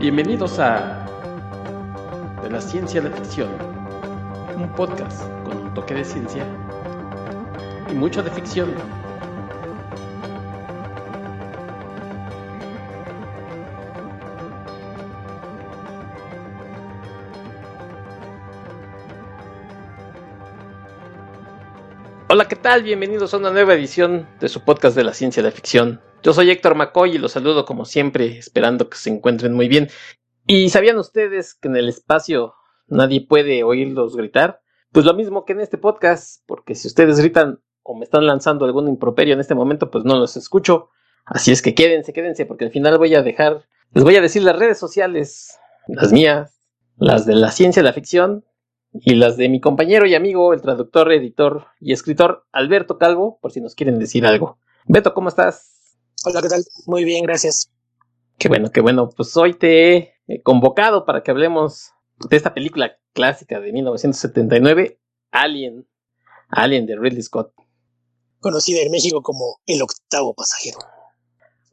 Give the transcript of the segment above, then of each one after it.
Bienvenidos a De la Ciencia de Ficción, un podcast con un toque de ciencia y mucho de ficción. Hola, ¿qué tal? Bienvenidos a una nueva edición de su podcast de la ciencia de ficción. Yo soy Héctor McCoy y los saludo como siempre, esperando que se encuentren muy bien. ¿Y sabían ustedes que en el espacio nadie puede oírlos gritar? Pues lo mismo que en este podcast, porque si ustedes gritan o me están lanzando algún improperio en este momento, pues no los escucho. Así es que quédense, quédense, porque al final voy a dejar, les voy a decir las redes sociales, las mías, las de la ciencia de la ficción y las de mi compañero y amigo, el traductor, editor y escritor Alberto Calvo, por si nos quieren decir algo. Beto, ¿cómo estás? Hola, ¿qué tal? Muy bien, gracias. Qué bueno, qué bueno. Pues hoy te he convocado para que hablemos de esta película clásica de 1979, Alien. Alien de Ridley Scott. Conocida en México como El Octavo Pasajero.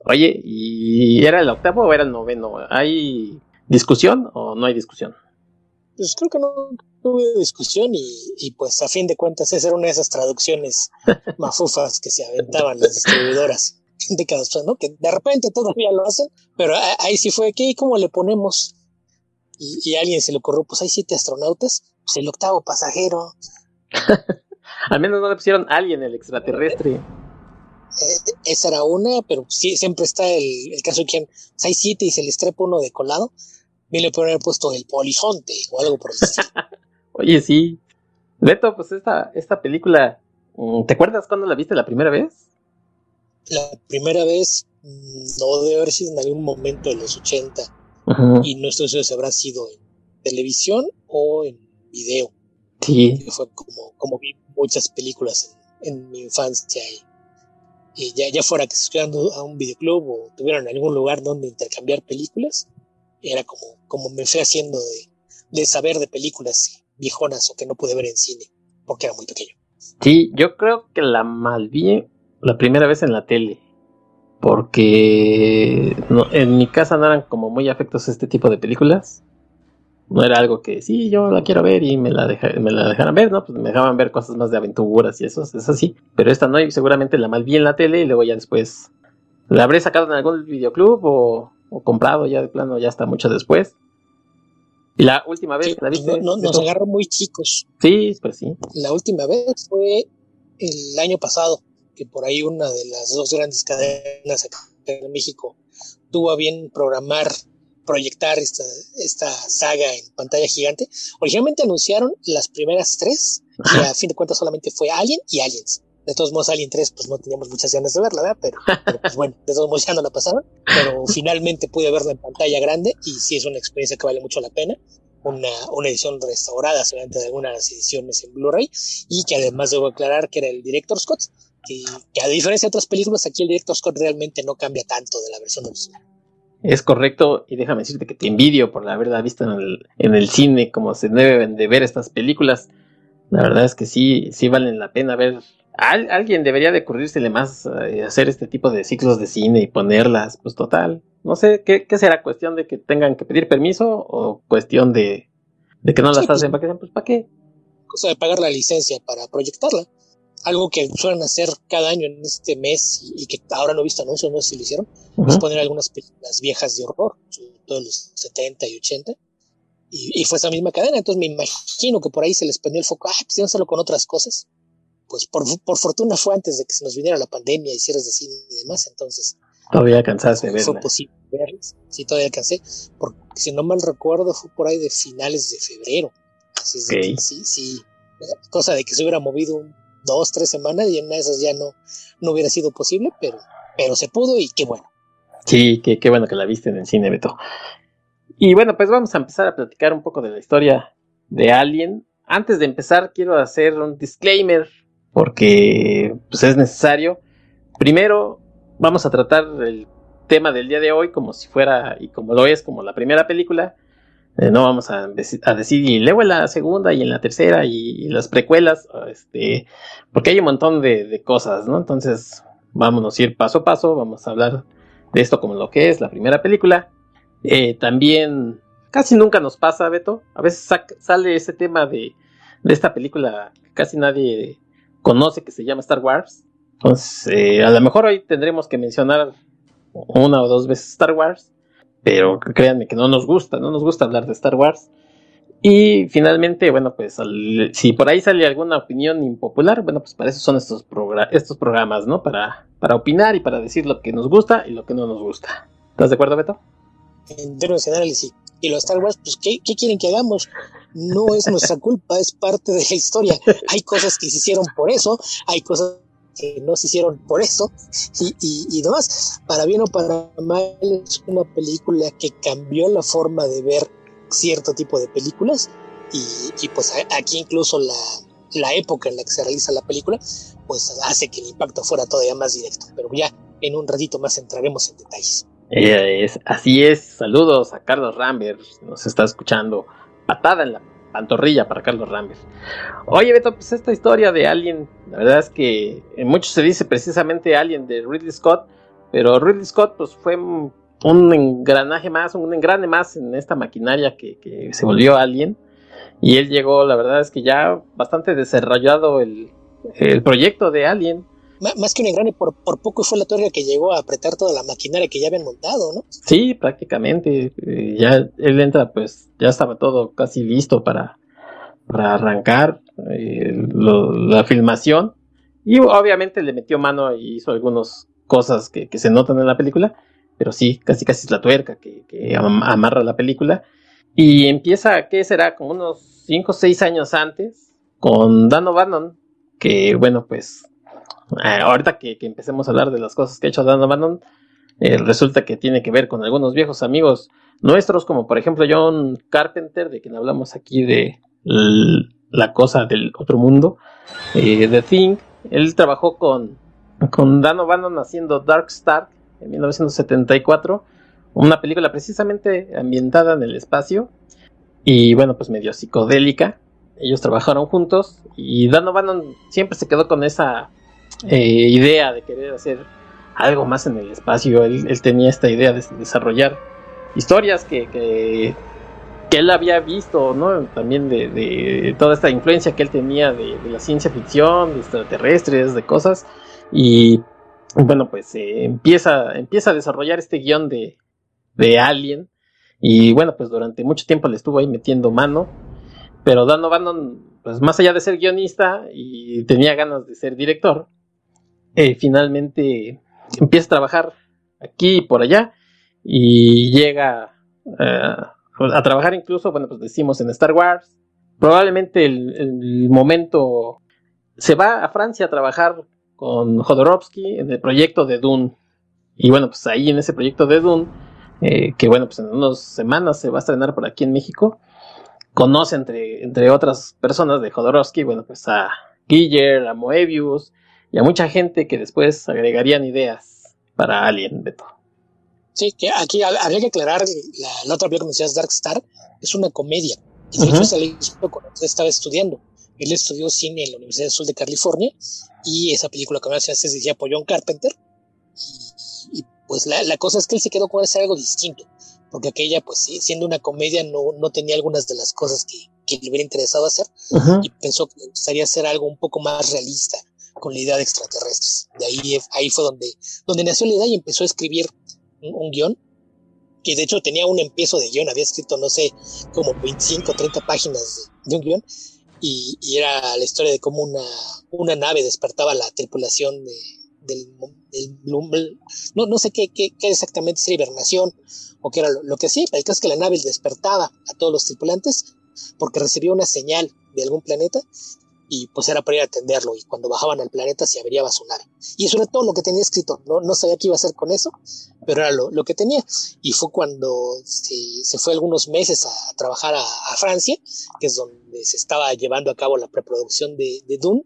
Oye, ¿y era el octavo o era el noveno? ¿Hay discusión o no hay discusión? Pues creo que no, hubo discusión y, y, pues a fin de cuentas esa era una de esas traducciones mafufas que se aventaban las distribuidoras décadas, ¿no? Que de repente todavía lo hacen, pero ahí sí fue, ¿qué? ¿Cómo le ponemos? Y, y a alguien se le ocurrió, pues hay siete astronautas, pues el octavo pasajero. Al menos no le pusieron alguien el extraterrestre. Eh, esa era una, pero sí, siempre está el, el caso de quien pues hay siete y se les trepa uno de colado. Bien le pueden haber puesto el polizonte o algo por el estilo. Oye, sí. Beto, pues esta, esta película, ¿te acuerdas cuándo la viste la primera vez? La primera vez no debe haber sido en algún momento de los 80. Uh -huh. Y no estoy seguro si habrá sido en televisión o en video. Sí. Fue como, como vi muchas películas en, en mi infancia y, y, ya, ya fuera que estuviera a un videoclub o tuvieran algún lugar donde intercambiar películas, era como, como me fui haciendo de, de saber de películas viejonas o que no pude ver en cine porque era muy pequeño. Sí, yo creo que la mal vi la primera vez en la tele. Porque no, en mi casa no eran como muy afectos a este tipo de películas. No era algo que sí, yo la quiero ver y me la, deja, me la dejaran ver, ¿no? Pues me dejaban ver cosas más de aventuras y eso, es así. Pero esta no, y seguramente la mal vi en la tele y luego ya después la habré sacado en algún videoclub o, o comprado ya de plano, ya está mucho después. Y la última vez sí, la viste. No, no, nos agarró muy chicos. Sí, pues sí. La última vez fue el año pasado, que por ahí una de las dos grandes cadenas acá en México tuvo a bien programar, proyectar esta, esta saga en pantalla gigante. Originalmente anunciaron las primeras tres, y a fin de cuentas solamente fue Alien y Aliens. De todos modos, Alien 3, pues no teníamos muchas ganas de verla, ¿verdad? Pero, pero pues bueno, de todos modos ya no la pasaron. Pero finalmente pude verla en pantalla grande y sí es una experiencia que vale mucho la pena. Una, una edición restaurada, seguramente de algunas ediciones en Blu-ray. Y que además debo aclarar que era el director Scott. Que, que a diferencia de otras películas, aquí el director Scott realmente no cambia tanto de la versión original. Es correcto, y déjame decirte que te envidio por haberla visto en el, en el cine, como se deben de ver estas películas. La verdad es que sí, sí valen la pena ver Al, alguien debería de ocurrírsele más eh, hacer este tipo de ciclos de cine y ponerlas, pues total. No sé, ¿qué, qué será? ¿Cuestión de que tengan que pedir permiso o cuestión de, de que no las sí, hacen? ¿Para qué? Pues ¿para qué? Cosa de pagar la licencia para proyectarla. Algo que suelen hacer cada año en este mes y, y que ahora no he visto anuncios, no sé si lo hicieron, uh -huh. es poner algunas películas viejas de horror, sobre todo los 70 y 80. Y, y, fue esa misma cadena, entonces me imagino que por ahí se les prendió el foco, ah, pues hacerlo con otras cosas pues por, por, fortuna fue antes de que se nos viniera la pandemia y cierres de cine y demás, entonces todavía alcanzaste de Fue posible verlas, sí, todavía alcancé, porque si no mal recuerdo fue por ahí de finales de febrero, así es okay. de que, sí, sí, cosa de que se hubiera movido un, dos, tres semanas y en esas ya no, no hubiera sido posible, pero, pero se pudo y qué bueno. Sí, qué, qué bueno que la viste en el cine, Beto. Y bueno, pues vamos a empezar a platicar un poco de la historia de Alien. Antes de empezar, quiero hacer un disclaimer porque pues, es necesario. Primero, vamos a tratar el tema del día de hoy como si fuera, y como lo es, como la primera película. Eh, no vamos a, a, decir y luego en la segunda y en la tercera y, las precuelas, este, porque hay un montón de, de, cosas, ¿no? Entonces, vámonos a ir paso a paso, vamos a hablar de esto como lo que es la primera película. Eh, también casi nunca nos pasa, Beto. A veces sale ese tema de, de, esta película que casi nadie conoce que se llama Star Wars. Entonces, eh, a lo mejor hoy tendremos que mencionar una o dos veces Star Wars, pero créanme que no nos gusta, no nos gusta hablar de Star Wars. Y finalmente, bueno, pues si por ahí sale alguna opinión impopular, bueno, pues para eso son estos, estos programas, ¿no? Para, para opinar y para decir lo que nos gusta y lo que no nos gusta. ¿Estás de acuerdo, Beto? En términos generales, sí. Y los Star Wars, pues, ¿qué, quieren que hagamos? No es nuestra culpa, es parte de la historia. Hay cosas que se hicieron por eso, hay cosas que no se hicieron por eso y, y, y demás. Para bien o para mal, es una película que cambió la forma de ver cierto tipo de películas y, pues aquí incluso la, la, época en la que se realiza la película pues hace que el impacto fuera todavía más directo, pero ya en un ratito más entraremos en detalles. Es, así es, saludos a Carlos Rambert, nos está escuchando, patada en la pantorrilla para Carlos Rambert. Oye Beto, pues esta historia de Alien, la verdad es que en muchos se dice precisamente Alien de Ridley Scott, pero Ridley Scott pues fue un engranaje más, un engrane más en esta maquinaria que, se volvió Alien. Y él llegó, la verdad es que ya bastante desarrollado el, proyecto de Alien. Más que un engrane, por, por poco fue la torre que llegó a apretar toda la maquinaria que ya habían montado, ¿no? Sí, prácticamente. Eh, ya él entra, pues ya estaba todo casi listo para, para arrancar eh, la filmación. Y obviamente le metió mano y hizo algunas cosas que, que se notan en la película pero sí, casi casi es la tuerca que, amarra la película. Y empieza, ¿qué será? Como unos 5 o 6 años antes, con Dan O'Bannon, que bueno, pues eh, ahorita que, empecemos a hablar de las cosas que ha hecho Dan O'Bannon, eh, resulta que tiene que ver con algunos viejos amigos nuestros, como por ejemplo John Carpenter, de quien hablamos aquí de la cosa del otro mundo, eh, The Thing. Él trabajó con, con Dan O'Bannon haciendo Dark Star, en 1974, una película precisamente ambientada en el espacio y bueno, pues medio psicodélica. Ellos trabajaron juntos y Dan O'Bannon siempre se quedó con esa eh, idea de querer hacer algo más en el espacio. Él, tenía esta idea de desarrollar historias que, que, él había visto, ¿no? También de, toda esta influencia que él tenía de, de la ciencia ficción, de extraterrestres, de cosas. Y bueno, pues eh, empieza, empieza a desarrollar este guion de, de Alien. Y bueno, pues durante mucho tiempo le estuvo ahí metiendo mano. Pero Dan O'Bannon, pues más allá de ser guionista y tenía ganas de ser director, eh, finalmente empieza a trabajar aquí y por allá. Y llega eh, a trabajar incluso, bueno, pues decimos en Star Wars. Probablemente el, momento se va a Francia a trabajar con Jodorowsky en el proyecto de Dune. Y bueno, pues ahí en ese proyecto de Dune, eh, que bueno, pues en unas semanas se va a estrenar por aquí en México, conoce entre, entre otras personas de Jodorowsky, bueno, pues a Guiller, a Moebius y a mucha gente que después agregarían ideas para Alien, Beto. Sí, que aquí habría que aclarar, la, otra película que decías, Dark Star, es una comedia. Y de hecho se hizo cuando estaba estudiando. Él estudió cine en la Universidad del Sur de California y esa película que me hace se decía por John Carpenter. Y, pues la, la, cosa es que él se quedó con hacer algo distinto, porque aquella, pues siendo una comedia, no, no tenía algunas de las cosas que, que le hubiera interesado hacer y pensó que le gustaría hacer algo un poco más realista con la idea de extraterrestres. De ahí, ahí fue donde, donde nació la idea y empezó a escribir un, guion que de hecho tenía un empiezo de guion, había escrito, no sé, como 25 o 30 páginas de, de un guion, y, era la historia de cómo una, una nave despertaba la tripulación de, del, del no, no sé qué, qué, qué, exactamente si hibernación o qué era lo, que hacía, pero el caso es que la nave despertaba a todos los tripulantes porque recibía una señal de algún planeta y pues era para ir a atenderlo y cuando bajaban al planeta se averiaba su nave. Y eso era todo lo que tenía escrito, no, no sabía qué iba a hacer con eso, pero era lo, lo que tenía. Y fue cuando se, se fue algunos meses a, trabajar a, a, Francia, que es donde se estaba llevando a cabo la preproducción de, de Dune,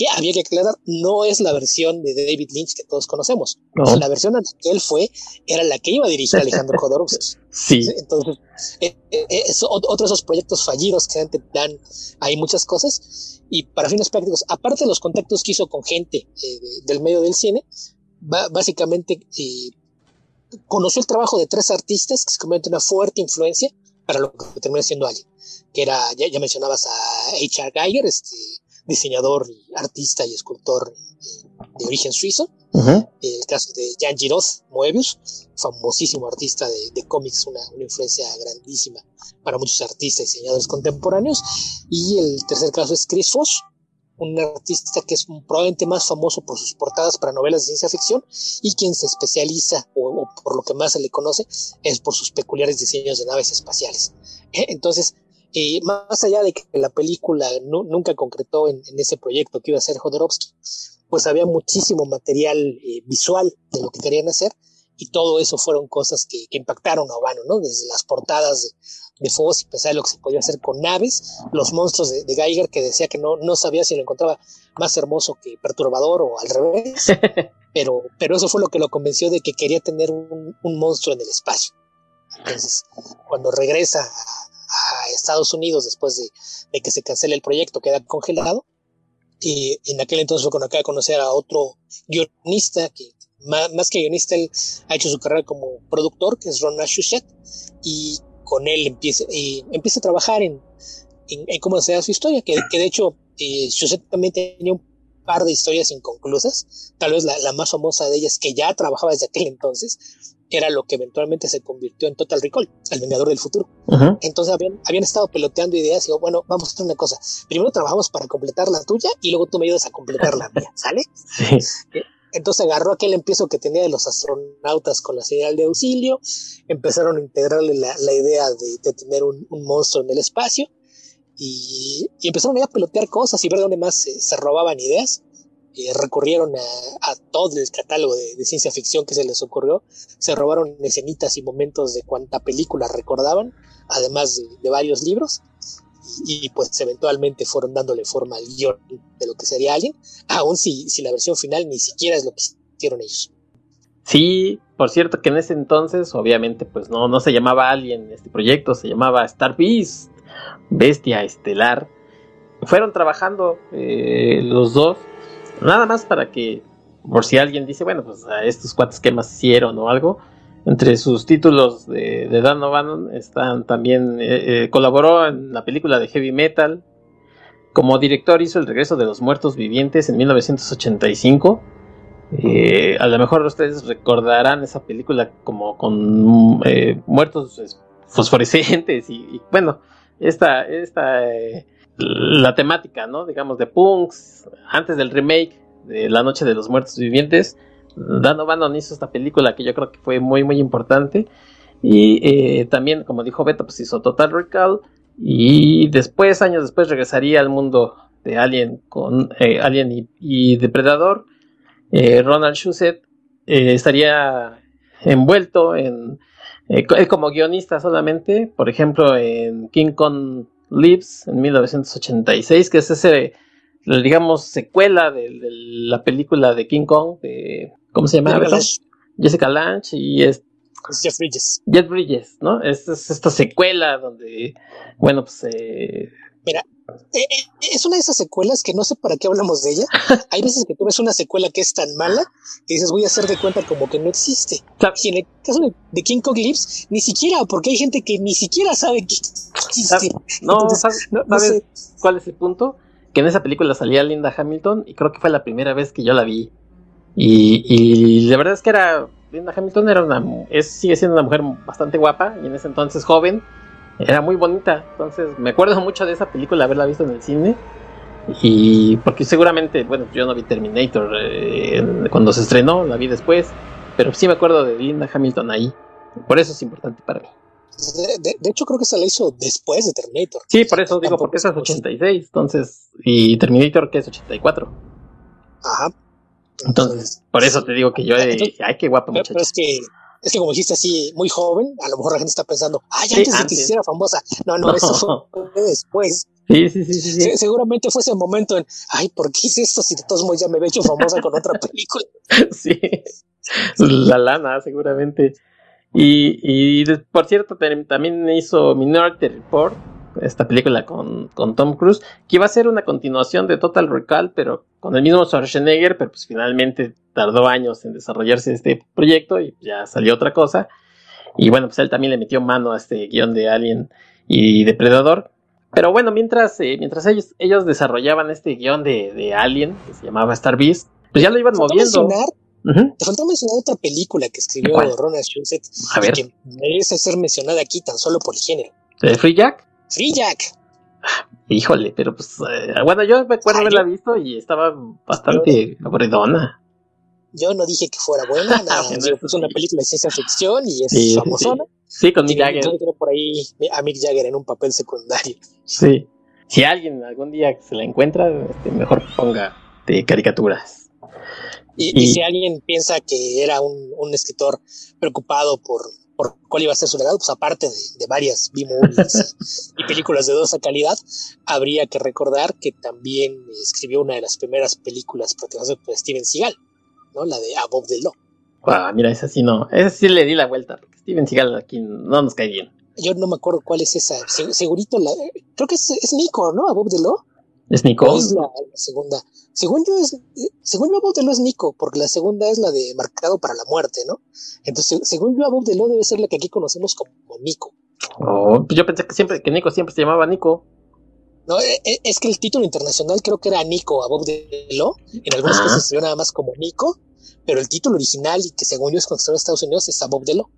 que había que aclarar, no es la versión de David Lynch que todos conocemos. La versión en la que él fue era la que iba a dirigir Alejandro Jodorowsky. Sí. Entonces, eh, eh, es otro de esos proyectos fallidos que dan hay muchas cosas. Y para fines prácticos, aparte de los contactos que hizo con gente eh, del medio del cine, básicamente conoció el trabajo de tres artistas que se convierten en una fuerte influencia para lo que termina siendo Alien, que era, ya, mencionabas a H.R. Geiger, este diseñador, artista y escultor de origen suizo, el caso de Jan Giroz Moebius, famosísimo artista de, cómics, una, una, influencia grandísima para muchos artistas y diseñadores contemporáneos, y el tercer caso es Chris Foss, un artista que es probablemente más famoso por sus portadas para novelas de ciencia ficción y quien se especializa, o, por lo que más se le conoce, es por sus peculiares diseños de naves espaciales. Entonces, eh, más allá de que la película nunca concretó en, ese proyecto que iba a ser Jodorowsky, pues había muchísimo material eh, visual de lo que querían hacer y todo eso fueron cosas que, impactaron a Obano, ¿no? Desde las portadas de, de Foss y pensar en lo que se podía hacer con naves, los monstruos de, Geiger que decía que no, no sabía si lo encontraba más hermoso que perturbador o al revés, pero, pero eso fue lo que lo convenció de que quería tener un, monstruo en el espacio. Entonces, cuando regresa a, Estados Unidos después de, que se cancele el proyecto, queda congelado, y en aquel entonces fue cuando acaba de conocer a otro guionista que más, que guionista, él ha hecho su carrera como productor, que es Ron Shusett, y con él empieza, empieza a trabajar en, en, cómo se da su historia, que, que de hecho eh, también tenía un par de historias inconclusas, tal vez la, la, más famosa de ellas, que ya trabajaba desde aquel entonces, era lo que eventualmente se convirtió en Total Recall, el Vengador del Futuro. Entonces habían, habían estado peloteando ideas y digo, bueno, vamos a hacer una cosa, primero trabajamos para completar la tuya y luego tú me ayudas a completar la mía, ¿sale? Sí. Eh, entonces agarró aquel empiezo que tenía de los astronautas con la señal de auxilio, empezaron a integrarle la, idea de, tener un, monstruo en el espacio y, empezaron a pelotear cosas y ver dónde más se, robaban ideas. Eh, recurrieron a, todo el catálogo de, ciencia ficción que se les ocurrió, se robaron escenitas y momentos de cuanta película recordaban, además de varios libros, y pues eventualmente fueron dándole forma al guion de lo que sería Alien, aun si, si la versión final ni siquiera es lo que hicieron ellos. Sí, por cierto que en ese entonces obviamente pues no, no se llamaba Alien este proyecto, se llamaba Star Beast, Bestia Estelar. Fueron trabajando eh, los dos, nada más para que, por si alguien dice, bueno, pues a estos cuates que más hicieron o algo, entre sus títulos de, Dan O'Bannon están también eh, eh, colaboró en la película de Heavy Metal. Como director hizo El regreso de los muertos vivientes en 1985. Eh, a lo mejor ustedes recordarán esa película como con muertos fosforescentes y, bueno, esta, esta la temática, ¿no? Digamos de punks antes del remake de La Noche de los Muertos Vivientes Dan O'Bannon hizo esta película que yo creo que fue muy muy importante. Y eh, también como dijo Beto pues hizo Total Recall. Y después años después regresaría al mundo de Alien con eh, Alien y, Depredador. Eh, Ronald Shusett estaría envuelto en como guionista solamente. Por ejemplo en King Kong Lives en 1986 que es ese digamos secuela de, la película de King Kong de ¿Cómo se llama? Jessica Lange y es Jeff Bridges. Jeff Bridges, ¿no? Es, esta secuela donde, bueno, pues... Eh... Mira, eh, eh, es una de esas secuelas que no sé para qué hablamos de ella. Hay veces que tú ves una secuela que es tan mala que dices voy a hacer de cuenta como que no existe. Y en el caso de, King Kong Lives, ni siquiera, porque hay gente que ni siquiera sabe que existe. No, ¿sabes, cuál es el punto? Que en esa película salía Linda Hamilton y creo que fue la primera vez que yo la vi. Y, y la verdad es que era. Linda Hamilton era una. Es, sigue siendo una mujer bastante guapa y en ese entonces joven. Era muy bonita. Entonces me acuerdo mucho de esa película, haberla visto en el cine. Y porque seguramente, bueno, yo no vi Terminator eh, cuando se estrenó, la vi después. Pero sí me acuerdo de Linda Hamilton ahí. Por eso es importante para mí. De, hecho, creo que se la hizo después de Terminator. Sí, por eso digo, porque esa es 86, entonces. Y Terminator, que es 84. Ajá. Entonces, por eso te digo que yo, ay, qué guapo pero, pero, es que, es que como dijiste así, muy joven, a lo mejor la gente está pensando, ay, antes, de que se hiciera famosa. No, no, eso fue después. Sí, sí, sí, sí, Seguramente fue ese momento en, ay, ¿por qué hice esto si de todos modos ya me había hecho famosa con otra película? sí, la lana, seguramente. Y, y por cierto, también hizo Minority Report, esta película con, con, Tom Cruise, que iba a ser una continuación de Total Recall, pero con el mismo Schwarzenegger, pero pues finalmente tardó años en desarrollarse este proyecto y ya salió otra cosa. Y bueno, pues él también le metió mano a este guion de Alien y Depredador. Pero bueno, mientras, eh, mientras ellos, ellos desarrollaban este guion de, de, Alien, que se llamaba Star Beast, pues ya lo iban moviendo. Te faltó mencionar otra película que escribió Ronald Shusett que merece ser mencionada aquí tan solo por el género. ¿De Free Jack? Free Jack. Híjole, pero pues eh, bueno, yo me acuerdo haberla visto y estaba bastante aburridona. Yo no dije que fuera buena, nada, es una película de ciencia ficción y es famosona. Sí, con Mick Jagger. Yo por ahí a Mick Jagger en un papel secundario. Sí. Si alguien algún día se la encuentra, este, mejor ponga de caricaturas. Y, si alguien piensa que era un, un escritor preocupado por, por, cuál iba a ser su legado, pues aparte de, de varias B-movies y películas de dudosa calidad, habría que recordar que también escribió una de las primeras películas protagonizadas por Steven Seagal, ¿no? La de Above the Law. Ah, mira, esa sí no, esa sí le di la vuelta, porque Steven Seagal aquí no nos cae bien. Yo no me acuerdo cuál es esa, segurito, la, creo que es, es Nico, ¿no? Above the Law. ¿Es Nico? Es la, segunda. Según yo, es, según yo, the Law es Nico, porque la segunda es la de Marcado para la Muerte, ¿no? Entonces, según yo, the Law debe ser la que aquí conocemos como Nico. Oh, pues yo pensé que siempre, que Nico siempre se llamaba Nico. No, e, e, es que el título internacional creo que era Nico Above the Law. En algunas ah. cosas se vio nada más como Nico, pero el título original y que según yo es cuando en Estados Unidos es Above the Law.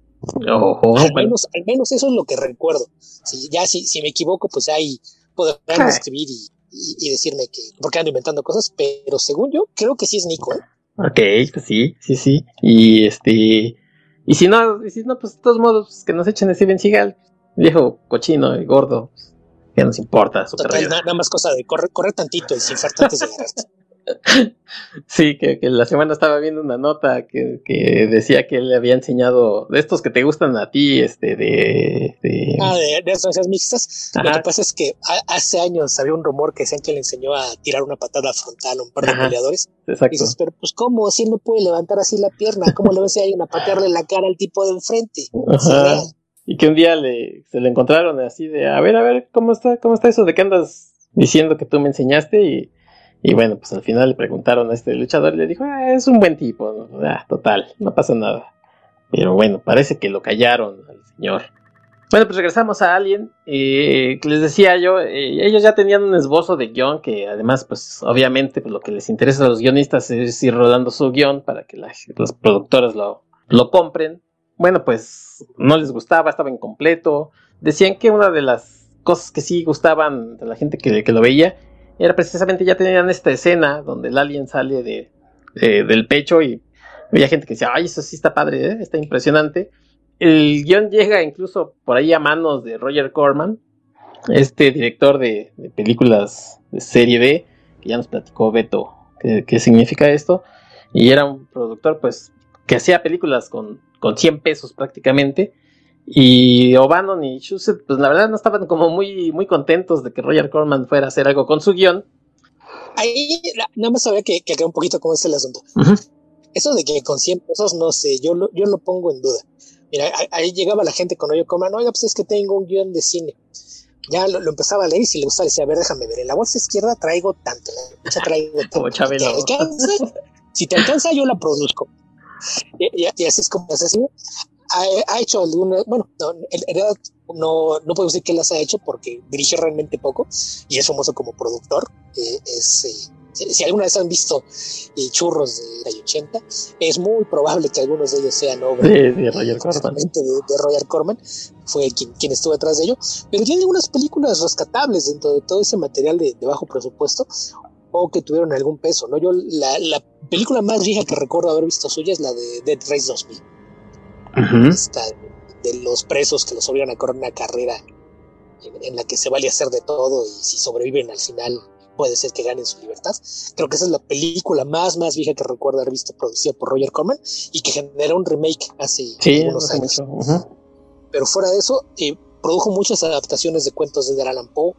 Oh, al, menos, al menos eso es lo que recuerdo. Si, ya si, si me equivoco, pues ahí podrán ah. escribir y, y, decirme que porque ando inventando cosas, pero según yo, creo que sí es Nico, ¿eh? Ok, pues sí, sí, sí. Y este. Y si no, y si no, pues de todos modos, pues, que nos echen a Steven Seagal, viejo cochino y gordo, pues, que nos importa nada, más cosa de correr, correr tantito y sin antes de Sí, que, la semana estaba viendo una nota que, decía que él le había enseñado de estos que te gustan a ti, este, de. de... Ah, de, de mixtas. Lo que pasa es que hace años había un rumor que decían que le enseñó a tirar una patada frontal a un par de peleadores. Exacto. Y dices, pero pues, ¿cómo? Si él no puede levantar así la pierna, ¿cómo le ves a alguien a patearle la cara al tipo de enfrente? Y que un día le, se le encontraron así de, a ver, a ver, ¿cómo está, cómo está eso de que andas diciendo que tú me enseñaste? Y y bueno, pues al final le preguntaron a este luchador y le dijo, ah, es un buen tipo, ah, total, no pasa nada. Pero bueno, parece que lo callaron al señor. Bueno, pues regresamos a Alien. Eh, les decía yo, eh, ellos ya tenían un esbozo de guion que además, pues obviamente pues, lo que les interesa a los guionistas es ir rodando su guion para que las, los productores lo, lo compren. Bueno, pues no les gustaba, estaba incompleto. Decían que una de las cosas que sí gustaban de la gente que, que lo veía era precisamente ya tenían esta escena donde el alien sale de, del pecho y había gente que decía, ay, eso sí está padre, ¿eh? está impresionante. El guion llega incluso por ahí a manos de Roger Corman, este director de, películas de serie B, que ya nos platicó Beto qué, significa esto, y era un productor pues que hacía películas con, con 100 pesos prácticamente, y O'Bannon y Shusett, pues la verdad no estaban como muy, muy contentos de que Roger Corman fuera a hacer algo con su guion. Ahí nada más sabía que, que un poquito cómo es el asunto. Eso de que con 100 pesos, no sé, yo lo, yo lo pongo en duda. Mira, ahí llegaba la gente con Roger Corman, oiga, pues es que tengo un guion de cine. Ya lo, empezaba a leer y si le gustaba, decía, a ver, déjame ver, en la bolsa izquierda traigo tanto, en la traigo tanto. Si te alcanza, yo la produzco. Y, así es como se hace ha, hecho algunas, bueno, no, no, no puedo decir que las ha hecho porque dirige realmente poco y es famoso como productor. es, eh, si, alguna vez han visto eh, churros de la 80, es muy probable que algunos de ellos sean obra de, Roger Corman. De, Roger Corman, fue quien, quien estuvo detrás de ello, pero tiene algunas películas rescatables dentro de todo ese material de, bajo presupuesto o que tuvieron algún peso, ¿no? Yo la, la película más vieja que recuerdo haber visto suya es la de Dead Race 2000 de los presos que los obligan a correr una carrera en, la que se vale hacer de todo y si sobreviven al final puede ser que ganen su libertad. Creo que esa es la película más, más vieja que recuerdo haber visto producida por Roger Corman y que generó un remake hace unos años. Pero fuera de eso, eh, produjo muchas adaptaciones de cuentos de Alan Poe.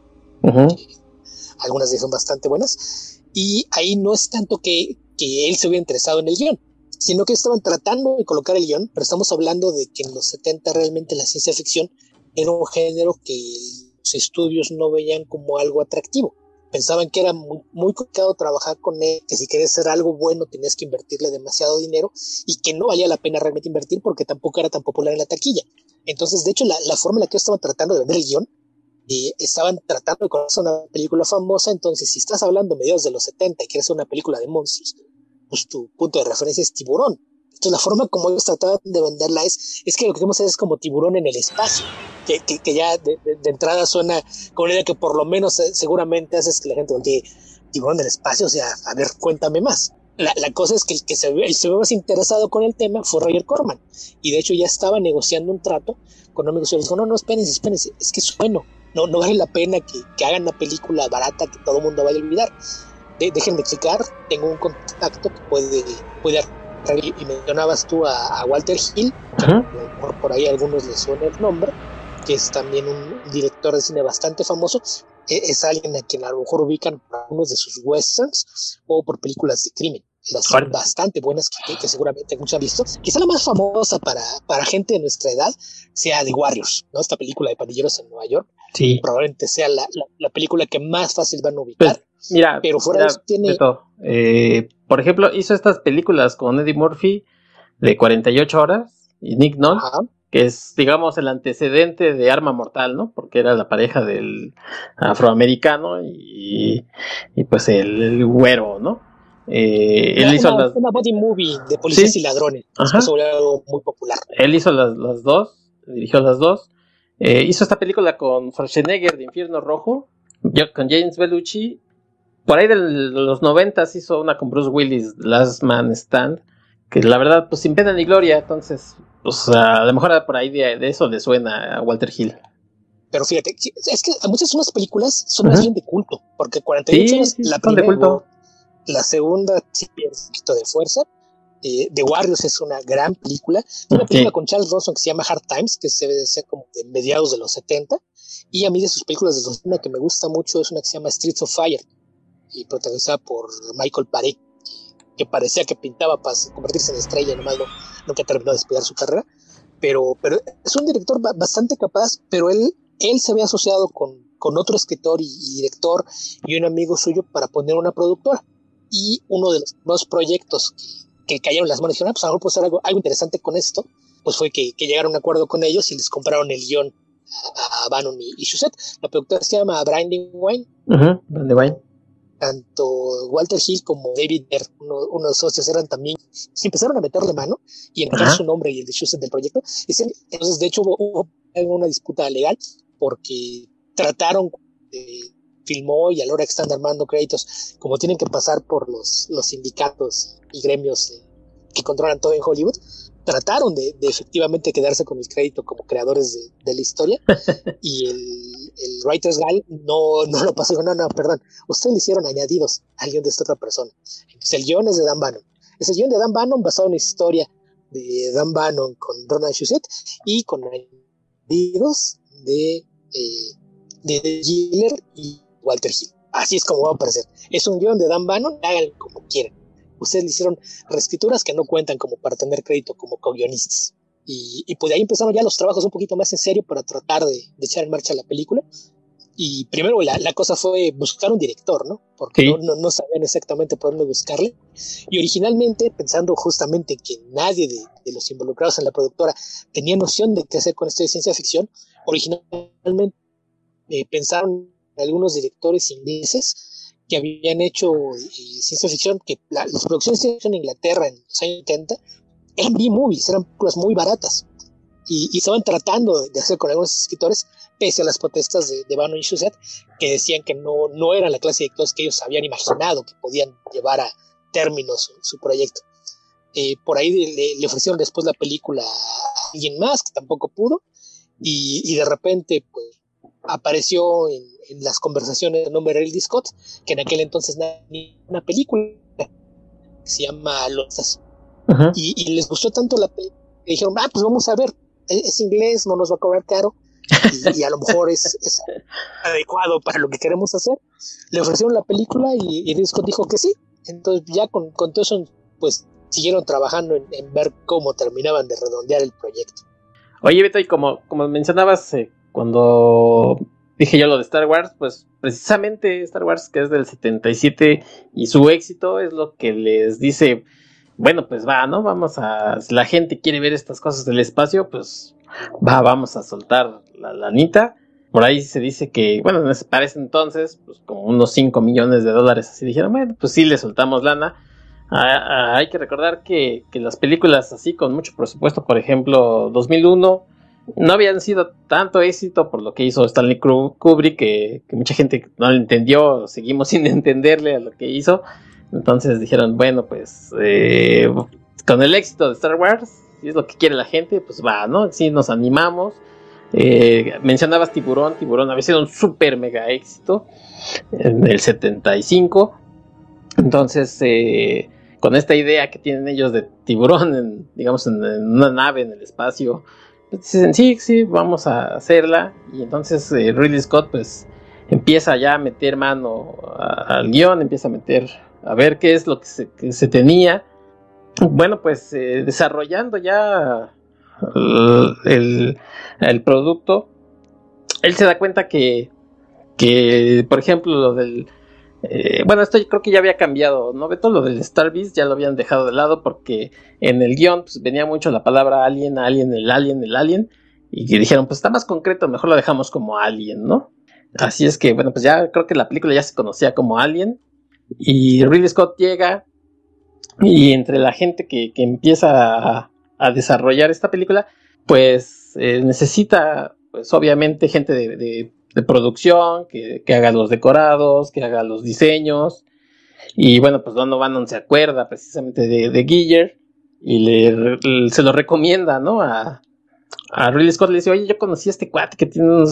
algunas de ellas son bastante buenas. Y ahí no es tanto que, que él se hubiera interesado en el guion, sino que estaban tratando de colocar el guion, pero estamos hablando de que en los 70 realmente la ciencia ficción era un género que estudios no veían como algo atractivo. Pensaban que era muy, muy complicado trabajar con él, que si querías hacer algo bueno tenías que invertirle demasiado dinero y que no valía la pena realmente invertir porque tampoco era tan popular en la taquilla. Entonces, de hecho, la, forma en la que estaban tratando de vender el guion, eh, estaban tratando de conocer una película famosa, entonces si estás hablando mediados de los 70 y quieres hacer una película de monstruos, pues tu punto de referencia es tiburón. Entonces la forma como ellos trataban de venderla es, es que lo que queremos hacer es como tiburón en el espacio, que, que, que ya de, de, de, entrada suena con la idea que por lo menos eh, seguramente haces que la gente voltee tiburón en el espacio, o sea, a ver, cuéntame más. La, la cosa es que el que se el se ve más interesado con el tema fue Roger Corman, y de hecho ya estaba negociando un trato con amigos y dijo, no, no, espérense, espérense, es que es bueno, no, no vale la pena que, que hagan una película barata que todo el mundo vaya a olvidar. De, déjenme explicar, tengo un contacto que puede, puede y mencionabas tú a, a Walter Hill, por, por, ahí a algunos les suena el nombre, que es también un director de cine bastante famoso, e, es alguien a quien a lo mejor ubican por algunos de sus westerns o por películas de crimen. Las bastante buenas que, que, seguramente muchos han visto. Quizá la más famosa para, para gente de nuestra edad sea The Warriors, ¿no? Esta película de pandilleros en Nueva York. Sí. Probablemente sea la, la, la película que más fácil van a ubicar. Pues, mira, pero fuera mira, de eso tiene. Eh, por ejemplo, hizo estas películas con Eddie Murphy de 48 horas y Nick Nolte, Ajá. que es, digamos, el antecedente de Arma Mortal, ¿no? Porque era la pareja del afroamericano y, y pues el, el güero, ¿no? Eh, él una, hizo las... una body movie de policías ¿Sí? y ladrones. Ajá. Sobre algo muy popular. Él hizo las, las dos, dirigió las dos. Eh, hizo esta película con Schwarzenegger de Infierno Rojo, con James Bellucci. Por ahí de los noventas hizo una con Bruce Willis, Last Man Stand, que la verdad, pues sin pena ni gloria, entonces, pues a lo mejor por ahí de, de eso le suena a Walter Hill. Pero fíjate, es que muchas de unas películas son más bien de culto, porque 48 sí, sí, la primera, de culto. la segunda sí pierde un poquito de fuerza. Eh, The Warriors es una gran película. Una película sí. con Charles Bronson que se llama Hard Times, que se debe ser como de mediados de los 70. Y a mí de sus películas de los 70 que me gusta mucho es una que se llama Streets of Fire, y protagonizada por Michael Paré, que parecía que pintaba para convertirse en estrella, nomás no, nunca terminó de despegar su carrera. Pero, pero es un director bastante capaz, pero él, él se había asociado con, con otro escritor y, y director y un amigo suyo para poner una productora y uno de los dos proyectos que, que cayeron las manos y dijeron, ah, pues a lo mejor algo, algo interesante con esto, pues fue que, que, llegaron a un acuerdo con ellos y les compraron el guion a, a Bannon y, y. La productora se llama Brandywine. Uh -huh. Tanto Walter Hill como David Baer, uno, uno, de los socios, eran también, se empezaron a meterle mano y en -huh. su nombre y el de Shusett del proyecto. Entonces, de hecho, hubo, hubo una disputa legal porque trataron de filmó y a la hora que están armando créditos, como tienen que pasar por los, los sindicatos y gremios eh, que controlan todo en Hollywood, trataron de, de, efectivamente quedarse con el crédito como creadores de, de la historia y el, el Writers Guild no, no lo pasó, no, no, perdón, ustedes le hicieron añadidos al guion de esta otra persona. Entonces el guion es de Dan Bannon. Es el guion de Dan Bannon basado en la historia de Dan Bannon con Ronald Shusett y con añadidos de, eh, de Giller y Walter Hill. Así es como va a aparecer. Es un guion de Dan Bannon, hagan como quieran. Ustedes le hicieron reescrituras que no cuentan como para tener crédito como co-guionistas. Y, y, pues de ahí empezaron ya los trabajos un poquito más en serio para tratar de, de echar en marcha la película. Y primero la, la, cosa fue buscar un director, ¿no? Porque sí. no, no, no, sabían exactamente por dónde buscarle. Y originalmente, pensando justamente que nadie de, de, los involucrados en la productora tenía noción de qué hacer con esto de ciencia ficción, originalmente eh, pensaron algunos directores ingleses que habían hecho eh, ciencia ficción, que la, las producciones de ciencia ficción en Inglaterra en los años 70 eran B-movies, eran películas muy baratas. Y, y, estaban tratando de hacer con algunos escritores, pese a las protestas de, de Bannon y Shusett, que decían que no, no era la clase de cosas que ellos habían imaginado que podían llevar a término su, su proyecto. Eh, por ahí le, le, ofrecieron después la película a alguien más, que tampoco pudo, y, y de repente, pues, apareció en, en las conversaciones de nombre Ridley Scott, que en aquel entonces ni una película que se llama Los y, y, les gustó tanto la película que dijeron, ah, pues vamos a ver, es, es inglés, no nos va a cobrar caro. Y, y a lo mejor es, es, adecuado para lo que queremos hacer. Le ofrecieron la película y, y Scott dijo que sí. Entonces ya con, con todo eso, pues siguieron trabajando en, en, ver cómo terminaban de redondear el proyecto. Oye, Beto, y como, como mencionabas, eh, cuando dije yo lo de Star Wars, pues precisamente Star Wars que es del 77 y su éxito es lo que les dice, bueno, pues va, ¿no? Vamos a, si la gente quiere ver estas cosas del espacio, pues va, vamos a soltar la lanita. Por ahí se dice que, bueno, para ese entonces, pues como unos 5 millones de dólares, así dijeron, bueno, pues sí le soltamos lana. Ah, ah, hay que recordar que, que las películas así con mucho presupuesto, por ejemplo, 2001, no habían sido tanto éxito por lo que hizo Stanley Kubrick, que, mucha gente no lo entendió, seguimos sin entenderle a lo que hizo. Entonces dijeron, bueno, pues eh, con el éxito de Star Wars, si es lo que quiere la gente, pues va, ¿no? Sí, nos animamos. Eh, mencionabas Tiburón, Tiburón había sido un super mega éxito en el 75. Entonces, eh, con esta idea que tienen ellos de tiburón, digamos, en, una nave en el espacio, dicen, sí, sí, vamos a hacerla. Y entonces eh, Ridley Scott pues empieza ya a meter mano al guion, empieza a meter, a ver qué es lo que se, tenía. Bueno, pues eh, desarrollando ya el, producto, él se da cuenta que, que, por ejemplo, lo del eh, bueno, esto yo creo que ya había cambiado, ¿no? Beto, lo del Star Beast ya lo habían dejado de lado porque en el guion pues, venía mucho la palabra alien, alien, el alien, el alien. Y dijeron, pues está más concreto, mejor lo dejamos como alien, ¿no? Así es que, bueno, pues ya creo que la película ya se conocía como Alien. Y Ridley Scott llega y entre la gente que, empieza a, desarrollar esta película, pues eh, necesita, pues obviamente, gente de de producción, que, haga los decorados, que haga los diseños. Y bueno, pues Donovan se acuerda precisamente de, de y le, se lo recomienda, ¿no? A, a Ridley Scott le dice, oye, yo conocí a este cuate que tiene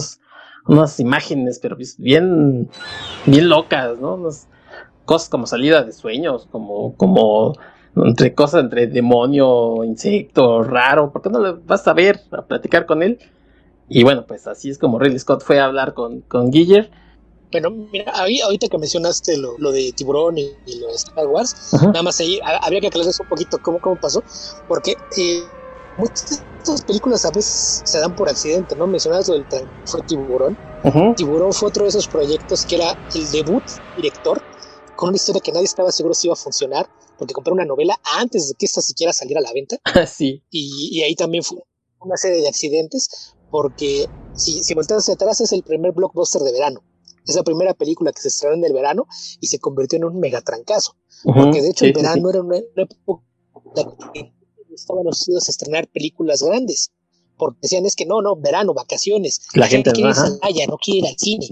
unas imágenes, pero pues bien, bien locas, ¿no? Cosas como salida de sueños, como, como entre cosas entre demonio, insecto, raro, ¿por qué no le vas a ver, a platicar con él? Y bueno, pues así es como Ridley Scott fue a hablar con, con Guiller. Bueno, mira, ahí, ahorita que mencionaste lo, de Tiburón y, lo de Star Wars, nada más ahí habría que aclararles un poquito cómo, cómo pasó, porque eh, muchas de estas películas a veces se dan por accidente, ¿no? Mencionabas lo del fue Tiburón. Tiburón fue otro de esos proyectos que era el debut director con una historia que nadie estaba seguro si iba a funcionar, porque compré una novela antes de que esta siquiera saliera a la venta. sí. Y, y ahí también fue una serie de accidentes, porque si, si volteas hacia atrás es el primer blockbuster de verano. Es la primera película que se estrenó en el verano y se convirtió en un megatrancazo. porque de hecho el verano era una, época que estaban los a estrenar películas grandes. Porque decían es que no, no, verano, vacaciones. La, gente, quiere ir a no quiere ir al cine.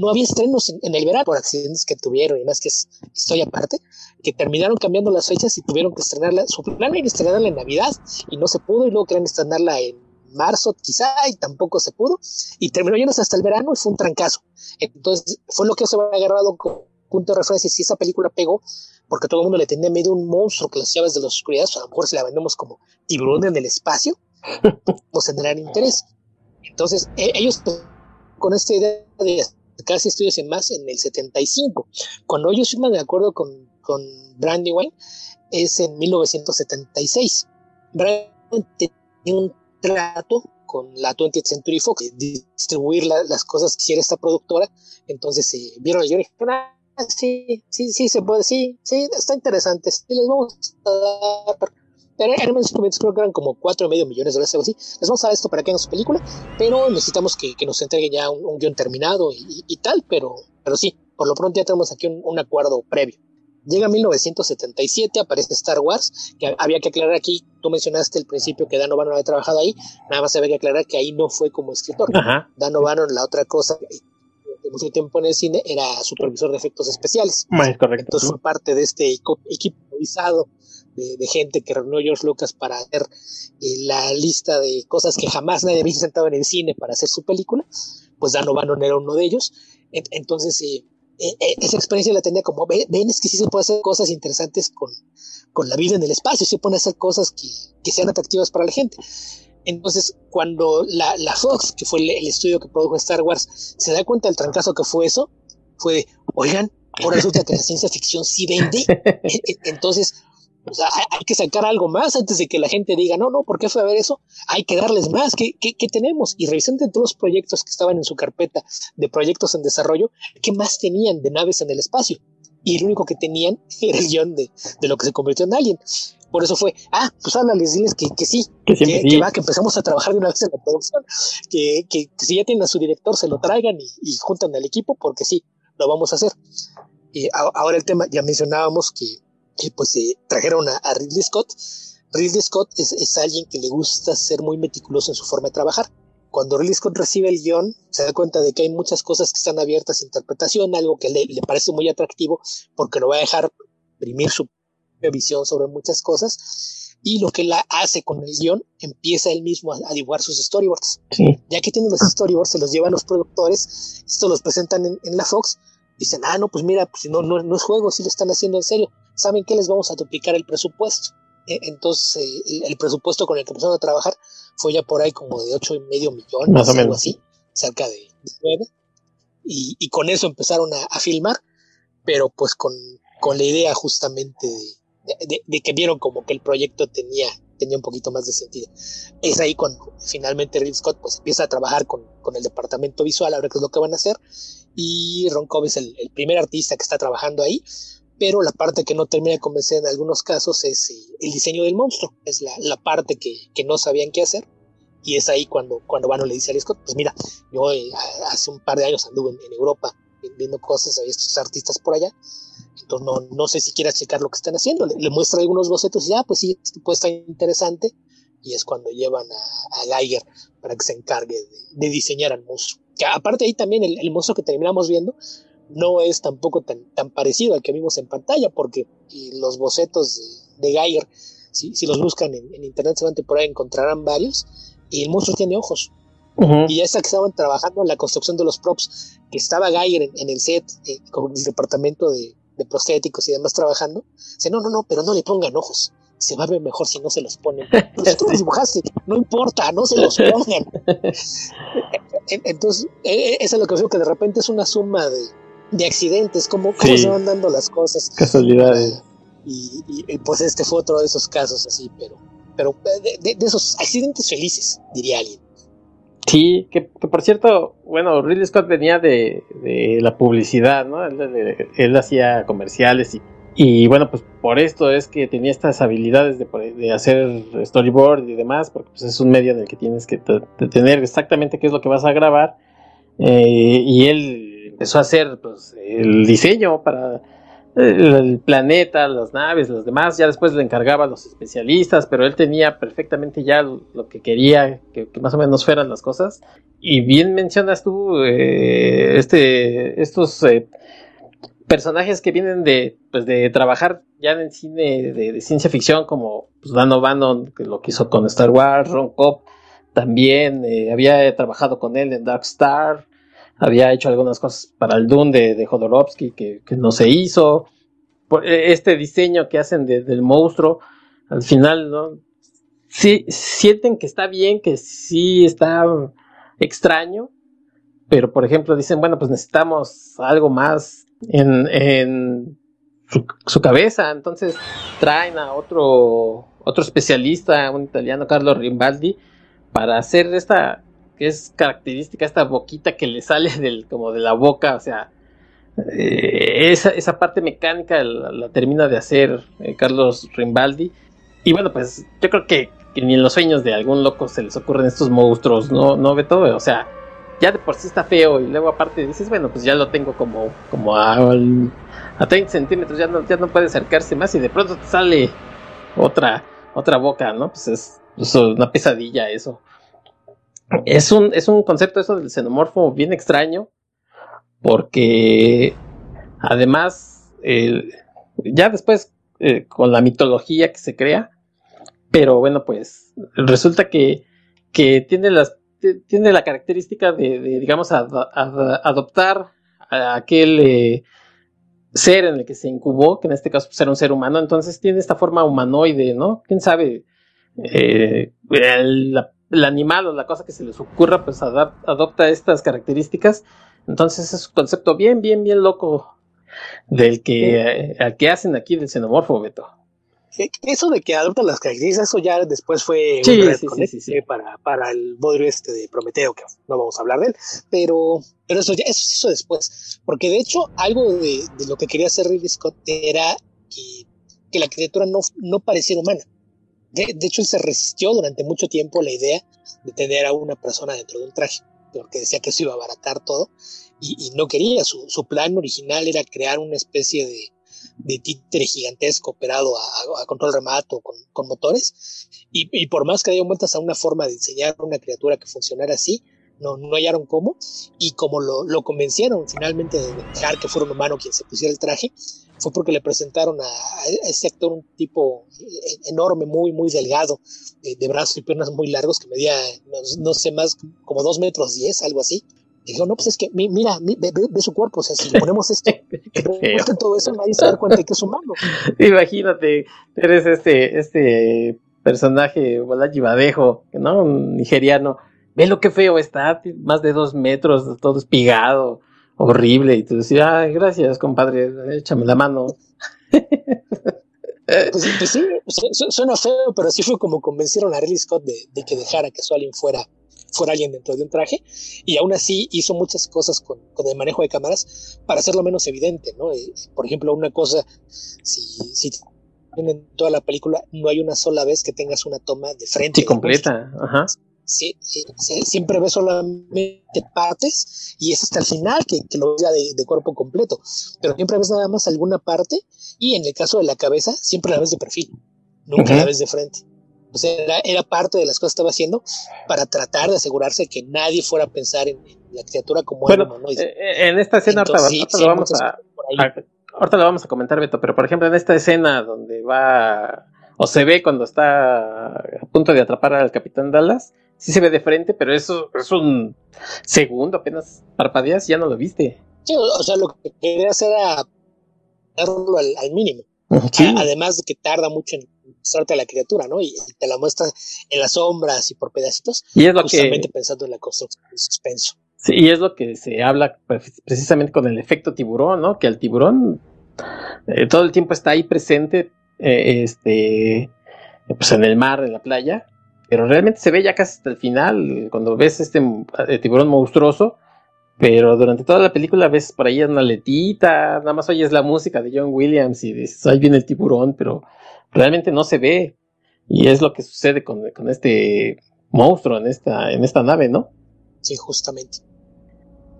No había estrenos en, el verano por accidentes que tuvieron y más que es historia aparte, que terminaron cambiando las fechas y tuvieron que estrenarla. Su plan era estrenarla en Navidad y no se pudo y luego querían estrenarla en marzo quizá y tampoco se pudo y terminó yéndose hasta el verano y fue un trancazo. Entonces fue lo que se había agarrado como punto de referencia si esa película pegó porque todo el mundo le tenía miedo a un monstruo que las llaves de la oscuridad, a lo mejor si la vendemos como tiburón en el espacio, pues tendrán interés. Entonces e, ellos con esta idea de casi estudios en más en el 75, cuando ellos firman de acuerdo con, con Brandywine es en 1976. Brandywine tenía un trato con la 20th Century Fox, de distribuir las cosas que quiere esta productora. Entonces eh, vieron y dijeron, ah, sí, sí, sí, se puede, sí, sí, está interesante, sí, les vamos a dar. Eran creo que eran como cuatro y medio millones de dólares, algo así. Les vamos a dar esto para que hagan su película, pero necesitamos que, que nos entreguen ya un, guion terminado y, y, tal, pero, pero sí, por lo pronto ya tenemos aquí un, un acuerdo previo. Llega 1977, aparece Star Wars, que había que aclarar aquí, tú mencionaste al principio que Dan O'Bannon había trabajado ahí, nada más había que aclarar que ahí no fue como escritor. Dan O'Bannon, la otra cosa, de mucho tiempo en el cine, era supervisor de efectos especiales. correcto. Entonces fue parte de este equipo improvisado de, gente que reunió George Lucas para hacer eh, la lista de cosas que jamás nadie había sentado en el cine para hacer su película, pues Dan O'Bannon era uno de ellos. Entonces, eh, eh, eh, esa experiencia la tenía como, ven, es que sí se puede hacer cosas interesantes con, con la vida en el espacio, se pueden hacer cosas que, que, sean atractivas para la gente. Entonces, cuando la, la Fox, que fue el, estudio que produjo Star Wars, se da cuenta del trancazo que fue eso, fue de, oigan, ahora resulta que la ciencia ficción sí vende. Entonces, O sea, hay, que sacar algo más antes de que la gente diga, no, no, ¿por qué fue a ver eso? Hay que darles más. ¿Qué, qué, qué tenemos? Y revisando todos los proyectos que estaban en su carpeta de proyectos en desarrollo, ¿qué más tenían de naves en el espacio? Y el único que tenían era el guion de, de lo que se convirtió en Alien. Por eso fue, ah, pues háblales, diles que, que sí, que, que, va, que empezamos a trabajar de una vez en la producción, que, que, si ya tienen a su director, se lo traigan y, y juntan al equipo, porque sí, lo vamos a hacer. Y ahora el tema, ya mencionábamos que pues se trajeron a, Ridley Scott. Ridley Scott es, es, alguien que le gusta ser muy meticuloso en su forma de trabajar. Cuando Ridley Scott recibe el guion, se da cuenta de que hay muchas cosas que están abiertas a interpretación, algo que le, le parece muy atractivo porque lo va a dejar imprimir su visión sobre muchas cosas. Y lo que la hace con el guion, empieza él mismo a, a dibujar sus storyboards. Ya que tiene los storyboards, se los lleva a los productores, esto los presentan en, en la Fox, dicen, ah, no, pues mira, pues no, no, no es juego, si lo están haciendo en serio. ¿Saben qué? Les vamos a duplicar el presupuesto. E, entonces, eh, el, presupuesto con el que empezaron a trabajar fue ya por ahí como de ocho y medio millones, Más o algo así, cerca de, nueve. Y, y, con eso empezaron a, a, filmar, pero pues con, con la idea justamente de, de, de, que vieron como que el proyecto tenía, tenía un poquito más de sentido. Es ahí cuando finalmente Ridley Scott pues empieza a trabajar con, con el departamento visual, a ver qué es lo que van a hacer, y Ron Cobb es el, el, primer artista que está trabajando ahí, pero la parte que no termina de convencer en algunos casos es el diseño del monstruo, es la, la parte que, que, no sabían qué hacer, y es ahí cuando, cuando Vano le dice a Scott, pues mira, yo eh, hace un par de años anduve en, en, Europa viendo cosas, había estos artistas por allá, entonces no, no sé si quieras checar lo que están haciendo, le, le muestra algunos bocetos y ya, ah, pues sí, esto puede estar interesante, y es cuando llevan a, a Geiger para que se encargue de, de diseñar al monstruo que aparte ahí también el, el, monstruo que terminamos viendo no es tampoco tan, tan parecido al que vimos en pantalla, porque los bocetos de, de Geiger, si, si, los buscan en, en internet seguramente por ahí encontrarán varios, y el monstruo tiene ojos. Uh -huh. Y ya está que estaban trabajando en la construcción de los props, que estaba Geiger en, en el set, eh, con el departamento de, de, prostéticos y demás trabajando, dice, no, no, no, pero no le pongan ojos se va a ver mejor si no se los ponen. Pues tú los dibujaste, no importa, no se los pongan. Entonces, e, e, eso es lo que veo que de repente es una suma de, de accidentes, como cómo sí. se van dando las cosas. Casualidades. Y, y, y, pues este fue otro de esos casos así, pero, pero de, de, de esos accidentes felices, diría alguien. Sí, que, que, por cierto, bueno, Ridley Scott venía de, de la publicidad, ¿no? Él, él, él hacía comerciales y y bueno, pues por esto es que tenía estas habilidades de, de hacer storyboard y demás, porque pues es un medio en el que tienes que tener exactamente qué es lo que vas a grabar. Eh, y él empezó a hacer pues, el diseño para el planeta, las naves, los demás. Ya después le encargaba a los especialistas, pero él tenía perfectamente ya lo que quería, que, que más o menos fueran las cosas. Y bien mencionas tú eh, este, estos... Eh, personajes que vienen de, pues, de trabajar ya en cine de, ciencia ficción, como pues, Dan O'Bannon, que lo que hizo con Star Wars, Ron Cobb, también eh, había trabajado con él en Dark Star, había hecho algunas cosas para el Dune de, de Jodorowsky que, no se hizo. Por, eh, este diseño que hacen de, del monstruo, al final, ¿no? Sienten que está bien, que sí está extraño, pero por ejemplo dicen, bueno, pues necesitamos algo más en, en su, cabeza. Entonces traen a otro, otro especialista, un italiano, Carlos Rimbaldi, para hacer esta, que es característica, esta boquita que le sale del, como de la boca, o sea, eh, esa, esa, parte mecánica la, termina de hacer eh, Carlos Rimbaldi. Y bueno, pues yo creo que, ni en los sueños de algún loco se les ocurren estos monstruos, ¿no? No ve todo, o sea, ya de por sí está feo y luego aparte dices, bueno, pues ya lo tengo como, como a, a 30 centímetros, ya no, ya no puede acercarse más y de pronto te sale otra, otra boca, ¿no? Pues es, una pesadilla eso. Es un, es un concepto eso del xenomorfo bien extraño porque además eh, ya después eh, con la mitología que se crea, pero bueno, pues resulta que, que tiene las tiene la característica de, de digamos, ad, ad, adoptar a aquel eh, ser en el que se incubó, que en este caso pues, era un ser humano, entonces tiene esta forma humanoide, ¿no? ¿Quién sabe? Eh, el, la, el, animal o la cosa que se les ocurra, pues adopta estas características. Entonces es un concepto bien, bien, bien loco del que, sí. al que hacen aquí del xenomorfo, Beto. Eso de que adopta las características, eso ya después fue sí, un sí, sí, para, para el bodrio este de Prometeo, que no vamos a hablar de él, pero, pero eso ya eso se hizo después, porque de hecho algo de, de lo que quería hacer Ridley Scott era que, que la criatura no, no pareciera humana. De, de, hecho, él se resistió durante mucho tiempo la idea de tener a una persona dentro de un traje, porque decía que eso iba a abaratar todo y, y no quería. Su, su plan original era crear una especie de, de títere gigantesco operado a, a control remoto con, con motores. Y, y, por más que hayan vueltas a una forma de diseñar una criatura que funcionara así, no, no hallaron cómo. Y como lo, lo convencieron finalmente de dejar que fuera un humano quien se pusiera el traje, fue porque le presentaron a, a ese actor un tipo enorme, muy, muy delgado, de, de brazos y piernas muy largos, que medía, no, no sé, más como dos metros diez, algo así dijo, no, pues es que mira, ve, ve, ve, su cuerpo, o sea, si le ponemos esto, ponemos todo eso, nadie se da cuenta de que es humano. Imagínate, eres este, este personaje, Badejo, ¿no? Un nigeriano. Ve lo que feo está, más de dos metros, todo espigado, horrible. Y tú decías, ay, gracias, compadre, échame la mano. Pues, pues sí, suena feo, pero así fue como convencieron a Ridley Scott de, de que dejara que su alien fuera fuera alguien dentro de un traje, y aún así hizo muchas cosas con, con el manejo de cámaras para hacerlo menos evidente, ¿no? Eh, por ejemplo, una cosa, si, si en toda la película no hay una sola vez que tengas una toma de frente. Sí, completa, ajá. Sí, sí, sí, siempre ves solamente partes y es hasta el final que, que lo vea de, de, cuerpo completo. Pero siempre ves nada más alguna parte y en el caso de la cabeza siempre la ves de perfil, nunca uh -huh. la ves de frente. Sea, era, era, parte de las cosas que estaba haciendo para tratar de asegurarse que nadie fuera a pensar en, en la criatura como bueno, algo humanoide. Eh, en esta escena Entonces, ahorita, sí, ahorita sí, lo vamos a, a, ahorita lo vamos a comentar, Beto, pero por ejemplo en esta escena donde va o se ve cuando está a punto de atrapar al capitán Dallas, sí se ve de frente, pero eso es un segundo, apenas parpadeas y ya no lo viste. Sí, o sea, lo que quería hacer era darlo al, al mínimo. Sí. Además de que tarda mucho en mostrarte a la criatura, ¿no? Y, te la muestra en las sombras y por pedacitos. Y es lo justamente que... pensando en la construcción del suspenso. Sí, y es lo que se habla precisamente con el efecto tiburón, ¿no? Que el tiburón eh, todo el tiempo está ahí presente, eh, este, pues en el mar, en la playa, pero realmente se ve ya casi hasta el final, cuando ves este eh, tiburón monstruoso, pero durante toda la película ves por ahí una letita, nada más oyes la música de John Williams y dices, ahí viene el tiburón, pero realmente no se ve. Y es lo que sucede con, con este monstruo en esta, en esta nave, ¿no? Sí, justamente.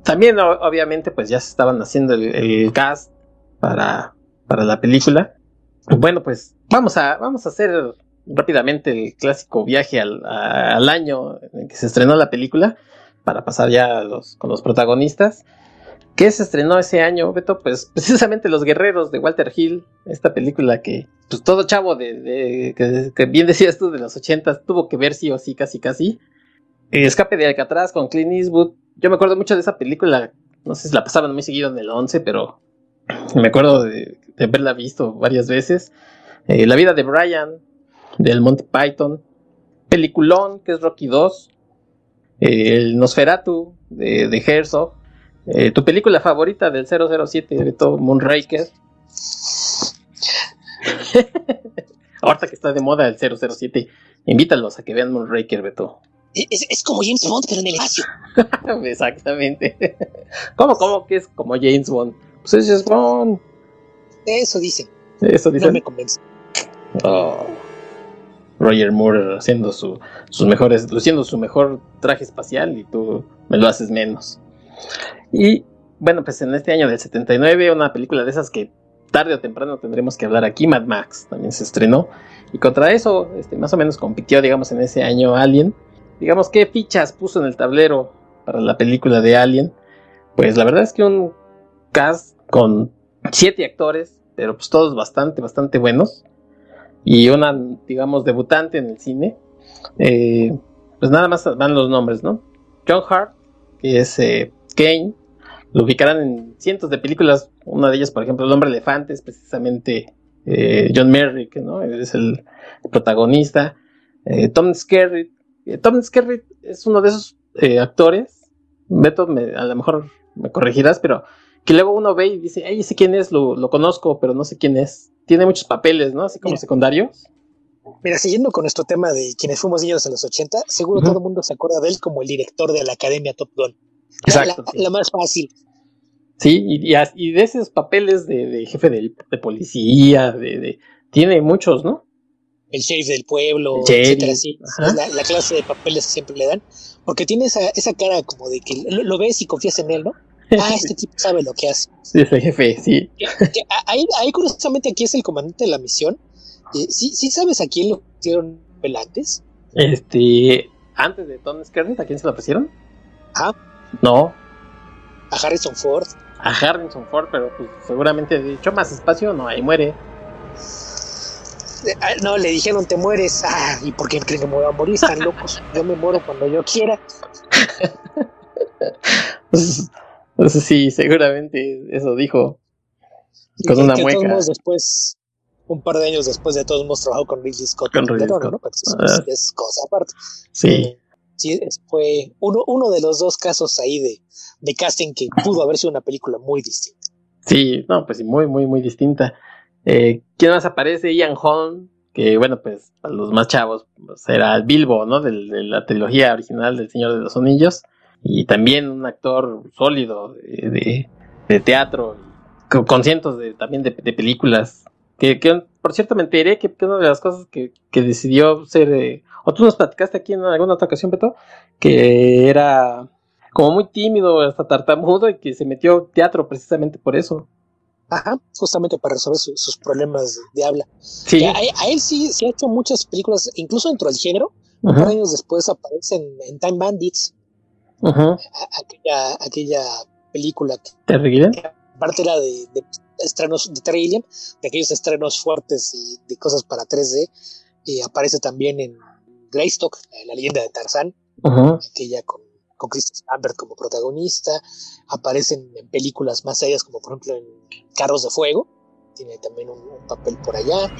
También, obviamente, pues ya se estaban haciendo el, el cast para, para la película. Bueno, pues vamos a, vamos a hacer rápidamente el clásico viaje al, a, al año en que se estrenó la película para pasar ya los, con los protagonistas. ¿Qué se estrenó ese año, Beto? Pues precisamente Los Guerreros de Walter Hill, esta película que pues todo chavo de, de que, que, bien decías tú de los ochentas tuvo que ver sí o sí, casi casi. Escape de Alcatraz con Clint Eastwood. Yo me acuerdo mucho de esa película, no sé si la pasaban muy seguido en el 11, pero me acuerdo de, de haberla visto varias veces. Eh, la vida de Brian, del Monty Python. Peliculón, que es Rocky 2 el Nosferatu de, de Herzog, eh, tu película favorita del 007 de Beto Moonraker. Ahorita que está de moda el 007, invítalos a que vean Moonraker, Beto. Es, es, como James Bond, pero en el espacio. Exactamente. ¿Cómo, cómo que es como James Bond? Pues es James Bond. Eso dicen. Eso dicen. No me convence. Oh. Roger Moore haciendo su, sus mejores, luciendo su mejor traje espacial y tú me lo haces menos. Y bueno, pues en este año del 79, una película de esas que tarde o temprano tendremos que hablar aquí, Mad Max también se estrenó. Y contra eso, este, más o menos compitió, digamos, en ese año Alien. Digamos, ¿qué fichas puso en el tablero para la película de Alien? Pues la verdad es que un cast con siete actores, pero pues todos bastante, bastante buenos y una, digamos, debutante en el cine, eh, pues nada más van los nombres, ¿no? John Hart, que es eh, Kane, lo ubicarán en cientos de películas, una de ellas, por ejemplo, El hombre elefante, es precisamente eh, John Merrick, ¿no? Es el protagonista. Eh, Tom Skerritt, Tom Skerritt es uno de esos actores, Beto, me, a lo mejor me corregirás, pero que luego uno ve y dice, ay, sé quién es, lo conozco, pero no sé quién es tiene muchos papeles, ¿no? Así como secundarios. Mira, siguiendo con nuestro tema de quienes fuimos niños en los 80, seguro todo el mundo se acuerda de él como el director de la Academia Top Gun. Exacto. La, más fácil. Sí, y, y, de esos papeles de, jefe de, policía, de, tiene muchos, ¿no? El sheriff del pueblo, etcétera, sí. La, clase de papeles que siempre le dan. Porque tiene esa, esa cara como de que lo, ves y confías en él, ¿no? Ah, este tipo sabe lo que hace. Sí, ese jefe, sí. ahí, ahí, curiosamente, aquí es el comandante de la misión. Eh, ¿sí, ¿Sí sabes a quién lo pusieron pelantes? Este. Antes de Tom Skerritt, ¿a quién se lo pusieron? Ah. No. A Harrison Ford. A Harrison Ford, pero pues seguramente dicho más espacio, no, ahí muere. Eh, ah, no, le dijeron te mueres. Ah, ¿y por qué creen que me voy a morir? Están locos. Yo me muero cuando yo quiera. sí, seguramente eso dijo. Con una mueca. después, un par de años después de todos hemos trabajado con Ridley Scott. Con Ridley Scott. ¿no? Pero ah. es, cosa aparte. Sí. Eh, sí, fue uno, uno de los dos casos ahí de, de casting que pudo haber sido una película muy distinta. Sí, no, pues sí, muy, muy, muy distinta. Eh, ¿Quién más aparece? Ian Holm, que bueno, pues para los más chavos, pues, era Bilbo, ¿no? De, la trilogía original del Señor de los Anillos. Y también un actor sólido de, teatro, con, cientos de, también de, películas. Que, por cierto, me enteré que, una de las cosas que, decidió ser. Eh, o tú nos platicaste aquí en alguna otra ocasión, Beto, que era como muy tímido, hasta tartamudo, y que se metió teatro precisamente por eso. Ajá, justamente para resolver sus problemas de, habla. Sí. A, él sí se ha hecho muchas películas, incluso dentro del género. De años después aparece en, Time Bandits. Aquella, aquella película que, Terry aparte era de, estrenos de Terry Gilliam, de aquellos estrenos fuertes y de cosas para 3D. Y aparece también en Greystock, la leyenda de Tarzán, aquella con con Christopher Lambert como protagonista, aparecen en películas más serias como por ejemplo en Carros de Fuego, tiene también un, papel por allá,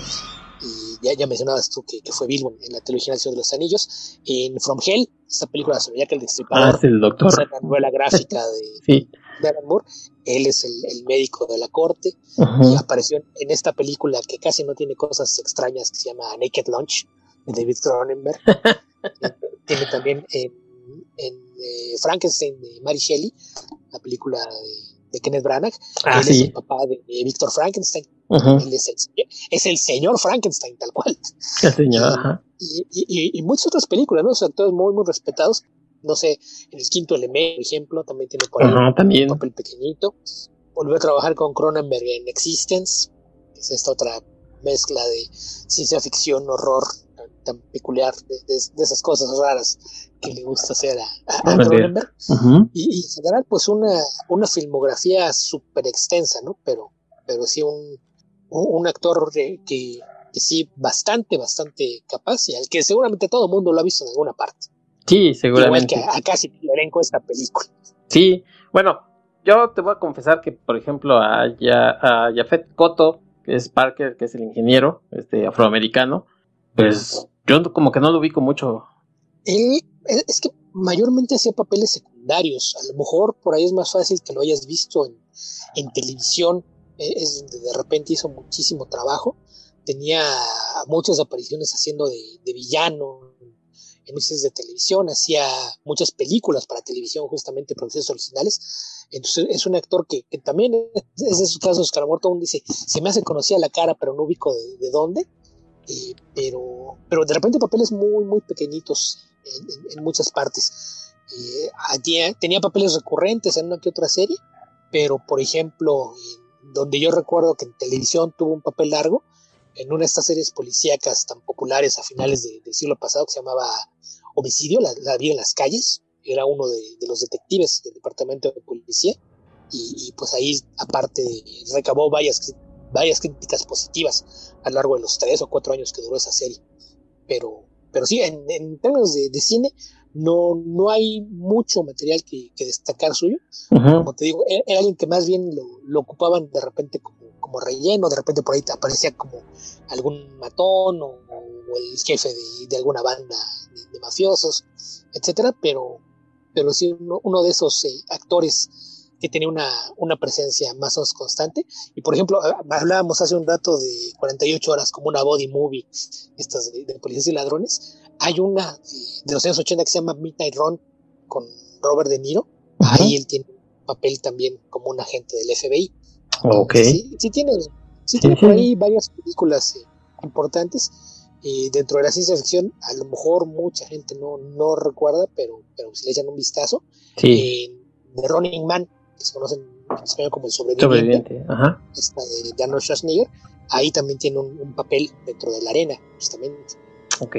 y ya, ya mencionabas tú que, fue Bilbo en la trilogía de los Anillos, en From Hell, esta película sobre Jack el Destripador, ah, el doctor. la novela gráfica de, Alan Moore, él es el, médico de la corte, y apareció en esta película que casi no tiene cosas extrañas que se llama Naked Lunch, de David Cronenberg, tiene también en en eh, Frankenstein de Mary Shelley, la película de, Kenneth Branagh. Ah, él es el papá de, Víctor Frankenstein. Él es el, señor Frankenstein, tal cual. El señor, y, muchas otras películas, ¿no? actores muy, muy respetados. No sé, en el quinto elemento, por ejemplo, también tiene por ahí un papel pequeñito. Volvió a trabajar con Cronenberg en Existence, que es esta otra mezcla de ciencia ficción, horror, tan peculiar, de, esas cosas raras que le gusta hacer a, Cronenberg. y, en general, pues una, una filmografía súper extensa, ¿no? Pero, pero sí un, un, actor que, que, sí, bastante, bastante capaz y al que seguramente todo el mundo lo ha visto en alguna parte. Sí, seguramente. Igual que a, casi el elenco esta película. Sí, bueno, yo te voy a confesar que, por ejemplo, a, a Jafet Cotto, que es Parker, que es el ingeniero este afroamericano, pues yo como que no lo ubico mucho. Él es que mayormente hacía papeles secundarios. A lo mejor por ahí es más fácil que lo hayas visto en, televisión. E, es donde de repente hizo muchísimo trabajo. Tenía muchas apariciones haciendo de, de villano en muchas de televisión. Hacía muchas películas para televisión, justamente producidas originales. Entonces es un actor que, también es de esos casos que a lo dice, se me hace conocida la cara, pero no ubico de dónde eh, pero, pero de repente papeles muy, muy pequeñitos en, muchas partes. Eh, tenía papeles recurrentes en una que otra serie, pero por ejemplo, donde yo recuerdo que en televisión tuvo un papel largo, en una de estas series policíacas tan populares a finales del siglo pasado que se llamaba Homicidio, la, la vida en las calles, era uno de, los detectives del departamento de policía, y, pues ahí aparte recabó varias, varias críticas positivas a lo largo de los tres o cuatro años que duró esa serie. Pero, pero sí, en, términos de, cine, no, no hay mucho material que, destacar suyo. Como te digo, era, alguien que más bien lo, ocupaban de repente como, como, relleno, de repente por ahí aparecía como algún matón o, el jefe de, alguna banda de, mafiosos, etcétera, pero, pero sí uno, de esos eh, actores que tenía una, una presencia más o menos constante. Y por ejemplo, hablábamos hace un rato de 48 horas como una body movie, estas de, policías y ladrones. Hay una de los años 80 que se llama Midnight Run con Robert De Niro. Ahí él tiene un papel también como un agente del FBI. Ok. Sí, sí tiene, sí tiene por ahí varias películas eh, importantes. Y dentro de la ciencia ficción, a lo mejor mucha gente no, no recuerda, pero, pero si le echan un vistazo, sí. The Running Man, que se conocen en español como el sobreviviente, Ajá. esta de, Arnold Schwarzenegger, ahí también tiene un, papel dentro de la arena, justamente. Ok.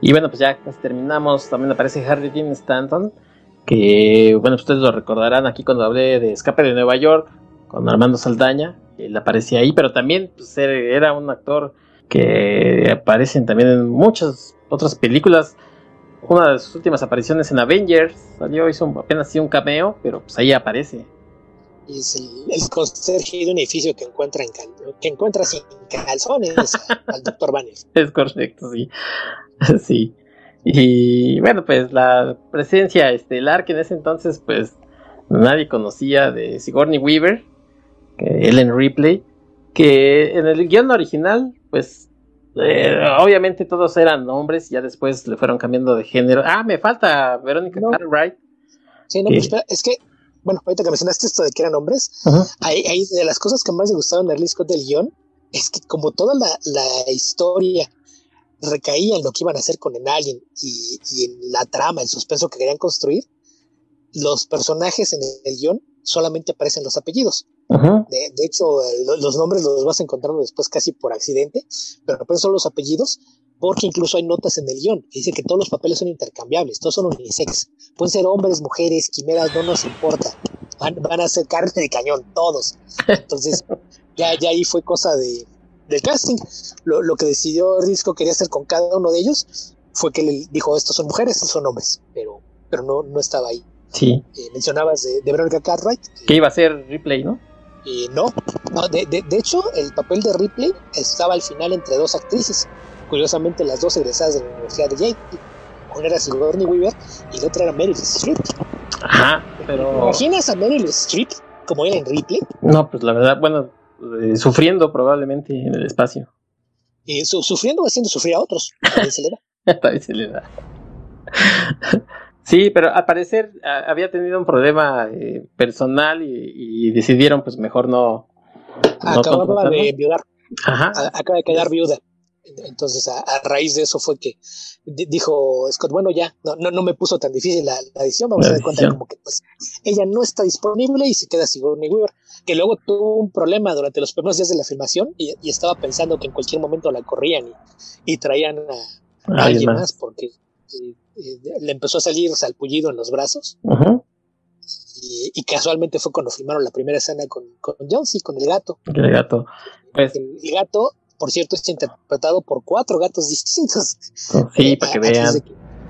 Y bueno, pues ya terminamos, también aparece Harry Dean Stanton, que bueno, ustedes lo recordarán aquí cuando hablé de Escape de Nueva York, con Armando Saldaña, él aparecía ahí, pero también pues, era un actor que aparecen también en muchas otras películas. Una de sus últimas apariciones en Avengers salió, hizo apenas así un cameo, pero pues ahí aparece. Es el, el conserje de un edificio que encuentra, en que encuentra sin calzones al Dr. Banner. Es correcto, sí. sí. Y bueno, pues la presencia estelar que en ese entonces pues nadie conocía de Sigourney Weaver, Ellen Ripley, que en el guion original pues eh, obviamente todos eran hombres, ya después le fueron cambiando de género. Ah, me falta Verónica Cartwright. Sí, no, pues espera, es que, bueno, ahorita que mencionaste esto de que eran hombres, hay, de las cosas que más me gustaron de Ridley Scott del guion, es que como toda la, la, historia recaía en lo que iban a hacer con el alien y, y, en la trama, el suspenso que querían construir, los personajes en el guion solamente aparecen los apellidos. De, hecho, los nombres los vas encontrando después casi por accidente, pero después son los apellidos, porque incluso hay notas en el guion que dice que todos los papeles son intercambiables, todos son unisex. Pueden ser hombres, mujeres, quimeras, no nos importa. Van, a ser carne de cañón, todos. Entonces, ya, ya ahí fue cosa de, del casting. Lo, lo que decidió Risco quería hacer con cada uno de ellos fue que le dijo, estos son mujeres, estos son hombres, pero, pero no, no estaba ahí. Sí. Eh, mencionabas de, de, Veronica Cartwright. Que iba a ser Ripley, ¿no? Eh, no, no de, de, hecho, el papel de Ripley estaba al final entre dos actrices. Curiosamente, las dos egresadas de la Universidad de Yale. Una era Sigourney Weaver y la otra era Meryl Streep. Ajá, pero. imaginas a Meryl Streep como era en Ripley? No, pues la verdad, bueno, eh, sufriendo probablemente en el espacio. Y sufriendo o haciendo sufrir a otros. También se le da. También se le da. Sí, pero al parecer había tenido un problema eh, personal y, decidieron pues mejor no. Acababa de viudar. Ajá. acaba de quedar viuda. Entonces, a, raíz de eso fue que dijo Scott, bueno, ya, no, no, no me puso tan difícil la, la edición, vamos a dar cuenta como que pues ella no está disponible y se queda Sigourney Weaver, que luego tuvo un problema durante los primeros días de la filmación y, estaba pensando que en cualquier momento la corrían y, traían a, alguien más porque le empezó a salir salpullido en los brazos. y, casualmente fue cuando filmaron la primera escena con, con Jonesy, con el gato. El gato. Pues el, gato, por cierto, está interpretado por cuatro gatos distintos. Sí, para que vean.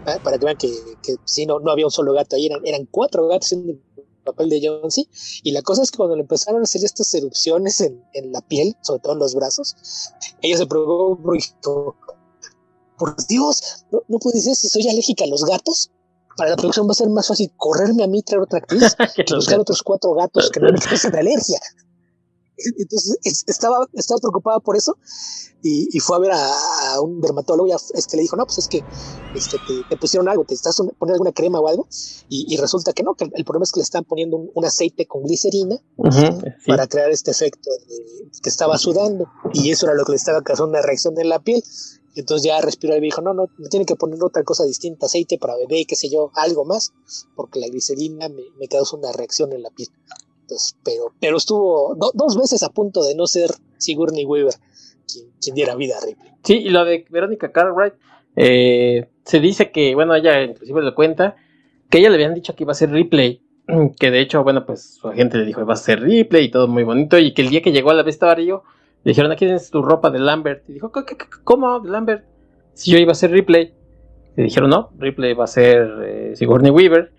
Ah, para que vean que, que sí, no, no había un solo gato ahí, eran, eran cuatro gatos en el papel de Jonesy. Y la cosa es que cuando le empezaron a hacer estas erupciones en, en la piel, sobre todo en los brazos, ella se preocupó por Dios, no, no puede ser si soy alérgica a los gatos. Para la producción va a ser más fácil correrme a mí, traer otra actriz, que buscar otros cuatro gatos que no me causen alergia. Entonces estaba, estaba preocupada por eso y, fue a ver a, un dermatólogo y este le dijo, no, pues es que este, te, pusieron algo, te estás poniendo alguna crema o algo y, resulta que no, que el problema es que le están poniendo un, aceite con glicerina para crear este efecto que estaba sudando y eso era lo que le estaba causando una reacción en la piel entonces ya respiró y me dijo, no, no, me tiene que poner otra cosa distinta, aceite para bebé, qué sé yo, algo más, porque la glicerina me, me causa una reacción en la piel. Entonces, pero, pero estuvo dos veces a punto de no ser Sigourney Weaver quien, diera vida a Ripley. Sí, y lo de Verónica Cartwright, eh, se dice que, bueno, ella inclusive le cuenta que ella le habían dicho que iba a ser Ripley, que de hecho, bueno, pues su agente le dijo iba a ser Ripley y todo muy bonito, y que el día que llegó a la vestuario le dijeron, aquí tienes tu ropa de Lambert. Y dijo, ¿cómo de Lambert? Si yo iba a ser Ripley. Le dijeron, no, Ripley va a ser eh, Sigourney Weaver.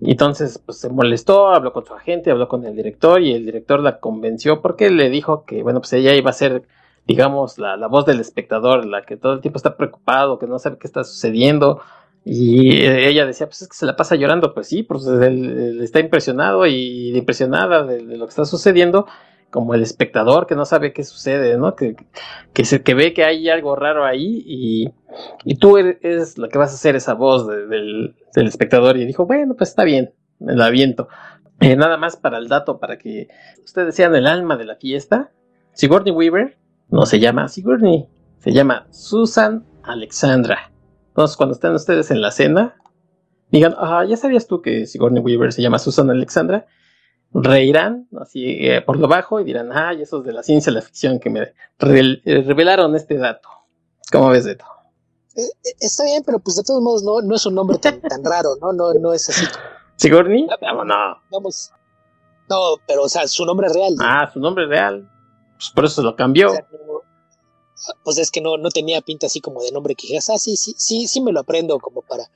Y entonces pues, se molestó, habló con su agente, habló con el director y el director la convenció porque le dijo que, bueno, pues ella iba a ser, digamos, la, la voz del espectador, la que todo el tiempo está preocupado, que no sabe qué está sucediendo. Y ella decía, pues es que se la pasa llorando, pues sí, pues él, está impresionado y impresionada de, lo que está sucediendo, como el espectador que no sabe qué sucede, ¿no? Que, que, se, que ve que hay algo raro ahí y, y tú eres la que vas a hacer esa voz del, del, espectador. Y dijo, bueno, pues está bien, me la aviento. Eh, nada más para el dato, para que ustedes sean el alma de la fiesta. Sigourney Weaver no se llama Sigourney, se llama Susan Alexandra. Entonces, cuando estén ustedes en la cena, digan, ah, ya sabías tú que Sigourney Weaver se llama Susan Alexandra. Reirán así eh, por lo bajo y dirán, ay, esos de la ciencia la ficción que me eh, revelaron este dato. ¿Cómo ves, Beto? Eh, está bien, pero pues de todos modos no, no es un nombre tan, raro, ¿no? ¿no? No es así. ¿Sigourney? Vamos, no. Vamos. No, pero o sea, su nombre real. Ah, su nombre real. Pues por eso lo cambió pues es que no, no tenía pinta así como de nombre que digas, ah, sí, sí, sí, sí me lo aprendo como para,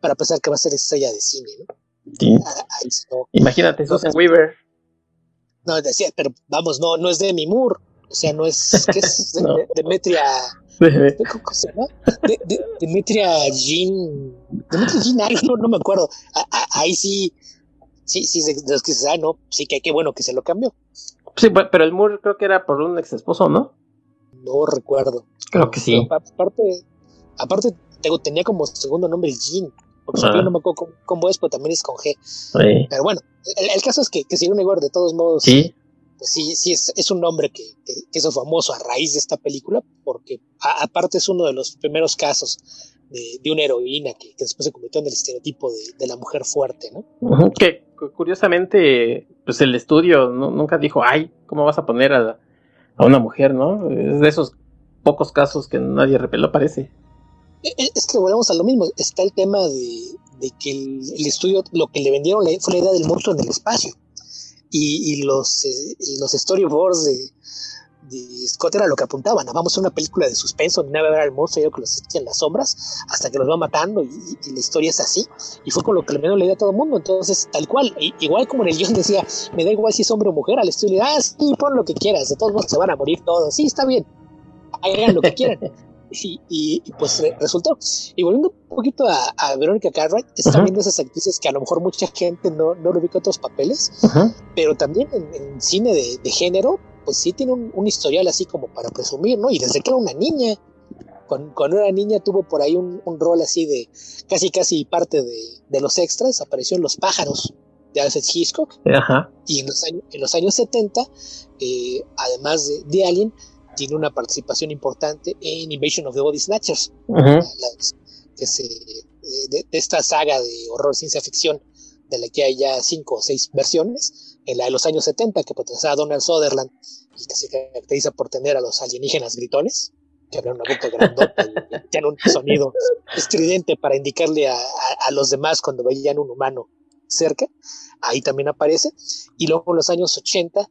para pensar que va a ser estrella de cine, ¿no? Sí. Ah, Imagínate, Susan Weaver. No, decía, pero vamos, no, no es de Moore, o sea, no es, ¿qué es? Demetria... ¿Cómo se llama? Demetria Jean... Demetria Jean, no, no me acuerdo. ahí sí, sí, sí, de los que se sabe, no, sí que qué bueno que se lo cambió. Sí, pero el Moore creo que era por un ex esposo, ¿no? No recuerdo. Creo que sí. aparte, aparte tenía como segundo nombre Jean. Porque ah. no me acuerdo cómo, es, pero también es con G. Pero bueno, el, caso es que, que si un igual de todos modos. Sí. Pues sí, sí es, es un nombre que, que, hizo famoso a raíz de esta película, porque aparte es uno de los primeros casos de, de una heroína que, después se convirtió en el estereotipo de, de la mujer fuerte, ¿no? Que curiosamente, pues el estudio nunca dijo, ay, ¿cómo vas a poner a, a una mujer, ¿no? Es de esos pocos casos que nadie repeló, parece. E, e, es que volvemos a lo mismo. Está el tema de, que el, estudio, lo que le vendieron fue la idea del monstruo en el espacio. Y, los, eh, y los storyboards de, de Scott era lo que apuntaban. Vamos a una película de suspenso, ni nada ver al monstruo yo que los en las sombras hasta que los va matando y, la historia es así. Y fue con lo que le dieron la idea a todo el mundo. Entonces, tal cual, igual como en el guion decía, me da igual si es hombre o mujer, al estudio le ah, sí, pon lo que quieras, de todos modos se van a morir todos. Sí, está bien, hagan lo que quieran. Y, pues resultó. Y volviendo un poquito a, Verónica Cartwright, es también de esas actrices que a lo mejor mucha gente no, no lo ubica otros papeles, pero también en, cine de, de, género, pues sí tiene un, historial así como para presumir, ¿no? Y desde que era una niña, cuando, era niña tuvo por ahí un, rol así de casi casi parte de, los extras, apareció en Los pájaros de Alfred Hitchcock. Ajá. Y en los, años, en los años 70, eh, además de, Alien, tiene una participación importante en Invasion of the Body Snatchers, de, esta saga de horror ciencia ficción, de la que hay ya cinco o seis versiones en la de los años 70 que protagonizaba Donald Sutherland y que se caracteriza por tener a los alienígenas gritones, que hablan una boca grandota y tienen un sonido estridente para indicarle a, los demás cuando veían un humano cerca. Ahí también aparece. Y luego en los años 80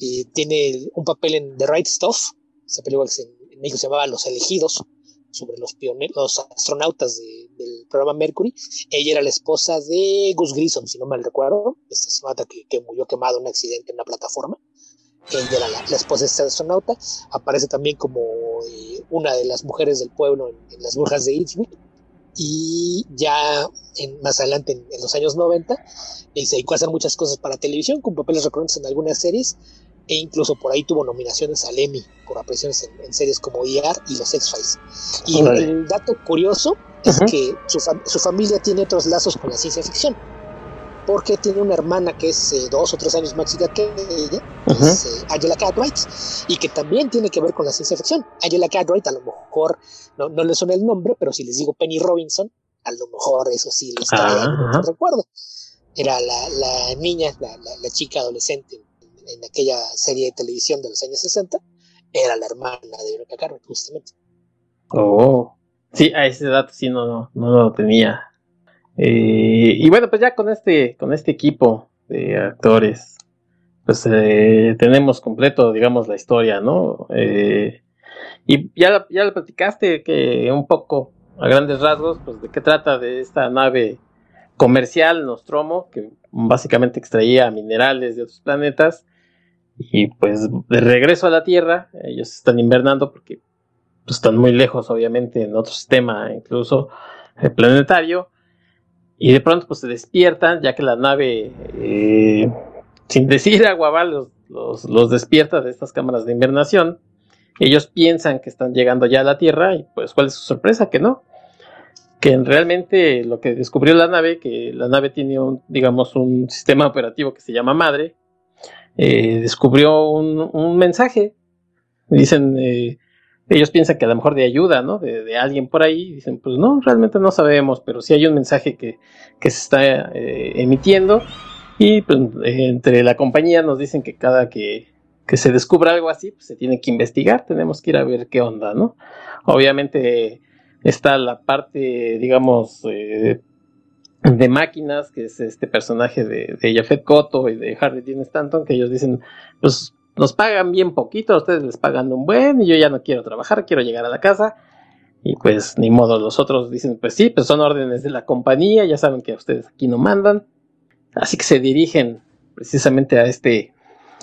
eh, tiene un papel en The Right Stuff, esa película que en México se llamaba Los Elegidos, sobre los los astronautas del programa Mercury. Ella era la esposa de Gus Grissom, si no mal recuerdo, esta astronauta que, que murió quemado en un accidente en una plataforma. Ella era la, esposa de este astronauta. Aparece también como eh, una de las mujeres del pueblo en, Las Brujas de Eastwood. Y ya en, más adelante, en, los años 90, eh, se dedicó a hacer muchas cosas para televisión, con papeles recurrentes en algunas series e incluso por ahí tuvo nominaciones al Emmy por apariciones en, series como ER y Los X-Files. Y el dato curioso es que su, familia tiene otros lazos con la ciencia ficción, porque tiene una hermana que es eh, dos o tres años más chica que ella, que es eh, Angela Cartwright, y que también tiene que ver con la ciencia ficción. Angela Cartwright, a lo mejor no, no le suena el nombre, pero si les digo Penny Robinson, a lo mejor eso sí les trae ah, recuerdo. Era la, la niña, la, la chica adolescente en aquella serie de televisión de los años 60, era la hermana de Verónica Carmen, justamente. Oh, sí, a ese dato sí no, no, lo tenía. Eh, y bueno, pues ya con este, con este equipo de actores, pues eh, tenemos completo, digamos, la historia, ¿no? Eh, y ya, ya lo platicaste que un poco, a grandes rasgos, pues de qué trata de esta nave comercial Nostromo, que básicamente extraía minerales de otros planetas y pues de regreso a la Tierra, ellos están invernando porque pues, están muy lejos, obviamente, en otro sistema incluso. planetario y de pronto pues se despiertan ya que la nave eh, sin decir agua los, los, los, despierta de estas cámaras de invernación. Ellos piensan que están llegando ya a la Tierra y pues cuál es su sorpresa que no. Que realmente lo que descubrió la nave, que la nave tiene un, digamos, un sistema operativo que se llama Madre, eh, descubrió un, un, mensaje. Dicen, eh, ellos piensan que a lo mejor de ayuda, ¿no? De, alguien por ahí. Dicen, pues no, realmente no sabemos, pero sí hay un mensaje que, que se está eh, emitiendo. Y pues, entre la compañía nos dicen que cada que, que se descubra algo así, pues se tiene que investigar, tenemos que ir a ver qué onda, ¿no? Obviamente está la parte, digamos, eh, de máquinas, que es este personaje de, de Jafet Koto y de Harry Dean Stanton, que ellos dicen, pues nos pagan bien poquito, a ustedes les pagan un buen y yo ya no quiero trabajar, quiero llegar a la casa. Y pues ni modo, los otros dicen, pues sí, pues son órdenes de la compañía, ya saben que ustedes aquí no mandan. Así que se dirigen precisamente a este,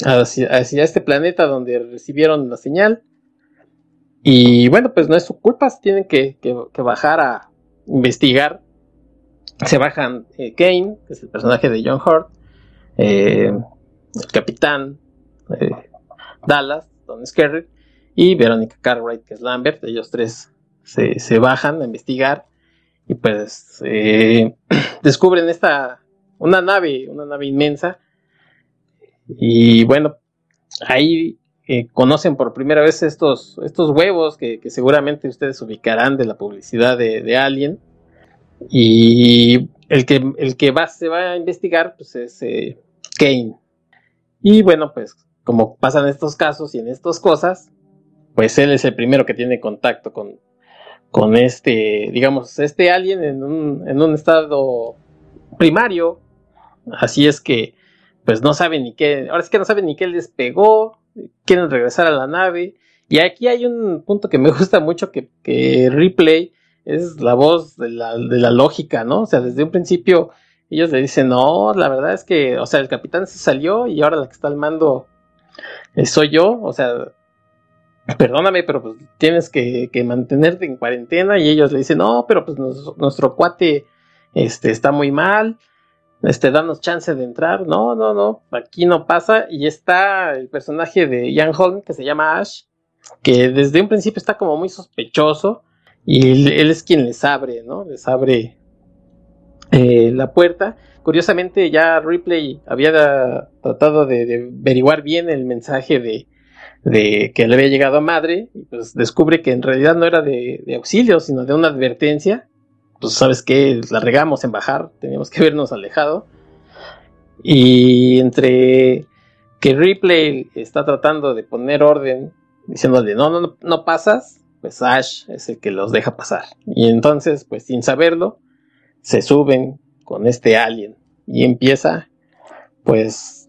hacia, este planeta donde recibieron la señal. Y bueno, pues no es su culpa, tienen que, bajar a investigar. Se bajan eh, Kane, que es el personaje de John Hurt, eh, el capitán, eh, Dallas, Don Skerritt, y Verónica Cartwright, que es Lambert. Ellos tres se, bajan a investigar y pues descubren esta, una nave, una nave inmensa. Y bueno, ahí conocen por primera vez estos, estos huevos que, seguramente ustedes ubicarán de la publicidad de, Alien. Y el que, el que va, se va a investigar pues es Kane. Y bueno, pues como pasan estos casos y en estas cosas, pues él es el primero que tiene contacto con, con este, digamos, este alien en un, en un estado primario. Así es que, pues no saben ni qué, ahora es que no saben ni qué les pegó, quieren regresar a la nave. Y aquí hay un punto que me gusta mucho que, que Replay es la voz de la, de la lógica, ¿no? O sea, desde un principio ellos le dicen, no, la verdad es que, o sea, el capitán se salió y ahora la que está al mando eh, soy yo, o sea, perdóname, pero pues tienes que, mantenerte en cuarentena. Y ellos le dicen, no, pero pues nuestro cuate este, está muy mal, este, danos chance de entrar, no, no, no, aquí no pasa y está el personaje de Ian Holm que se llama Ash, que desde un principio está como muy sospechoso y él, es quien les abre, ¿no? Les abre eh, la puerta Curiosamente ya Ripley había tratado de, averiguar bien el mensaje de, que le había llegado a madre y pues descubre que en realidad no era de, auxilio, sino de una advertencia. Pues sabes que la regamos en bajar, teníamos que vernos alejado. Y entre que Ripley está tratando de poner orden, diciéndole no, no, no pasas, pues Ash es el que los deja pasar. Y entonces, pues sin saberlo, se suben con este alien y empieza pues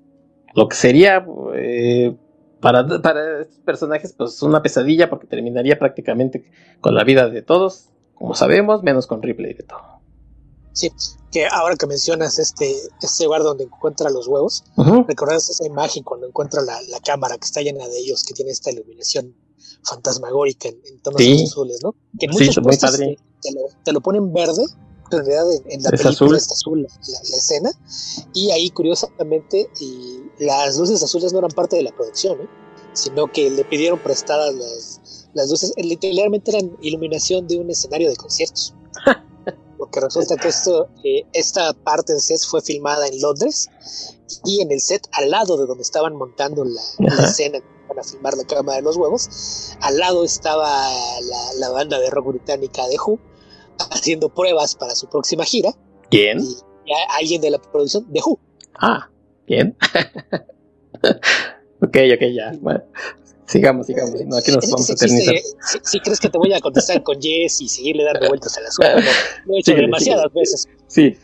lo que sería eh, para, para estos personajes pues una pesadilla porque terminaría prácticamente con la vida de todos, como sabemos, menos con Ripley de todo. Sí, que ahora que mencionas este, este lugar donde encuentra los huevos, ¿recuerdas esa imagen cuando encuentra la, cámara que está llena de ellos, que tiene esta iluminación fantasmagórica en, tonos azules, ¿no? Que muchos sí, te, lo, te, lo, ponen verde en realidad en, la película azul. es azul la, escena. Y ahí curiosamente y las luces azules no eran parte de la producción ¿eh? sino que le pidieron prestadas las, las luces. Eh, literalmente eran iluminación de un escenario de conciertos. Porque resulta que esto eh, esta parte del set fue filmada en Londres y en el set al lado de donde estaban montando la, la escena para filmar la cama de los huevos al lado estaba la, la banda de rock británica de Who haciendo pruebas para su próxima gira. ¿Quién? Y alguien de la producción de Who. Ah, bien. ok, ok, ya. Bueno, sigamos, sigamos. No, aquí nos vamos a eternizar. Si, crees que te voy a contestar con yes y seguirle dando vueltas a la suerte, lo he hecho demasiadas veces. Sí.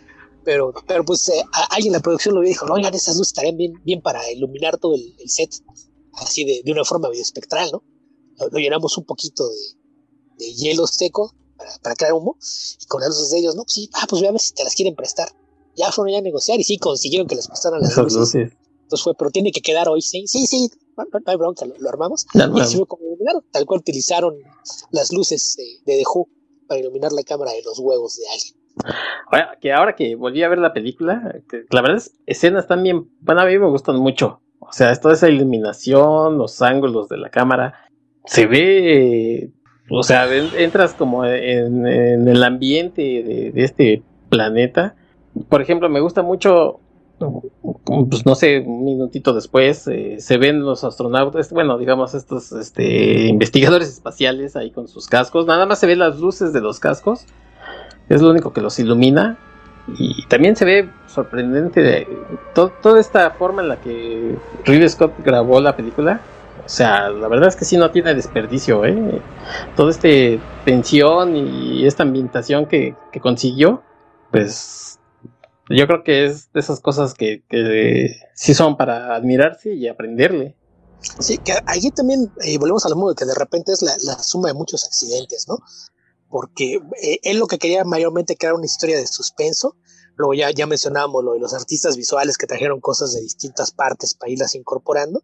Pero, pero pues eh, alguien en la producción lo dijo, oigan, esas luces estarían bien, bien para iluminar todo el, set, así de, de, una forma bioespectral, ¿no? Lo, llenamos un poquito de, de hielo seco para, crear humo, y con las luces de ellos, no, pues sí, ah, pues voy a ver si te las quieren prestar. Ya fueron ya a negociar y sí consiguieron que les prestaran las luces. Entonces fue, pero tiene que quedar hoy, sí, sí, sí, no, hay bronca, lo, armamos. y así fue como tal cual utilizaron las luces de, de The para iluminar la cámara de los huevos de alguien. Ahora que, ahora que volví a ver la película, la verdad es escenas también, bueno, a mí me gustan mucho. O sea, toda esa iluminación, los ángulos de la cámara, se ve, o sea, entras como en, el ambiente de, este planeta. Por ejemplo, me gusta mucho pues no sé, un minutito después eh, se ven los astronautas, bueno, digamos estos este, investigadores espaciales ahí con sus cascos, nada más se ven las luces de los cascos es lo único que los ilumina. Y también se ve sorprendente de toda esta forma en la que Ridley Scott grabó la película. O sea, la verdad es que sí no tiene desperdicio, ¿eh? Toda esta tensión y esta ambientación que, consiguió, pues yo creo que es de esas cosas que, que sí son para admirarse y aprenderle. Sí, que allí también eh, volvemos a lo modo que de repente es la, suma de muchos accidentes, ¿no? Porque eh, él lo que quería mayormente crear una historia de suspenso. Luego ya, ya mencionábamos lo de los artistas visuales que trajeron cosas de distintas partes para irlas incorporando,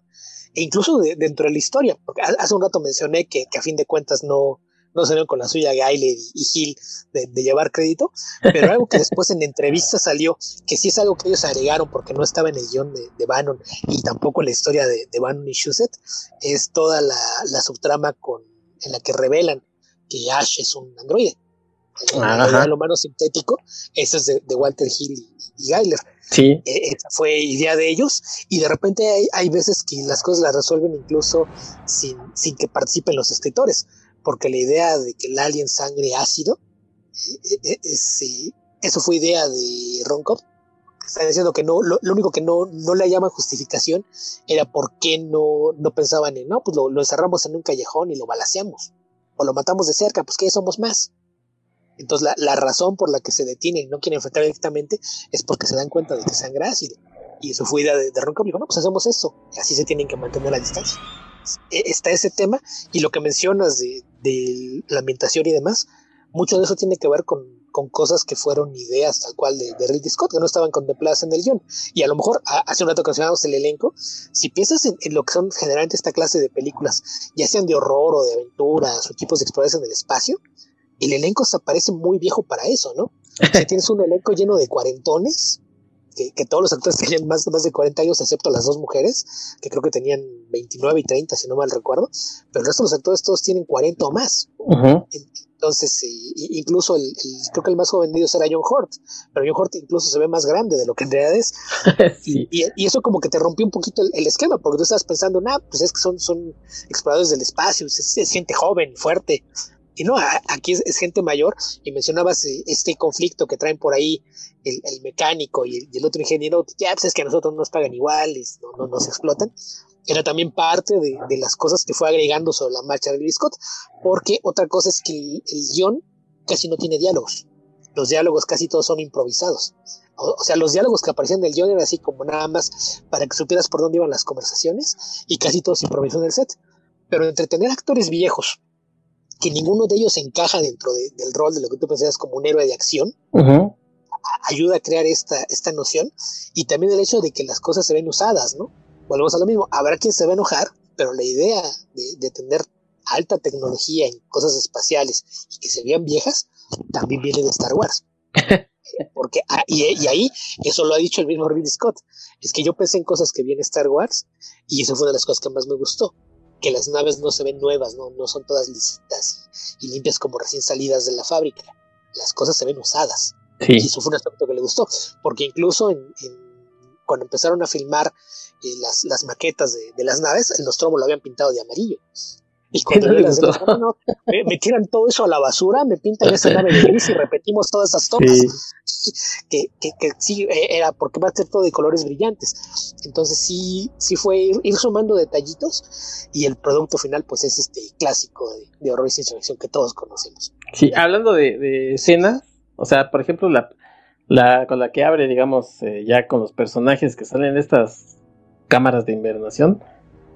e incluso dentro de la historia, porque hace un rato mencioné que, a fin de cuentas no, no salieron con la suya Gaile y, Gil de, llevar crédito, pero algo que después en entrevistas salió, que sí es algo que ellos agregaron porque no estaba en el guion de, de Bannon y tampoco en la historia de, de Bannon y Shusett, es toda la, la subtrama con, en la que revelan que Ash es un androide. lo humano sintético, eso es de, Walter Hill y, Geiler. Sí. E, esa fue idea de ellos y de repente hay, hay, veces que las cosas las resuelven incluso sin, sin que participen los escritores, porque la idea de que el alien sangre ácido, e, e, eso fue idea de Ron Cobb. Están diciendo que no, lo, único que no, no le llaman justificación era por qué no, no pensaban en, no, pues lo, lo encerramos en un callejón y lo balaseamos o lo matamos de cerca, pues que somos más. Entonces la, razón por la que se detienen y no quieren enfrentar directamente es porque se dan cuenta de que sangra ácido. Y eso fue idea de, de Ron Dijo, no, pues hacemos eso. Y así se tienen que mantener la distancia. E, está ese tema y lo que mencionas de, de la ambientación y demás, mucho de eso tiene que ver con, con cosas que fueron ideas tal cual de, de, Ridley Scott, que no estaban contempladas en el guion. Y a lo mejor, hace un rato que mencionamos el elenco, si piensas en, lo que son generalmente esta clase de películas, ya sean de horror o de aventuras o tipos de exploración en el espacio, el elenco se parece muy viejo para eso, ¿no? O sea, tienes un elenco lleno de cuarentones, que, todos los actores tenían más, más de 40 años, excepto las dos mujeres, que creo que tenían 29 y 30, si no mal recuerdo, pero el resto de los actores todos tienen 40 o más. Entonces, incluso el, creo que el más joven de ellos era John Hort, pero John Hort incluso se ve más grande de lo que en realidad es. y, eso como que te rompió un poquito el, esquema, porque tú estabas pensando, nah, pues es que son, son exploradores del espacio, es, gente joven, fuerte. Y no, aquí es, gente mayor, y mencionabas eh, este conflicto que traen por ahí el, mecánico y el, otro ingeniero, ya pues es que a nosotros no nos pagan igual, y no, no nos explotan era también parte de, de, las cosas que fue agregando sobre la marcha de Scott, porque otra cosa es que el, guion casi no tiene diálogos. Los diálogos casi todos son improvisados. O, sea, los diálogos que aparecían en el guion eran así como nada más para que supieras por dónde iban las conversaciones y casi todos improvisados en el set. Pero entretener actores viejos, que ninguno de ellos encaja dentro del rol de lo que tú pensabas como un héroe de acción, ayuda a crear esta, esta noción y también el hecho de que las cosas se ven usadas, ¿no? Volvemos a lo mismo, habrá quien se va a enojar, pero la idea de, tener alta tecnología en cosas espaciales y que se vean viejas, también viene de Star Wars. Porque, ah, y, ahí, eso lo ha dicho el mismo Ridley Scott, es que yo pensé en cosas que viene Star Wars y eso fue una de las cosas que más me gustó, que las naves no se ven nuevas, no, no son todas lisitas y, limpias como recién salidas de la fábrica, las cosas se ven usadas. Y eso fue un aspecto que le gustó, porque incluso en cuando empezaron a filmar eh, las, las, maquetas de, de, las naves, el Nostromo lo habían pintado de amarillo. Y cuando yo las me, tiran todo eso a la basura, me pintan esa nave de gris y repetimos todas esas tomas. Que, que, que, sí eh, era porque va a ser todo de colores brillantes. Entonces sí, sí fue ir, sumando detallitos y el producto final pues es este clásico de, de horror y ciencia ficción que todos conocemos. Sí, hablando de, de escenas, o sea, por ejemplo, la, la con la que abre, digamos, eh, ya con los personajes que salen de estas cámaras de invernación,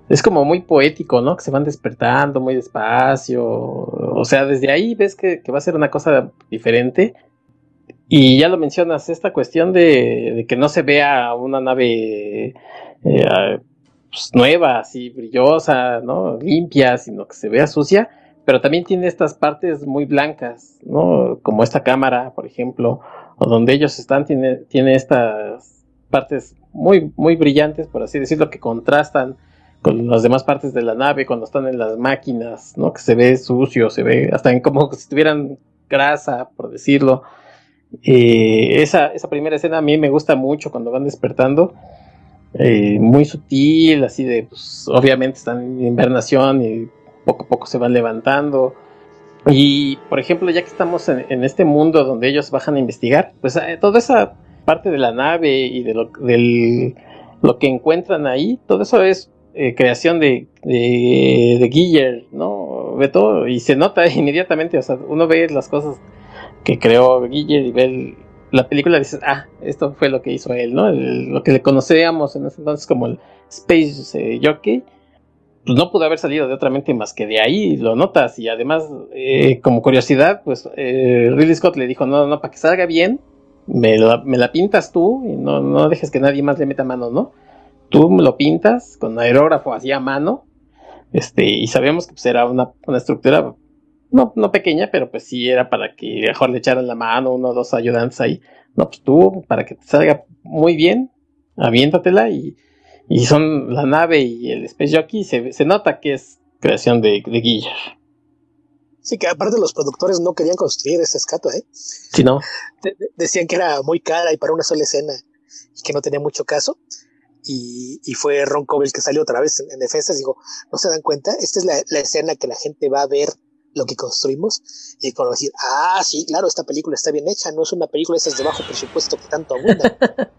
es como muy poético, ¿no? Que se van despertando muy despacio. O sea, desde ahí ves que, va a ser una cosa diferente. Y ya lo mencionas, esta cuestión de, que no se vea una nave eh, pues, nueva, así brillosa, ¿no? Limpia, sino que se vea sucia pero también tiene estas partes muy blancas, ¿no? Como esta cámara, por ejemplo, o donde ellos están, tiene, tiene estas partes muy, muy brillantes, por así decirlo, que contrastan con las demás partes de la nave cuando están en las máquinas, ¿no? Que se ve sucio, se ve hasta en como si tuvieran grasa, por decirlo. Eh, esa, esa primera escena a mí me gusta mucho cuando van despertando. Eh, muy sutil, así de, pues, obviamente están en invernación y poco a poco se van levantando. Y, por ejemplo, ya que estamos en, este mundo donde ellos bajan a investigar, pues eh, toda esa parte de la nave y de lo, del, lo que encuentran ahí, todo eso es eh, creación de, de, de ¿no? todo y se nota inmediatamente, o sea, uno ve las cosas que creó Guiller y ve la película y dices, ah, esto fue lo que hizo él, ¿no? lo que le conocíamos en ese entonces como el Space eh, Jockey pues no pudo haber salido de otra mente más que de ahí, lo notas, y además, eh, como curiosidad, pues eh, Ridley Scott le dijo, no, no, para que salga bien, me, la pintas tú, y no, no dejes que nadie más le meta mano, ¿no? Tú lo pintas con aerógrafo así a mano, este, y sabíamos que pues, era una, una estructura, no, no pequeña, pero pues sí era para que mejor le echaran la mano, uno o dos ayudantes ahí. No, pues tú, para que te salga muy bien, aviéntatela y y son la nave y el Space Jockey, se, se nota que es creación de, de Guilla. Sí, que aparte los productores no querían construir esa escatua, ¿eh? Sí, no. decían que era muy cara y para una sola escena y que no tenía mucho caso. Y, y fue Ron Cobell que salió otra vez en, defensa. Digo, ¿no se dan cuenta? Esta es la, la, escena que la gente va a ver lo que construimos y con decir, ah, sí, claro, esta película está bien hecha, no es una película esas de bajo presupuesto que tanto abunda.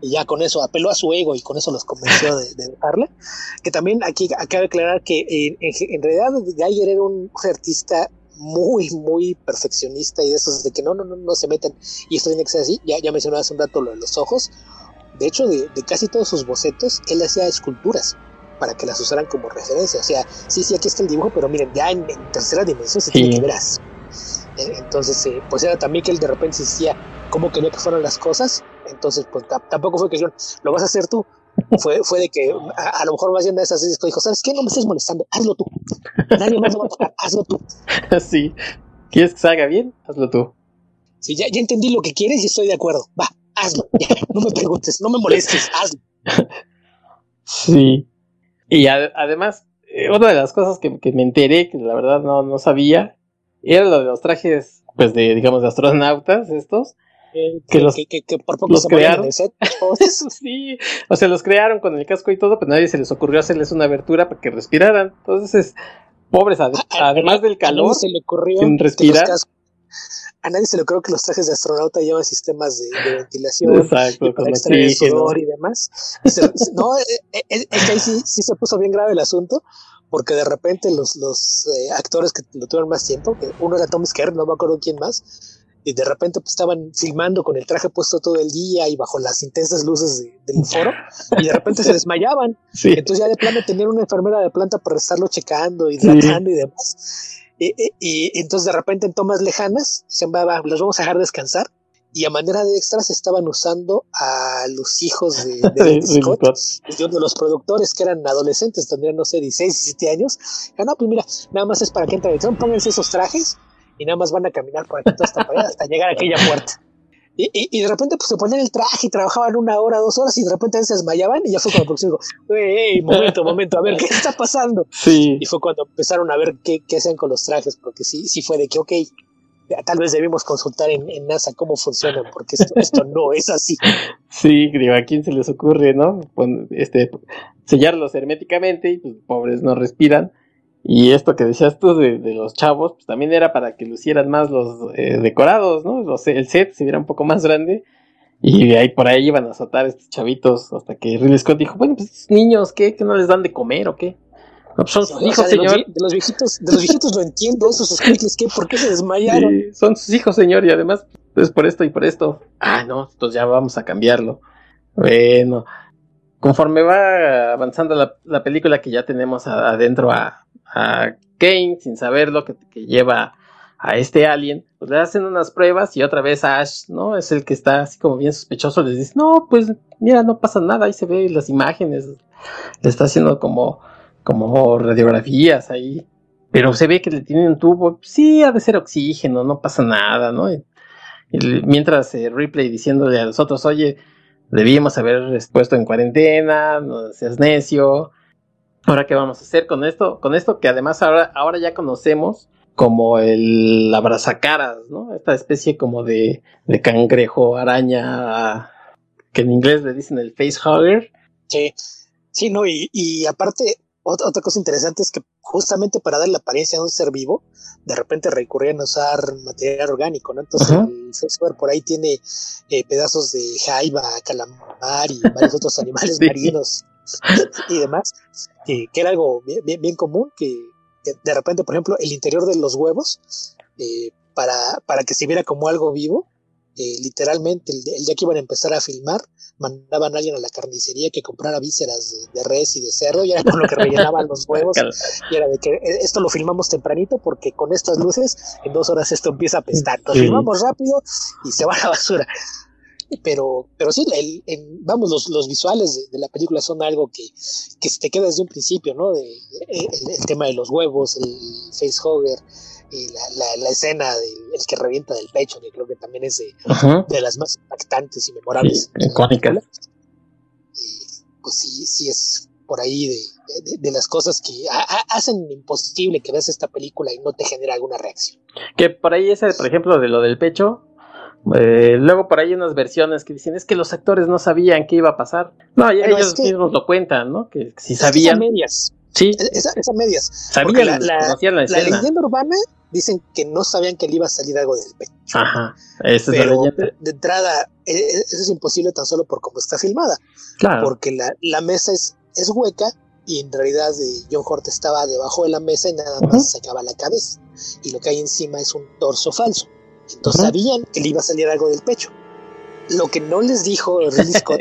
y ya con eso apeló a su ego y con eso los convenció de, dejarle. Que también aquí acaba de aclarar que en, en, realidad Geyer era un artista muy, muy perfeccionista y de esos de que no, no, no, no se meten y esto tiene que ser así. Ya, ya mencioné hace un rato lo de los ojos. De hecho, de, casi todos sus bocetos, él hacía esculturas para que las usaran como referencia. O sea, sí, sí, aquí está el dibujo, pero miren, ya en, tercera dimensión se tiene que ver así. Eh, entonces, eh, pues era también que él de repente decía cómo quería que fueran las cosas entonces, pues tampoco fue que yo, lo vas a hacer tú. Fue, fue de que a, lo mejor más bien de esas dijo, ¿sabes qué? No me estés molestando, hazlo tú. Nadie más lo va a tocar, hazlo tú. Sí. ¿Quieres que salga bien? Hazlo tú. Sí, ya, ya entendí lo que quieres y estoy de acuerdo. Va, hazlo. no me preguntes, no me molestes, hazlo. Sí. Y además, eh, una de las cosas que, que, me enteré, que la verdad no, no sabía, era lo de los trajes, pues de, digamos, de astronautas estos que, los, que, por poco se crearon. sí, o sea, los crearon con el casco y todo, pero nadie se les ocurrió hacerles una abertura para que respiraran. Entonces, pobres, además del calor, se le ocurrió sin respirar. a nadie se le ocurrió que los trajes de astronauta llevan sistemas de, ventilación Exacto, para sudor y demás. no, eh, eh, eh, es, que ahí sí, sí, se puso bien grave el asunto, porque de repente los, los actores que lo tuvieron más tiempo, que uno era Tom Skerr, no me acuerdo quién más, y de repente pues estaban filmando con el traje puesto todo el día y bajo las intensas luces del foro y de repente se desmayaban. Entonces ya de plano tenían una enfermera de planta para estarlo checando, y tratando y demás. Y, entonces de repente en tomas lejanas, se va, los vamos a dejar descansar. Y a manera de extras estaban usando a los hijos de, de, Scott, de los productores que eran adolescentes, tendrían, no sé, 16, 17 años. Ya no, pues mira, nada más es para que entre, pónganse esos trajes y nada más van a caminar por aquí hasta, hasta llegar a aquella puerta. Y, y, de repente pues se ponían el traje y trabajaban una hora, dos horas y de repente se desmayaban y ya fue cuando dijo, hey, momento, momento, a ver, ¿qué está pasando? Sí. Y fue cuando empezaron a ver qué, qué hacían con los trajes, porque sí, sí fue de que, ok, tal vez debimos consultar en, NASA cómo funcionan, porque esto, esto no es así. Sí, digo, a quién se les ocurre, ¿no? este, sellarlos herméticamente y pues pobres no respiran y esto que decías tú de, los chavos, pues también era para que lucieran más los eh, decorados, ¿no? el set se viera un poco más grande. Y ahí por ahí iban a azotar estos chavitos hasta que Ridley Scott dijo, bueno, pues niños, ¿qué? ¿Que no les dan de comer o qué? No, pues son sus hijos, señor. de los viejitos, de los viejitos lo entiendo, esos sus ¿qué? ¿Por qué se desmayaron? son sus hijos, señor, y además, pues por esto y por esto. Ah, no, entonces ya vamos a cambiarlo. Bueno, conforme va avanzando la, la película que ya tenemos adentro a, a Kane sin saber lo que, lleva a este alien, pues le hacen unas pruebas y otra vez Ash, ¿no? Es el que está así como bien sospechoso, les dice, no, pues mira, no pasa nada, ahí se ve las imágenes, le está haciendo como, como radiografías ahí. pero se ve que le tienen un tubo, sí, ha de ser oxígeno, no pasa nada, ¿no? mientras eh, Ripley diciéndole a los otros, oye, debíamos haber puesto en cuarentena, no seas necio. Ahora qué vamos a hacer con esto, con esto que además ahora, ahora ya conocemos como el abrazacaras, ¿no? Esta especie como de, de cangrejo araña que en inglés le dicen el facehugger. Sí, sí, no, y, y aparte, otra, otra cosa interesante es que justamente para dar la apariencia de un ser vivo, de repente recurrían a usar material orgánico, ¿no? Entonces el software por ahí tiene eh, pedazos de jaiba, calamar y varios otros animales marinos y demás, que, era algo bien, bien, común, que, de repente, por ejemplo, el interior de los huevos, eh, para, para que se viera como algo vivo, eh, literalmente el, día que iban a empezar a filmar, mandaban a alguien a la carnicería que comprara vísceras de, res y de cerdo y era con lo que rellenaban los huevos y era de que eh, esto lo filmamos tempranito porque con estas luces en dos horas esto empieza a apestar, lo filmamos rápido y se va a la basura. Pero, pero sí, vamos, los, los visuales de, la película son algo que, que se te queda desde un principio, ¿no? De, el, tema de los huevos, el facehugger, la, la, escena del que revienta del pecho, que creo que también es de, las más impactantes y memorables. icónicas. pues sí, sí es por ahí de, las cosas que hacen imposible que veas esta película y no te genera alguna reacción. Que por ahí ese, por ejemplo, de lo del pecho, eh, luego por ahí hay unas versiones que dicen es que los actores no sabían qué iba a pasar. No, ellos mismos lo cuentan, ¿no? Que si sabían. medias. Sí. Esa, medias. Sabían, la, la, la, leyenda urbana dicen que no sabían que le iba a salir algo del pecho. Ajá, esa Pero es de entrada, e, e, eso es imposible tan solo por cómo está filmada. Claro. Porque la, la mesa es, es hueca y en realidad eh, John Hort estaba debajo de la mesa y nada más sacaba la cabeza. Y lo que hay encima es un torso falso. Entonces sabían que le iba a salir algo del pecho. Lo que no les dijo Ridley Scott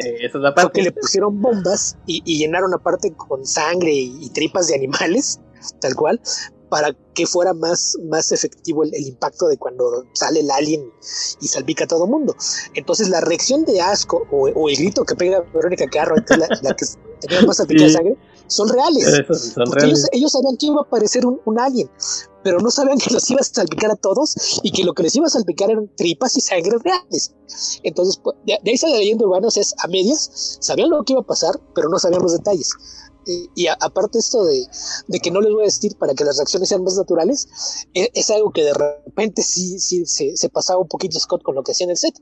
fue que le pusieron bombas y, llenaron aparte con sangre y, tripas de animales, tal cual, para que fuera más, más efectivo el, impacto de cuando sale el alien y salpica a todo mundo. Entonces la reacción de asco o, el grito que pega Verónica Carro, la, la que tenía más salpicada de sangre, son reales. Ellos, sabían que iba a aparecer un, alien, pero no sabían que los iba a salpicar a todos y que lo que les iba a salpicar eran tripas y sangre reales. Entonces, pues, de, ahí sale leyendo urbanos es a medias, sabían lo que iba a pasar, pero no sabían los detalles y aparte esto de, que no les voy a decir para que las reacciones sean más naturales, e, es, algo que de repente sí, sí se, pasaba un poquito Scott con lo que hacía en el set,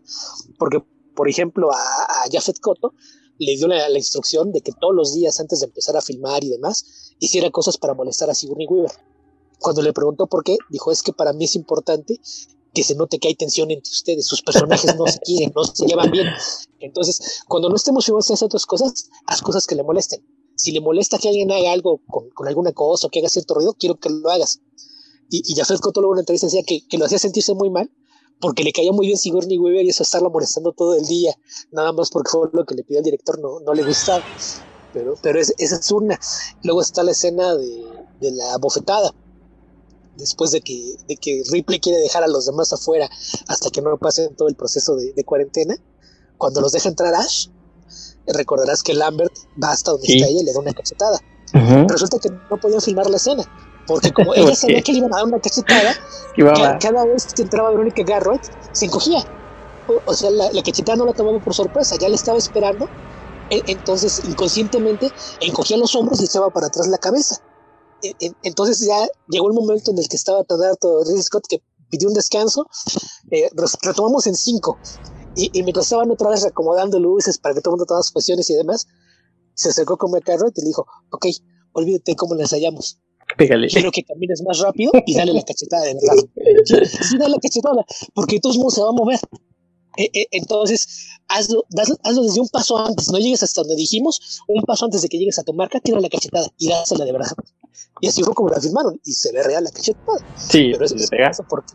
porque por ejemplo a, a Jafet Koto le dio la, instrucción de que todos los días antes de empezar a filmar y demás, hiciera cosas para molestar a Sigourney Weaver. Cuando le preguntó por qué, dijo es que para mí es importante que se note que hay tensión entre ustedes, sus personajes no se quieren, no se llevan bien. Entonces, cuando no estemos filmando esas otras cosas, haz cosas que le molesten si le molesta que alguien haga algo con, con alguna cosa o que haga cierto ruido, quiero que lo hagas. Y, y ya Cotto luego en una entrevista decía que, que, lo hacía sentirse muy mal porque le caía muy bien Sigourney Weaver y eso estarlo molestando todo el día, nada más porque fue lo que le pidió el director, no, no le gustaba. Pero, pero es, esa es una. Luego está la escena de, de la bofetada después de que, de que Ripley quiere dejar a los demás afuera hasta que no pasen todo el proceso de, de cuarentena, cuando los deja entrar Ash, recordarás que Lambert va hasta donde está ella y le da una cachetada. Resulta que no podían filmar la escena, porque como ella sabía que le iban a dar una cachetada, cada, vez que entraba Verónica Garrett se encogía. O, sea, la, cachetada no la tomaba por sorpresa, ya le estaba esperando. E, entonces, inconscientemente, encogía los hombros y echaba para atrás la cabeza. E, entonces, ya llegó el momento en el que estaba todo Ridley Scott que pidió un descanso. Eh, retomamos en cinco. Y, y, mientras estaban otra vez acomodando luces para que todo el mundo tomara sus posiciones y demás, se acercó con Carrot y le dijo, ok, olvídate cómo le ensayamos. Pégale. Quiero que camines más rápido y dale la cachetada de verdad. sí, dale la cachetada, porque de todos modos se va a mover. E, e, entonces, hazlo, hazlo, desde un paso antes, no llegues hasta donde dijimos, un paso antes de que llegues a tu marca, tira la cachetada y dásela de verdad. Y así fue como la firmaron y se ve real la cachetada. Sí, pero es, es porque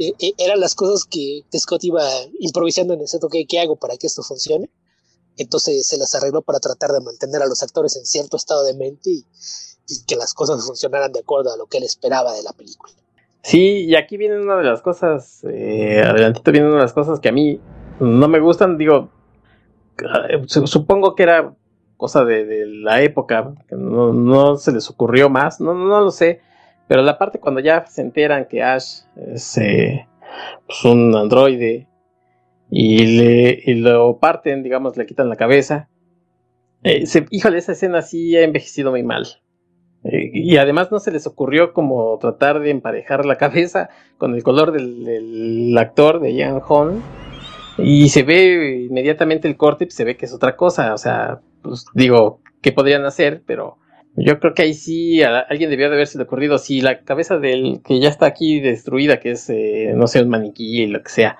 eh, eh, eran las cosas que, Scott iba improvisando en el set, ¿qué hago para que esto funcione? Entonces se las arregló para tratar de mantener a los actores en cierto estado de mente y, que las cosas funcionaran de acuerdo a lo que él esperaba de la película. Sí, y aquí viene una de las cosas, eh, adelantito viene una de las cosas que a mí no me gustan, digo, eh, supongo que era cosa de, la época, no, no, se les ocurrió más, no, no lo sé, Pero la parte cuando ya se enteran que Ash es eh, pues, un androide y, le, y lo parten, digamos, le quitan la cabeza. Eh, híjole, esa escena sí ha envejecido muy mal. Y además no se les ocurrió como tratar de emparejar la cabeza con el color del, actor de Ian Holm. Y se ve inmediatamente el corte y se ve que es otra cosa. O sea, pues digo, ¿qué podrían hacer? Pero yo creo que ahí sí alguien debió de haberse ocurrido. Si la cabeza del que ya está aquí destruida, que es, eh, no sé, un maniquí, lo que sea,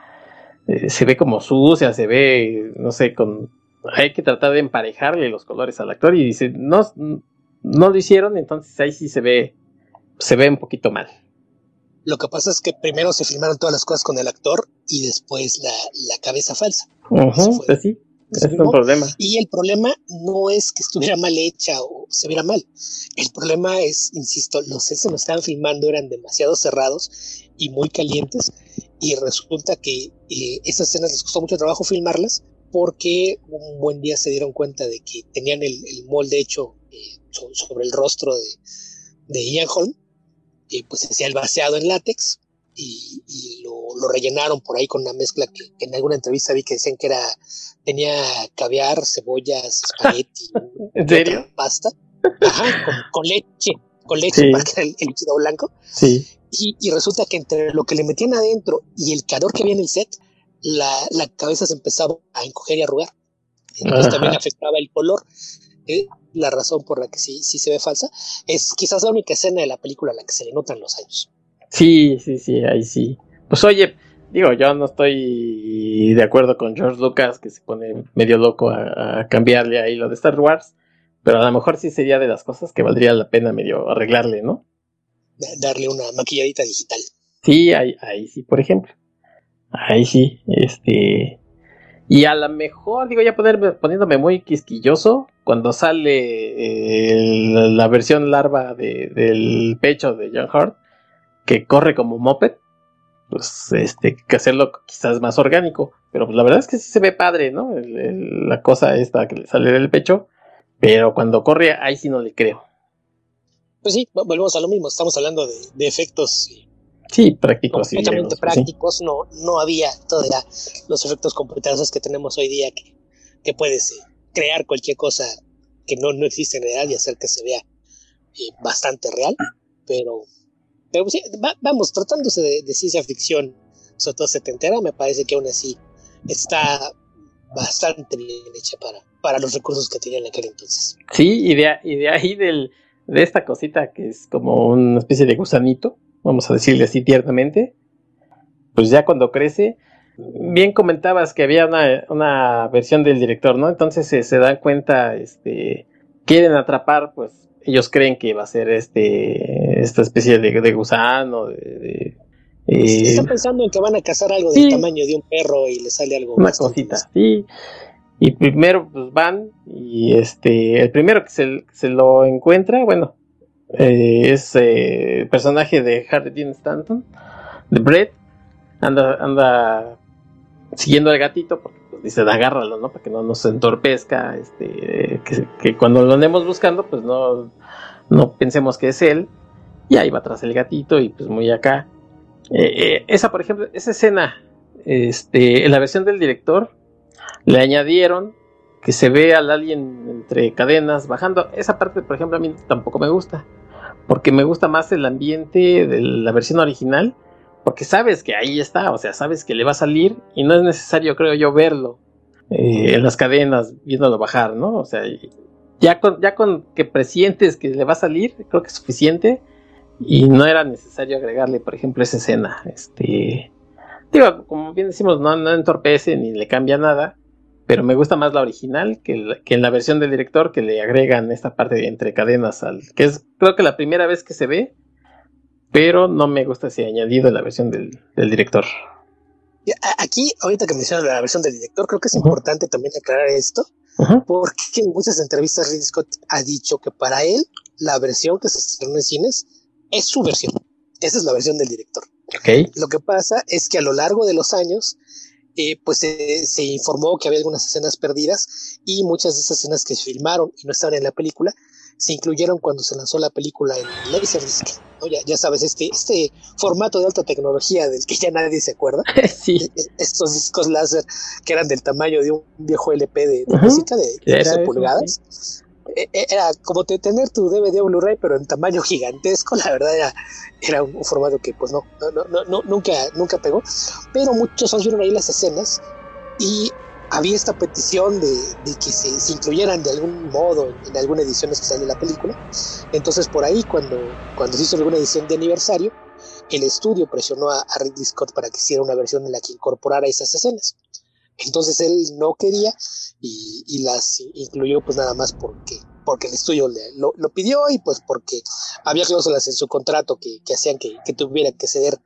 eh, se ve como sucia, se ve, no sé, con... Hay que tratar de emparejarle los colores al actor y dice, no, no lo hicieron, entonces ahí sí se ve, se ve un poquito mal. Lo que pasa es que primero se filmaron todas las cosas con el actor y después la, la cabeza falsa. pues sí, es un problema. Y el problema no es que estuviera mal hecha o se viera mal. El problema es, insisto, los sets que nos estaban filmando eran demasiado cerrados y muy calientes. Y resulta que eh, esas escenas les costó mucho trabajo filmarlas porque un buen día se dieron cuenta de que tenían el, el molde hecho eh, sobre el rostro de, de Ian Holm, y pues hacía el vaciado en látex y, lo, rellenaron por ahí con una mezcla que, en alguna entrevista vi que decían que era tenía caviar, cebollas, espagueti, ¿En serio? pasta, Ajá, con, leche, con leche para que el, el líquido blanco. Sí. Y, resulta que entre lo que le metían adentro y el calor que había en el set, la, la cabeza se empezaba a encoger y arrugar. Entonces también afectaba el color. Eh, la razón por la que sí, sí se ve falsa. Es quizás la única escena de la película a la que se le notan los años. Sí, sí, sí, ahí sí. Pues oye, digo, yo no estoy de acuerdo con George Lucas, que se pone medio loco a, cambiarle ahí lo de Star Wars, pero a lo mejor sí sería de las cosas que valdría la pena medio arreglarle, ¿no? Darle una maquilladita digital. Sí, ahí, ahí sí, por ejemplo. Ahí sí, este... Y a lo mejor, digo, ya poniéndome muy quisquilloso, cuando sale la versión larva del pecho de John Hart, que corre como moped, pues este, que hacerlo quizás más orgánico. Pero pues la verdad es que sí se ve padre, ¿no? la cosa esta que le sale del pecho. Pero cuando corre, ahí sí no le creo. Pues sí, volvemos a lo mismo. Estamos hablando de, efectos. Sí, prácticos. Completamente prácticos. No, no había todavía los efectos computadores que tenemos hoy día que, que puedes eh, crear cualquier cosa que no, no existe en realidad y hacer que se vea eh, bastante real. Pero pero vamos, tratándose de, ciencia ficción, sobre todo setentera, me parece que aún así está bastante bien hecha para, para los recursos que tenía en aquel entonces. Sí, y de, y de ahí del, de esta cosita que es como una especie de gusanito, vamos a decirle así tiernamente, pues ya cuando crece, bien comentabas que había una, una versión del director, ¿no? Entonces se dan cuenta, este, quieren atrapar, pues ellos creen que va a ser este esta especie de, gusano de, eh, están pensando en que van a cazar algo del tamaño de un perro y le sale algo una cosita sí. Y primero pues van y este el primero que se, lo encuentra bueno eh, es eh, el personaje de Harry Dean Stanton de Brett. Anda anda siguiendo al gatito porque dice, agárralo, ¿no? Para que no nos entorpezca, este, que, cuando lo andemos buscando, pues no, no pensemos que es él. Y ahí va atrás el gatito y pues muy acá. Eh, eh, esa, por ejemplo, esa escena, este, en la versión del director, le añadieron que se ve al alien entre cadenas bajando. Esa parte, por ejemplo, a mí tampoco me gusta. Porque me gusta más el ambiente de la versión original porque sabes que ahí está, o sea, sabes que le va a salir y no es necesario, creo yo, verlo eh, en las cadenas, viéndolo bajar, ¿no? O sea, ya con, ya con que presientes que le va a salir, creo que es suficiente y no era necesario agregarle, por ejemplo, esa escena. Este, digo, como bien decimos, no, no entorpece ni le cambia nada, pero me gusta más la original que, que en la versión del director que le agregan esta parte de entre cadenas al, que es creo que la primera vez que se ve pero no me gusta ese añadido en la versión del, director. Aquí, ahorita que mencionas la versión del director, creo que es importante también aclarar esto, porque en muchas entrevistas Ridley Scott ha dicho que para él la versión que se estrenó en cines es su versión. Esa es la versión del director. Okay. Lo que pasa es que a lo largo de los años, eh, pues se informó que había algunas escenas perdidas y muchas de esas escenas que se filmaron y no estaban en la película se incluyeron cuando se lanzó la película en Laserdisc. ¿no? Ya, ya sabes, este, este formato de alta tecnología del que ya nadie se acuerda. sí. E, e, estos discos láser que eran del tamaño de un viejo LP de, de música de 13 pulgadas. Sí. E, era como tener tu DVD o Blu-ray, pero en tamaño gigantesco. La verdad era, era un, formato que, pues no, no, no, nunca, nunca pegó. Pero muchos vieron ahí las escenas y había esta petición de, de que se, se, incluyeran de algún modo en, en, alguna edición especial de la película. Entonces, por ahí, cuando, cuando se hizo alguna edición de aniversario, el estudio presionó a, a Ridley Scott para que hiciera una versión en la que incorporara esas escenas. Entonces él no quería y, y, las incluyó pues nada más porque, porque el estudio le, lo, lo, pidió y pues porque había cláusulas en su contrato que, que hacían que, que, tuviera que ceder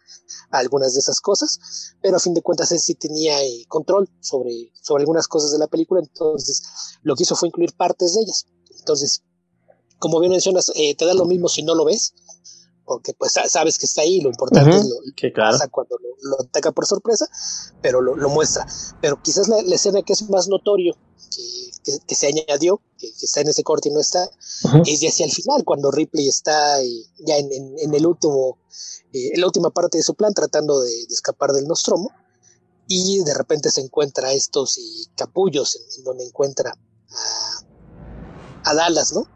a algunas de esas cosas, pero a fin de cuentas él sí tenía eh, control sobre, sobre algunas cosas de la película, entonces lo que hizo fue incluir partes de ellas. Entonces, como bien mencionas, eh, te da lo mismo si no lo ves, porque pues sabes que está ahí, lo importante uh -huh. es lo que claro. pasa cuando lo, lo, ataca por sorpresa, pero lo, lo muestra. Pero quizás la, la, escena que es más notorio, que, que, que se añadió, que, que, está en ese corte y no está, uh -huh. es ya hacia el final, cuando Ripley está eh, ya en, en, en, el último, eh, en la última parte de su plan, tratando de, de, escapar del Nostromo, y de repente se encuentra estos y capullos, en, donde encuentra a, a Dallas, ¿no?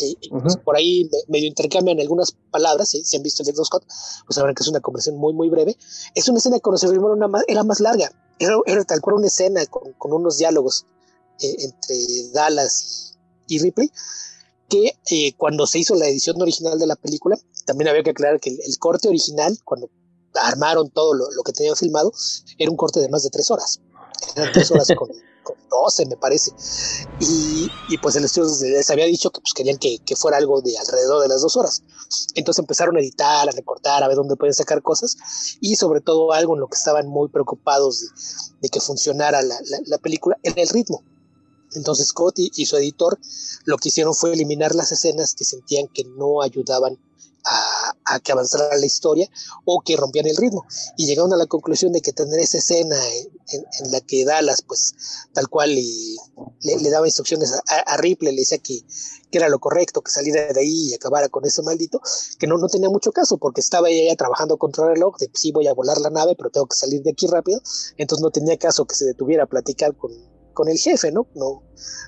Y, y, uh -huh. por ahí medio intercambian algunas palabras, si, si han visto el Exo Scott, pues sabrán que es una conversación muy, muy breve. Es una escena que cuando se filmó era más, era más larga, era, era, tal cual una escena con, con unos diálogos eh, entre Dallas y, y Ripley, que eh, cuando se hizo la edición original de la película, también había que aclarar que el, el corte original, cuando armaron todo lo, lo, que tenían filmado, era un corte de más de tres horas. Eran tres horas con, 12, me parece. Y, y, pues el estudio les había dicho que pues querían que, que, fuera algo de alrededor de las dos horas. Entonces empezaron a editar, a recortar, a ver dónde pueden sacar cosas y sobre todo algo en lo que estaban muy preocupados de, de que funcionara la, la, la, película en el ritmo. Entonces Scott y, su editor lo que hicieron fue eliminar las escenas que sentían que no ayudaban a, que avanzara la historia o que rompían el ritmo. Y llegaron a la conclusión de que tener esa escena en, en, en la que Dallas, pues tal cual, y, le, le, daba instrucciones a, a, Ripley, le decía que, que, era lo correcto, que saliera de ahí y acabara con ese maldito, que no, no tenía mucho caso, porque estaba ella trabajando contra el reloj, de sí voy a volar la nave, pero tengo que salir de aquí rápido, entonces no tenía caso que se detuviera a platicar con, con el jefe, ¿no? No,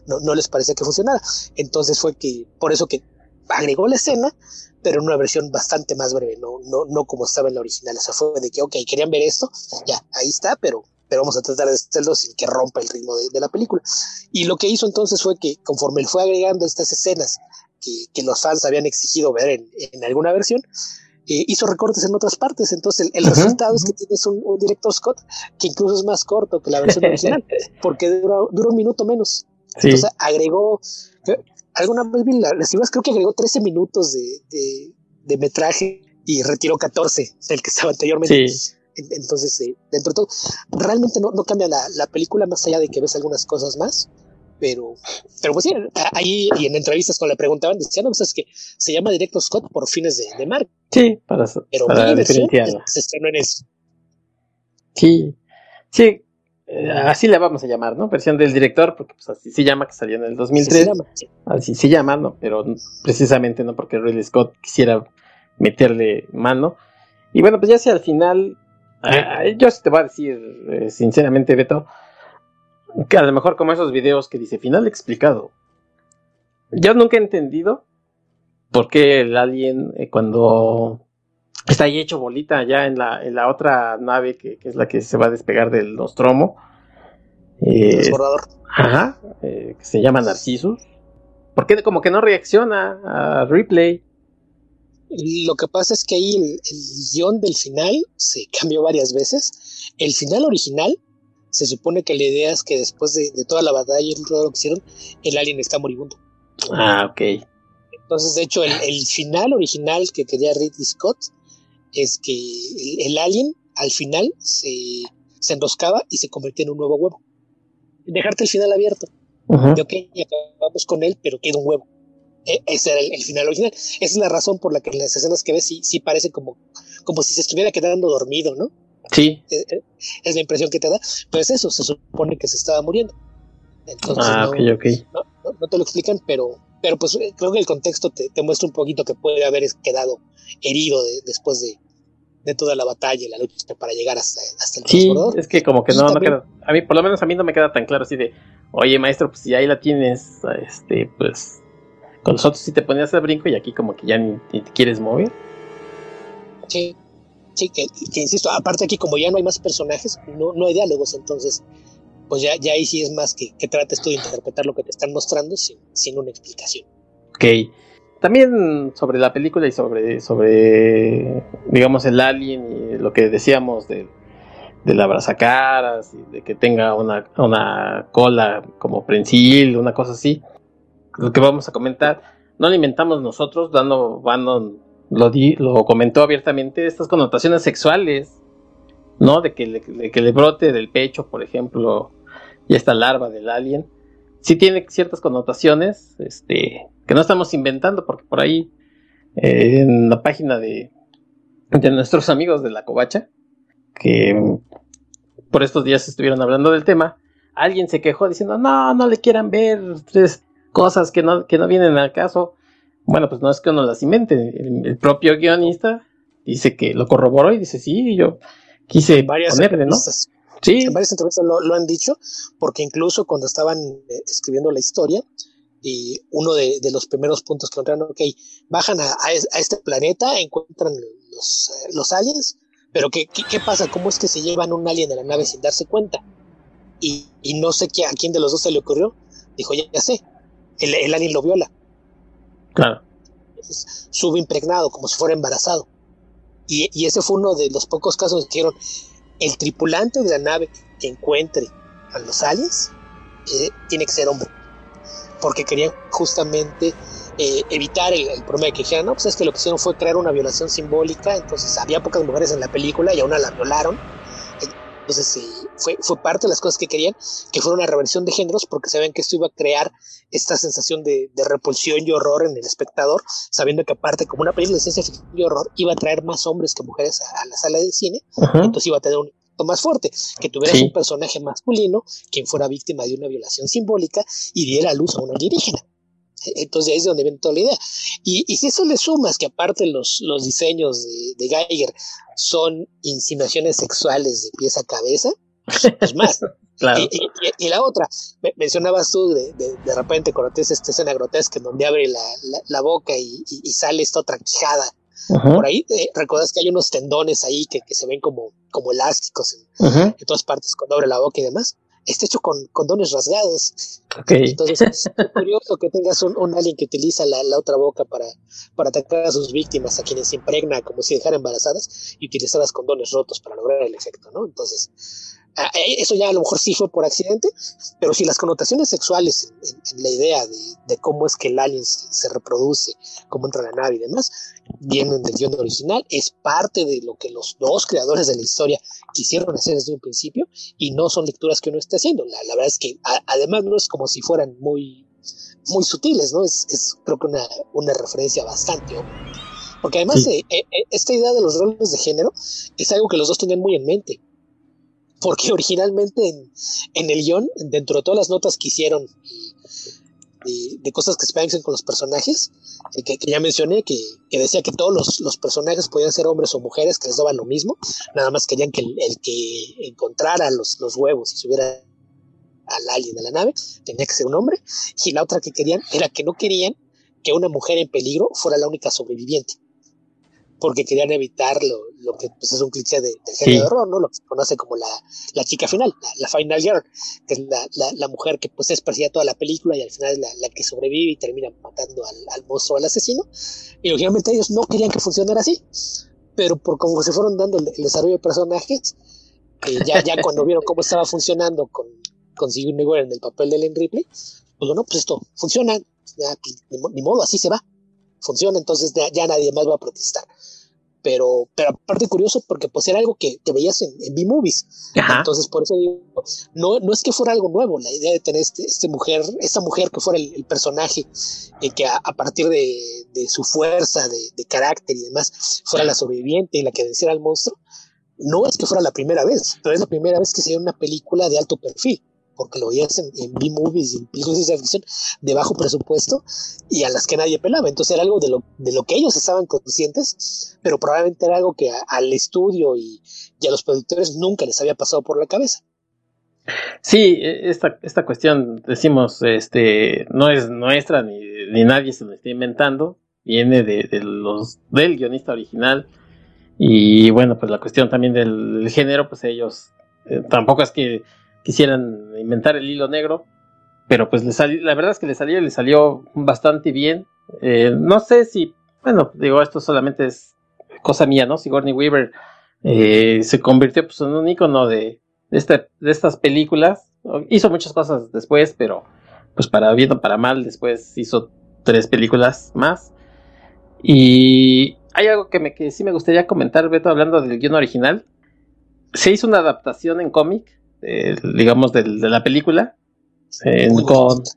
no, no les parecía que funcionara. Entonces fue que, por eso que agregó la escena, pero en una versión bastante más breve, no, no, no como estaba en la original. O sea, fue de que, ok, querían ver esto, ya, ahí está, pero, pero vamos a tratar de hacerlo sin que rompa el ritmo de, de la película. Y lo que hizo entonces fue que, conforme él fue agregando estas escenas que, que los fans habían exigido ver en, en alguna versión, eh, hizo recortes en otras partes. Entonces, el, el uh -huh, resultado es que tienes un, un, director Scott que incluso es más corto que la versión original, porque dura, dura un minuto menos. Sí. Entonces, agregó alguna vez vi las creo que agregó 13 minutos de, de, de, metraje y retiró 14 del que estaba anteriormente. Sí. Entonces, eh, dentro de todo, realmente no, no cambia la, la, película más allá de que ves algunas cosas más. Pero, pero pues sí, ahí y en entrevistas cuando le preguntaban, decían, no, pues es que se llama Director Scott por fines de, de marca. Sí, para, pero para diferenciarlo. Se estrenó en eso. Sí, sí, eh, así le vamos a llamar, ¿no? Versión del director, porque pues así se llama, que salió en el 2003. Se llama, sí. Así se llama, ¿no? Pero precisamente no porque Ridley Scott quisiera meterle mano. Y bueno, pues ya sea al final, eh, yo sí te voy a decir eh, sinceramente, Beto, que a lo mejor como esos videos que dice final explicado. Yo nunca he entendido por qué el alien eh, cuando está ahí hecho bolita ya en la, en la otra nave que, que, es la que se va a despegar del Nostromo. Eh, ajá, eh, que se llama Narcissus. ¿Por qué como que no reacciona a Replay? Lo que pasa es que ahí el, el guion del final se cambió varias veces. El final original se supone que la idea es que después de, de toda la batalla y todo lo que hicieron, el alien está moribundo. Ah, ok. Entonces, de hecho, el, el final original que quería Ridley Scott es que el, el alien al final se, se, enroscaba y se convertía en un nuevo huevo. Dejarte el final abierto. Uh -huh. Ok, y acabamos con él, pero queda un huevo. E ese era el, el, final original. Esa es la razón por la que en las escenas que ves sí, sí parece como, como si se estuviera quedando dormido, ¿no? Sí. Es, es, la impresión que te da. Pero es eso, se supone que se estaba muriendo. Entonces, ah, no, okay, okay. No, no, no, te lo explican, pero, pero pues creo que el contexto te, muestra un poquito que puede haber quedado herido después de, de, toda la batalla y la lucha para llegar hasta, hasta el Sí, es que como que no, no queda, a mí, por lo menos a mí no me queda tan claro así de, oye maestro, pues si ahí la tienes, este, pues con nosotros sí te ponías el brinco y aquí como que ya ni, te quieres mover. Sí, sí, que, insisto, aparte aquí como ya no hay más personajes, no, no hay diálogos, entonces pues ya, ya ahí sí es más que, que trates tú de interpretar lo que te están mostrando sin, sin una explicación. Ok. También sobre la película y sobre, sobre digamos, el alien y lo que decíamos de, de la brazacaras y de que tenga una, una cola como prensil, una cosa así. Lo que vamos a comentar, no lo inventamos nosotros, dando, Bandon lo, di, lo comentó abiertamente, estas connotaciones sexuales, ¿no? De que, le, de que le brote del pecho, por ejemplo, y esta larva del alien, sí tiene ciertas connotaciones, este, que no estamos inventando, porque por ahí, eh, en la página de, de nuestros amigos de la covacha, que por estos días estuvieron hablando del tema, alguien se quejó diciendo, no, no le quieran ver tres cosas que no, que no vienen al caso. Bueno, pues no es que uno las invente, el, propio guionista dice que lo corroboró y dice, sí, yo quise varias ponerle, ¿no? Sí. En varias entrevistas lo, han dicho, porque incluso cuando estaban eh, escribiendo la historia, y uno de, los primeros puntos que encontraron, ok, bajan a, este planeta, encuentran los, eh, los aliens, pero ¿qué, ¿qué, pasa? ¿Cómo es que se llevan un alien de la nave sin darse cuenta? Y, no sé qué, a quién de los dos se le ocurrió. Dijo, ya, ya sé, el, el, alien lo viola. Claro. Sube impregnado, como si fuera embarazado. Y, y ese fue uno de los pocos casos que dijeron, el tripulante de la nave que encuentre a los aliens eh, tiene que ser hombre. Porque querían justamente eh, evitar el, problema de que dijeran, no, pues es que lo que hicieron fue crear una violación simbólica, entonces había pocas mujeres en la película y a una la violaron. Entonces fue, fue parte de las cosas que querían, que fuera una reversión de géneros, porque saben que esto iba a crear esta sensación de, repulsión y horror en el espectador, sabiendo que aparte, como una película de ciencia ficción y horror, iba a traer más hombres que mujeres a, la sala de cine, entonces iba a tener un más fuerte, que tuvieras un personaje masculino quien fuera víctima de una violación simbólica y diera luz a una alienígena. Entonces ahí es donde viene toda la idea. Y, si eso le sumas que aparte los, los diseños de, Geiger son insinuaciones sexuales de pies a cabeza, pues más. y, la otra, mencionabas tú de, de, repente cuando tienes esta escena grotesca en donde abre la, la, boca y, sale esta otra quijada. Por ahí, eh, recuerdas que hay unos tendones ahí que, que se ven como, como elásticos en, en, todas partes cuando abre la boca y demás está hecho con condones rasgados. Entonces es curioso que tengas un, un alien que utiliza la, la, otra boca para, para atacar a sus víctimas, a quienes se impregna como si dejara embarazadas, y utilizar las condones rotos para lograr el efecto, ¿no? Entonces, eso ya a lo mejor sí fue por accidente, pero si las connotaciones sexuales en, la idea de, cómo es que el alien se, reproduce, cómo entra la nave y demás, vienen del guion original, es parte de lo que los dos creadores de la historia quisieron hacer desde un principio y no son lecturas que uno esté haciendo. La, verdad es que además no es como si fueran muy, muy sutiles, ¿no? Es, es creo que una, una referencia bastante obvia. Porque además eh, eh, esta idea de los roles de género es algo que los dos tenían muy en mente porque originalmente en, el guion, dentro de todas las notas que hicieron de, cosas que se con los personajes, eh, que, ya mencioné, que, decía que todos los, personajes podían ser hombres o mujeres, que les daban lo mismo, nada más querían que el, que encontrara los, los huevos y subiera al alien de la nave, tenía que ser un hombre, y la otra que querían era que no querían que una mujer en peligro fuera la única sobreviviente porque querían evitar lo, que pues, es un cliché de, del género de horror, ¿no? Lo que se conoce como la, la chica final, la, final girl, que es la, la, mujer que pues es perseguida toda la película y al final es la, que sobrevive y termina matando al, al monstruo, al asesino. Y lógicamente ellos no querían que funcionara así, pero por como se fueron dando el, desarrollo de personajes, eh, ya, ya cuando vieron cómo estaba funcionando con, con Sigourney Weaver en el papel de Ellen Ripley, pues bueno, pues esto funciona, pues, ni modo, así se va funciona, entonces ya, nadie más va a protestar. Pero, pero aparte curioso porque pues era algo que, que veías en, en B-Movies. Entonces por eso digo, no, no es que fuera algo nuevo, la idea de tener este, este mujer, esta mujer que fuera el, personaje, y que a, partir de, de, su fuerza, de, de, carácter y demás, fuera la sobreviviente y la que venciera al monstruo, no es que fuera la primera vez, pero es la primera vez que se ve una película de alto perfil porque lo veías en, B-movies y en películas de ciencia ficción de bajo presupuesto y a las que nadie pelaba. Entonces era algo de lo, de lo que ellos estaban conscientes, pero probablemente era algo que al estudio y, a los productores nunca les había pasado por la cabeza. Sí, e, esta, esta cuestión, decimos, este, no es nuestra ni, nadie se lo está inventando, viene de, de los del guionista original y bueno, pues la cuestión también del género, pues ellos eh, tampoco es que quisieran inventar el hilo negro, pero pues la verdad es que le salió, le salió bastante bien. Eh, no sé si, bueno, digo, esto solamente es cosa mía, ¿no? Sigourney Weaver eh, se convirtió pues, en un icono de, estas películas. Hizo muchas cosas después, pero pues para bien o para mal, después hizo tres películas más. Y hay algo que, que sí me gustaría comentar, Beto, hablando del guion original. Se hizo una adaptación en cómic, digamos, de, la película. muy, bonita.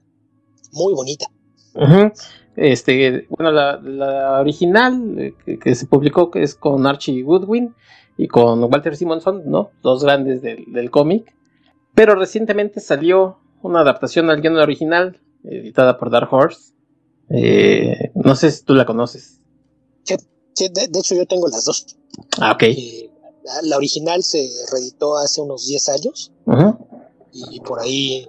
muy bonita. Este, bueno, la, original eh, que, se publicó que es con Archie Goodwin y con Walter Simonson, ¿no? Dos grandes del, cómic. Pero recientemente salió una adaptación al guion original, editada por Dark Horse. Eh, no sé si tú la conoces de, hecho yo tengo las dos. Ah, ok. Eh, la, original se reeditó hace unos 10 años y, por ahí eh,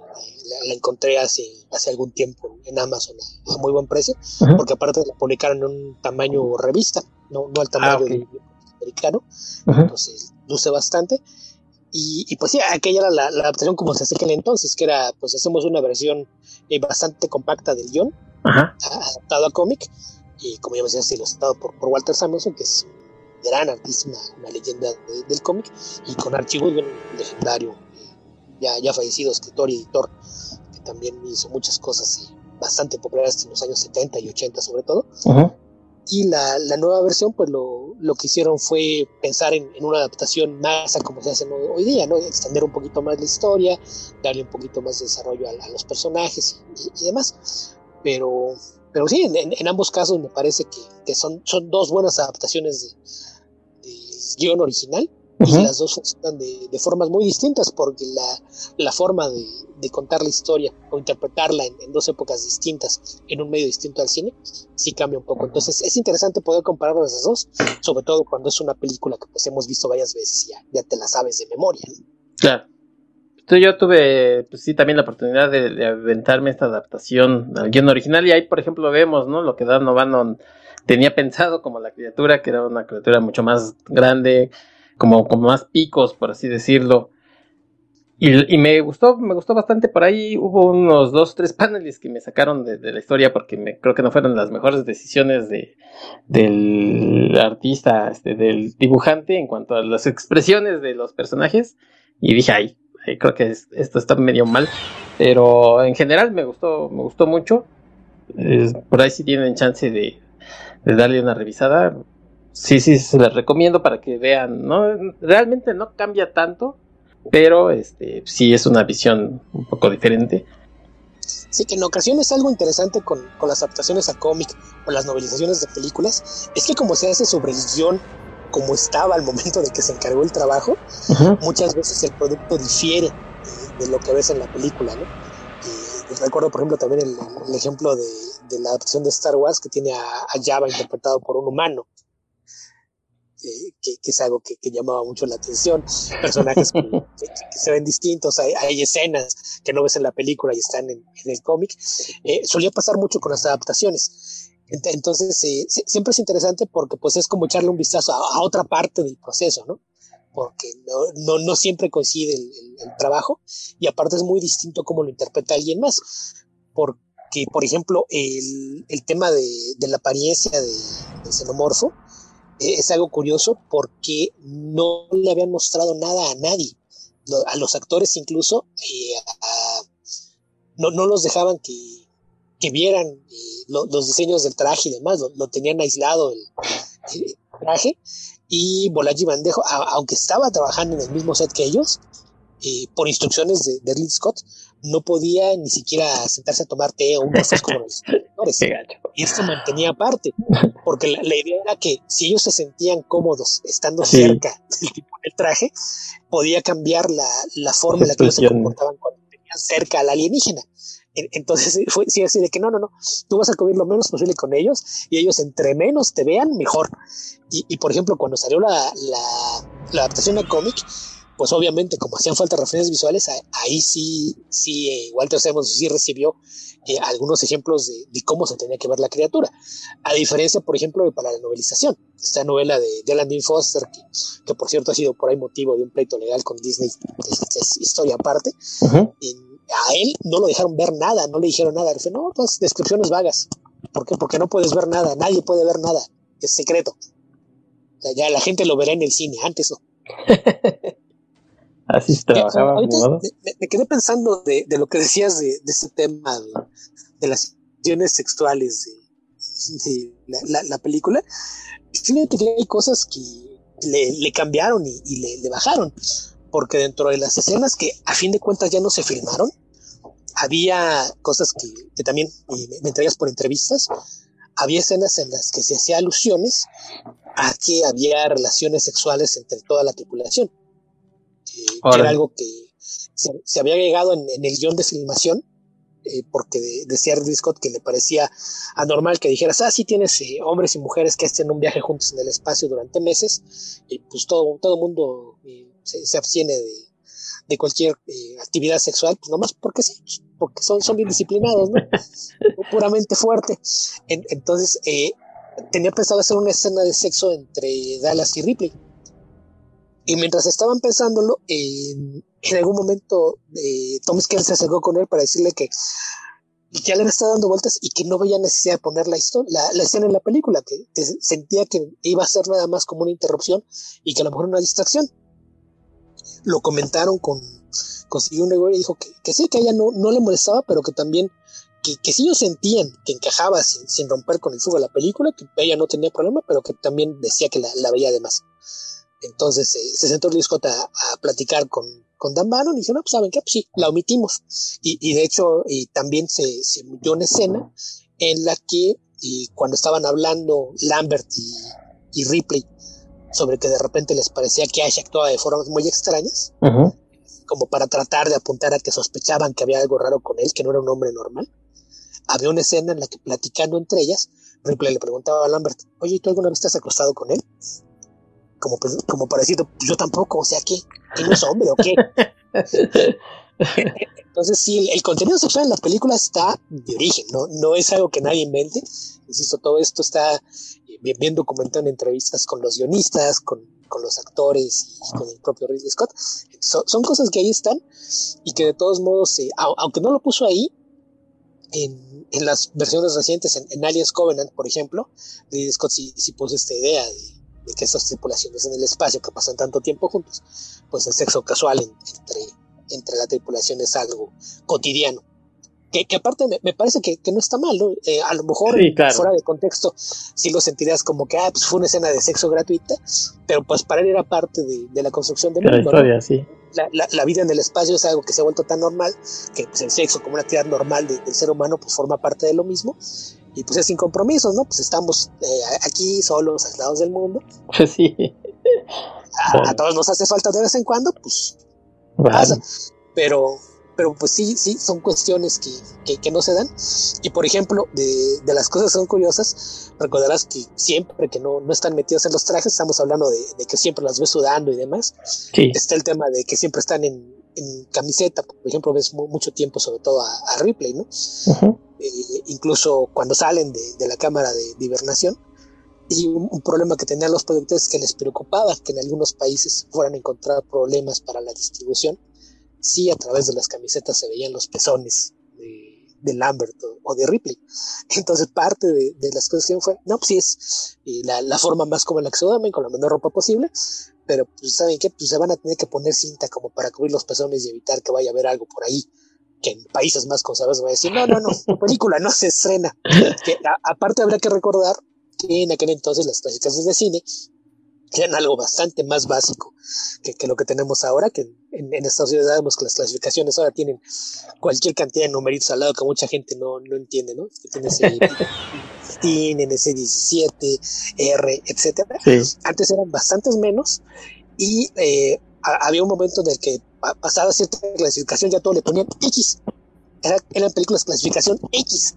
la, encontré hace, hace algún tiempo en Amazon a, muy buen precio, porque aparte la publicaron en un tamaño revista, no, no al tamaño ah, americano, entonces luce bastante. Y, pues sí, aquella era la, adaptación como se hace en el entonces, que era, pues hacemos una versión eh, bastante compacta del guion, adaptado a cómic, y como ya me decía, ilustrado por, por Walter Samuelson, que es un gran artista, una, leyenda del cómic, y con Archie Goodwin, legendario, ya, ya fallecido escritor y editor, que también hizo muchas cosas bastante populares en los años 70 y 80 sobre todo. Y la, la, nueva versión, pues lo, lo, que hicieron fue pensar en, en, una adaptación más a como se hace hoy día, ¿no? Extender un poquito más la historia, darle un poquito más de desarrollo a, los personajes y, y, demás. Pero, pero sí, en, ambos casos me parece que, son, son dos buenas adaptaciones de, guion original y las dos funcionan de, formas muy distintas porque la, la forma de, contar la historia o interpretarla en, dos épocas distintas en un medio distinto al cine sí cambia un poco. Entonces es interesante poder comparar las dos, sobre todo cuando es una película que pues hemos visto varias veces y ya, ya te la sabes de memoria. Claro yo tuve, pues sí, también la oportunidad de, aventarme esta adaptación al guion original y ahí, por ejemplo, vemos, ¿no? Lo que Dan O'Bannon tenía pensado como la criatura, que era una criatura mucho más grande, como, como más picos, por así decirlo. Y, me gustó, me gustó bastante. Por ahí hubo unos dos, tres paneles que me sacaron de, la historia porque me, creo que no fueron las mejores decisiones de, del artista, este, del dibujante en cuanto a las expresiones de los personajes. Y dije, ay, creo que esto está medio mal, pero en general me gustó, me gustó mucho. por ahí si tienen chance de, darle una revisada, sí, sí, se les recomiendo para que vean, ¿no? Realmente no cambia tanto, pero este sí es una visión un poco diferente. Sí, que en ocasiones algo interesante con, con las adaptaciones a cómic o las novelizaciones de películas es que como se hace sobre el guion como estaba al momento de que se encargó el trabajo, muchas veces el producto difiere de, lo que ves en la película, ¿no? Recuerdo, por ejemplo, también el, ejemplo de, la adaptación de Star Wars que tiene a, Java interpretado por un humano. que, es algo que, llamaba mucho la atención, personajes que, se ven distintos, hay, escenas que no ves en la película y están en, el cómic. Eh, solía pasar mucho con las adaptaciones entonces, eh, siempre es interesante porque pues es como echarle un vistazo a, otra parte del proceso, ¿no? Porque no, no, siempre coincide el, trabajo y aparte es muy distinto cómo lo interpreta alguien más. Porque, por ejemplo, el, el tema de, de, la apariencia de, del xenomorfo eh, es algo curioso porque no le habían mostrado nada a nadie. A los actores incluso eh, no, no los dejaban que, que vieran eh, los diseños del traje y demás, lo, tenían aislado el, traje. Y Bolaji Bandejo, aunque estaba trabajando en el mismo set que ellos, eh, por instrucciones de, de Scott, no podía ni siquiera sentarse a tomar té o un café como los Y esto mantenía aparte, porque la, idea era que si ellos se sentían cómodos estando cerca del tipo del traje, podía cambiar la, la forma en la que ellos se comportaban con cerca al alienígena. Entonces fue sí, así de que no, no, no, tú vas a comer lo menos posible con ellos y ellos entre menos te vean, mejor. Y, por ejemplo, cuando salió la, la, adaptación a cómic, pues obviamente como hacían falta referencias visuales, ahí sí, sí, eh, Walter Simmons sí recibió eh, algunos ejemplos de, cómo se tenía que ver la criatura. A diferencia, por ejemplo, de para la novelización, esta novela de, de Alan Dean Foster, que, por cierto ha sido por ahí motivo de un pleito legal con Disney, es, historia aparte, a él no lo dejaron ver nada, no le dijeron nada. Dice, no, pues descripciones vagas. ¿Por qué? Porque no puedes ver nada, nadie puede ver nada, es secreto. ya la gente lo verá en el cine, antes no. Así se trabajaba. me, quedé pensando de, lo que decías de, este tema de, las acciones sexuales de, la, película. Fíjate que hay cosas que le, cambiaron y, le, bajaron porque dentro de las escenas que a fin de cuentas ya no se filmaron, había cosas que, también me, me entregas por entrevistas, había escenas en las que se hacía alusiones a que había relaciones sexuales entre toda la tripulación, que, era algo que se, había llegado en, el guion de filmación, eh, porque decía Ridley Scott que le parecía anormal que dijeras, ah, sí tienes eh, hombres y mujeres que hacen un viaje juntos en el espacio durante meses, y pues todo, todo mundo eh, se, abstiene de, cualquier eh, actividad sexual, pues nomás porque sí, pues, porque son, son bien disciplinados, ¿no? Puramente fuerte. entonces, eh, tenía pensado hacer una escena de sexo entre Dallas y Ripley. Y mientras estaban pensándolo, en algún momento eh, Tom Skerritt se acercó con él para decirle que ya le estaba dando vueltas y que no veía necesidad de poner la, la, la escena en la película, que, sentía que iba a ser nada más como una interrupción y que a lo mejor una distracción lo comentaron con, con y dijo que, que, sí, que a ella no, no le molestaba, pero que también, que, que sí ellos sentían que encajaba sin, sin romper con el fuego la película, que ella no tenía problema, pero que también decía que la, la veía de más. Entonces eh, se sentó Lee Scott a, platicar con, con Dan Bannon y dijo, no, pues saben qué, pues sí, la omitimos. Y, y de hecho, también se, se emitió una escena en la que y cuando estaban hablando Lambert y, y Ripley sobre que de repente les parecía que Ash actuaba de formas muy extrañas, como para tratar de apuntar a que sospechaban que había algo raro con él, que no era un hombre normal. Había una escena en la que platicando entre ellas, Ripley le preguntaba a Lambert, oye, ¿tú alguna vez te has acostado con él? Como, pues, como parecido, pues yo tampoco, o sea, ¿qué? ¿Que no es hombre o qué? Entonces, sí, el, contenido sexual en la película está de origen, ¿no? No es algo que nadie invente. Insisto, todo esto está bien, documentado en entrevistas con los guionistas, con, con los actores y con el propio Ridley Scott. son cosas que ahí están y que de todos modos, eh, aunque no lo puso ahí, en, en las versiones recientes, en, en, Aliens Covenant, por ejemplo, Ridley Scott sí, puso esta idea de, que esas tripulaciones en el espacio que pasan tanto tiempo juntos, pues el sexo casual entre, entre la tripulación es algo cotidiano que, aparte me, parece que, no está mal, ¿no? Eh, a lo mejor fuera de contexto sí lo sentirías como que ah, pues fue una escena de sexo gratuita, pero pues para él era parte de, la construcción del mundo. La sí. La, vida en el espacio es algo que se ha vuelto tan normal que pues, el sexo como una actividad normal del ser humano pues forma parte de lo mismo y pues es sin compromisos, ¿no? Pues estamos eh, aquí solos, aislados del mundo. Sí. A, todos nos hace falta de vez en cuando, pues pasa. Pero, pero pues sí, sí, son cuestiones que, que, no se dan. Y por ejemplo, de, de, las cosas son curiosas, recordarás que siempre que no, no están metidos en los trajes, estamos hablando de, de que siempre las ves sudando y demás. Está el tema de que siempre están en, en camiseta, por ejemplo, ves mucho tiempo sobre todo a, Ripley, ¿no? Eh, incluso cuando salen de, de, la cámara de, hibernación. Y un, un, problema que tenían los productores es que les preocupaba que en algunos países fueran a encontrar problemas para la distribución sí a través de las camisetas se veían los pezones de, de Lambert o, de Ripley. Entonces parte de, de, las cosas que fue, no, pues sí es la, la, forma más como la que se duermen, con la menor ropa posible, pero pues saben que pues se van a tener que poner cinta como para cubrir los pezones y evitar que vaya a haber algo por ahí que en países más conservadores va a decir, no, no, no, tu película no se estrena. Que, aparte habrá que recordar que en aquel entonces las clasificaciones de cine eran algo bastante más básico que, que lo que tenemos ahora, que en, en, Estados Unidos sabemos que las clasificaciones ahora tienen cualquier cantidad de numeritos al lado que mucha gente no, no entiende, ¿no? Que tiene ese tienen ese 17, R, etcétera. Antes eran bastantes menos y eh, había un momento en el que pasada cierta clasificación ya todo le ponían X. eran películas clasificación X,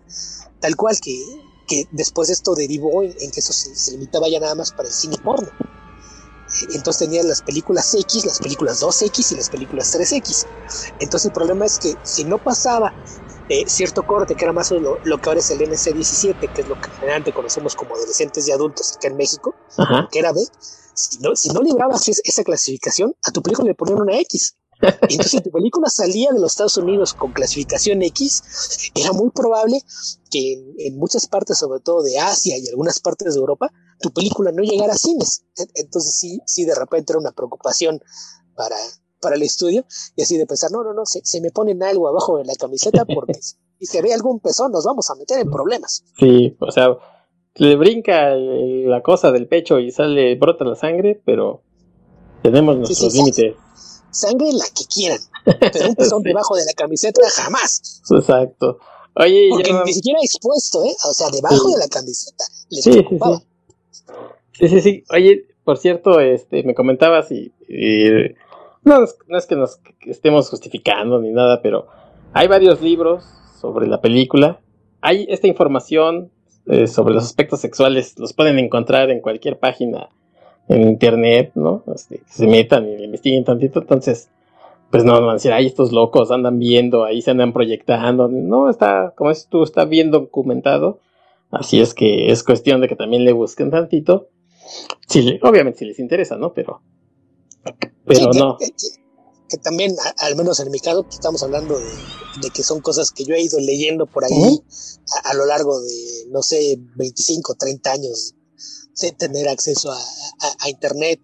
tal cual que, que después esto derivó en, que eso se, limitaba ya nada más para el cine porno. Entonces tenías las películas X, las películas 2X y las películas 3X. Entonces el problema es que si no pasaba eh, cierto corte, que era más lo, lo, que ahora es el NC17, que es lo que generalmente conocemos como adolescentes y adultos acá en México, que era B, si no, si no librabas esa clasificación, a tu película le ponían una X. Entonces, si tu película salía de los Estados Unidos con clasificación X, era muy probable que en, muchas partes, sobre todo de Asia y algunas partes de Europa, tu película no llegara a cines. Entonces, sí, sí, de repente era una preocupación para, para el estudio y así de pensar, no, no, no, se, se me ponen algo abajo de la camiseta porque si se ve algún pezón nos vamos a meter en problemas. Sí, o sea, le brinca la cosa del pecho y sale, brota la sangre, pero tenemos nuestros límites sangre la que quieran, pero un pezón debajo de la camiseta jamás. Exacto. Oye, Porque ni siquiera expuesto, ¿eh? O sea, debajo de la camiseta. sí, sí, sí. Sí, sí, sí. Oye, por cierto, este, me comentabas y, no, es que nos estemos justificando ni nada, pero hay varios libros sobre la película. Hay esta información eh, sobre los aspectos sexuales, los pueden encontrar en cualquier página en internet, ¿no? Este, se metan y investiguen tantito, entonces, pues no, van a decir, ay, estos locos andan viendo, ahí se andan proyectando, no, está, como es tú, está bien documentado, así es que es cuestión de que también le busquen tantito, sí, obviamente si les interesa, ¿no? Pero, pero no. Que, también, al menos en mi caso, pues, estamos hablando de, que son cosas que yo he ido leyendo por ahí a, a, lo largo de, no sé, 25, 30 años tener acceso a, internet,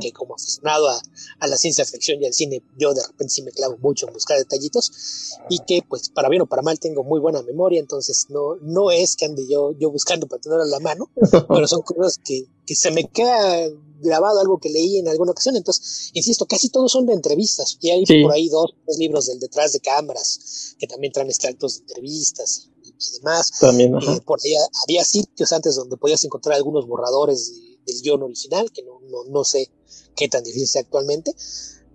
que como aficionado a, la ciencia ficción y al cine, yo de repente sí me clavo mucho en buscar detallitos, y que pues para bien o para mal tengo muy buena memoria, entonces no, no es que ande yo, yo buscando para tener a la mano, pero son cosas que, que se me queda grabado algo que leí en alguna ocasión. Entonces, insisto, casi todos son de entrevistas. Y hay por ahí dos, tres libros del detrás de cámaras que también traen extractos de entrevistas y demás. También, eh, por ahí había sitios antes donde podías encontrar algunos borradores del guion original, que no, no, no, sé qué tan difícil sea actualmente,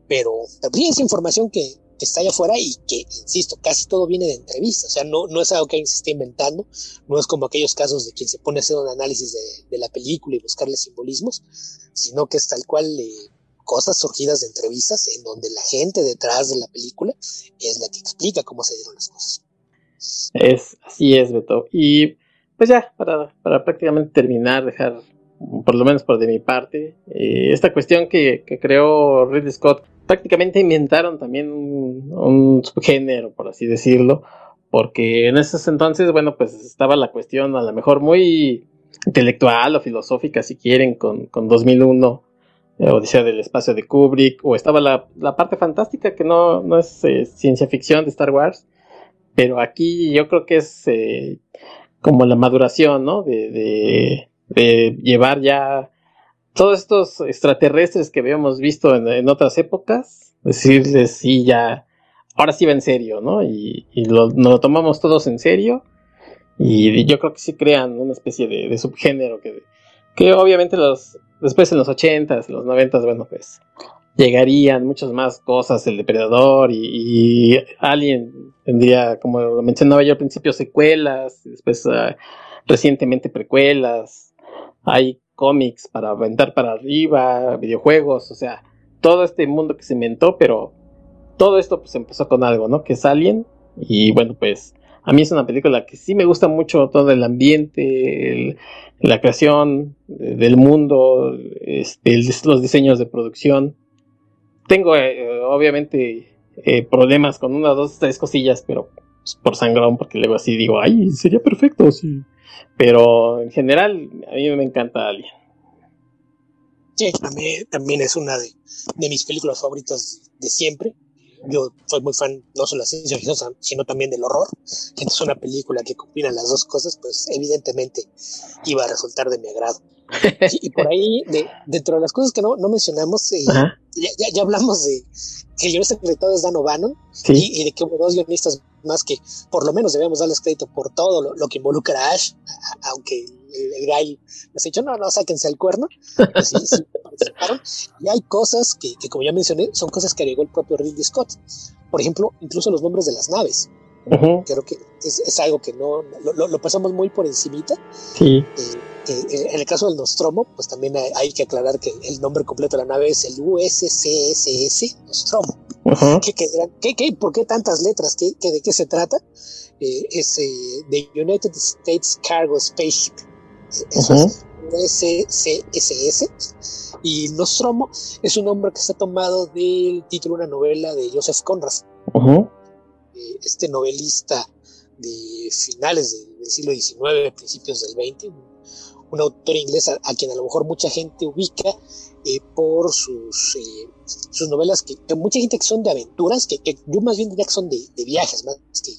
pero, pero sí es información que, que, está allá afuera y que, insisto, casi todo viene de entrevistas, o sea, no, no es algo que alguien se esté inventando, no es como aquellos casos de quien se pone a hacer un análisis de, de la película y buscarle simbolismos, sino que es tal cual eh, cosas surgidas de entrevistas en donde la gente detrás de la película es la que explica cómo se dieron las cosas. Es, así es, Beto. Y pues ya, para, para prácticamente terminar, dejar, por lo menos por de mi parte, eh, esta cuestión que, que, creó Ridley Scott, prácticamente inventaron también un, subgénero, por así decirlo, porque en esos entonces, bueno, pues estaba la cuestión a lo mejor muy intelectual o filosófica, si quieren, con, con 2001. Eh, Odisea del espacio de Kubrick, o estaba la, la parte fantástica que no, no es eh, ciencia ficción de Star Wars, pero aquí yo creo que es eh, como la maduración, ¿no? De, de, llevar ya todos estos extraterrestres que habíamos visto en, otras épocas, decirles sí, ya, ahora sí va en serio, ¿no? Y, y lo, nos lo tomamos todos en serio. Y yo creo que sí crean una especie de, subgénero que, que obviamente los después en los 80s, los 90 bueno, pues llegarían muchas más cosas, el depredador y, y Alien tendría, como lo mencionaba yo al principio, secuelas, después uh, recientemente precuelas, hay cómics para aventar para arriba, videojuegos, o sea, todo este mundo que se inventó, pero todo esto pues empezó con algo, ¿no? Que es Alien y bueno, pues a mí es una película que sí me gusta mucho todo el ambiente, la creación del mundo, este, los diseños de producción tengo eh, obviamente eh, problemas con una, dos, tres cosillas, pero pues, por sangrón, porque luego así digo, ay, sería perfecto, sí. Pero en general, a mí me encanta Alien. Sí, mí también es una de, mis películas favoritas de siempre. Yo soy muy fan no solo de la ciencia ficción, sino también del horror. Entonces, una película que combina las dos cosas, pues evidentemente iba a resultar de mi agrado. Y por ahí, de, dentro de las cosas que no, no mencionamos, eh, ya, ya, hablamos de que el guionista director es Dan O'Bannon y, de que hubo dos guionistas más que por lo menos debemos darles crédito por todo lo, que involucra a Ash, aunque el, el Guy nos ha dicho, no, no, sáquense el cuerno. Pues sí, sí, participaron. Y hay cosas que, que, como ya mencioné, son cosas que agregó el propio Ridley Scott. Por ejemplo, incluso los nombres de las naves. Creo que es, es, algo que no lo, lo, pasamos muy por encimita. Sí. Eh, eh, en el caso del Nostromo, pues también hay, hay, que aclarar que el nombre completo de la nave es el USCSS Nostromo. ¿Qué, qué, qué, por qué tantas letras? ¿Qué, ¿De qué se trata? Eh, es The United States Cargo Spaceship. Eso es USCSS. Y Nostromo es un nombre que está tomado del título de una novela de Joseph Conrad. Eh, este novelista de finales del siglo XIX, principios del XX, un, autor inglés a, quien a lo mejor mucha gente ubica eh, por sus, eh, sus novelas, que, mucha gente que son de aventuras, que, yo más bien diría que son de, viajes, más que,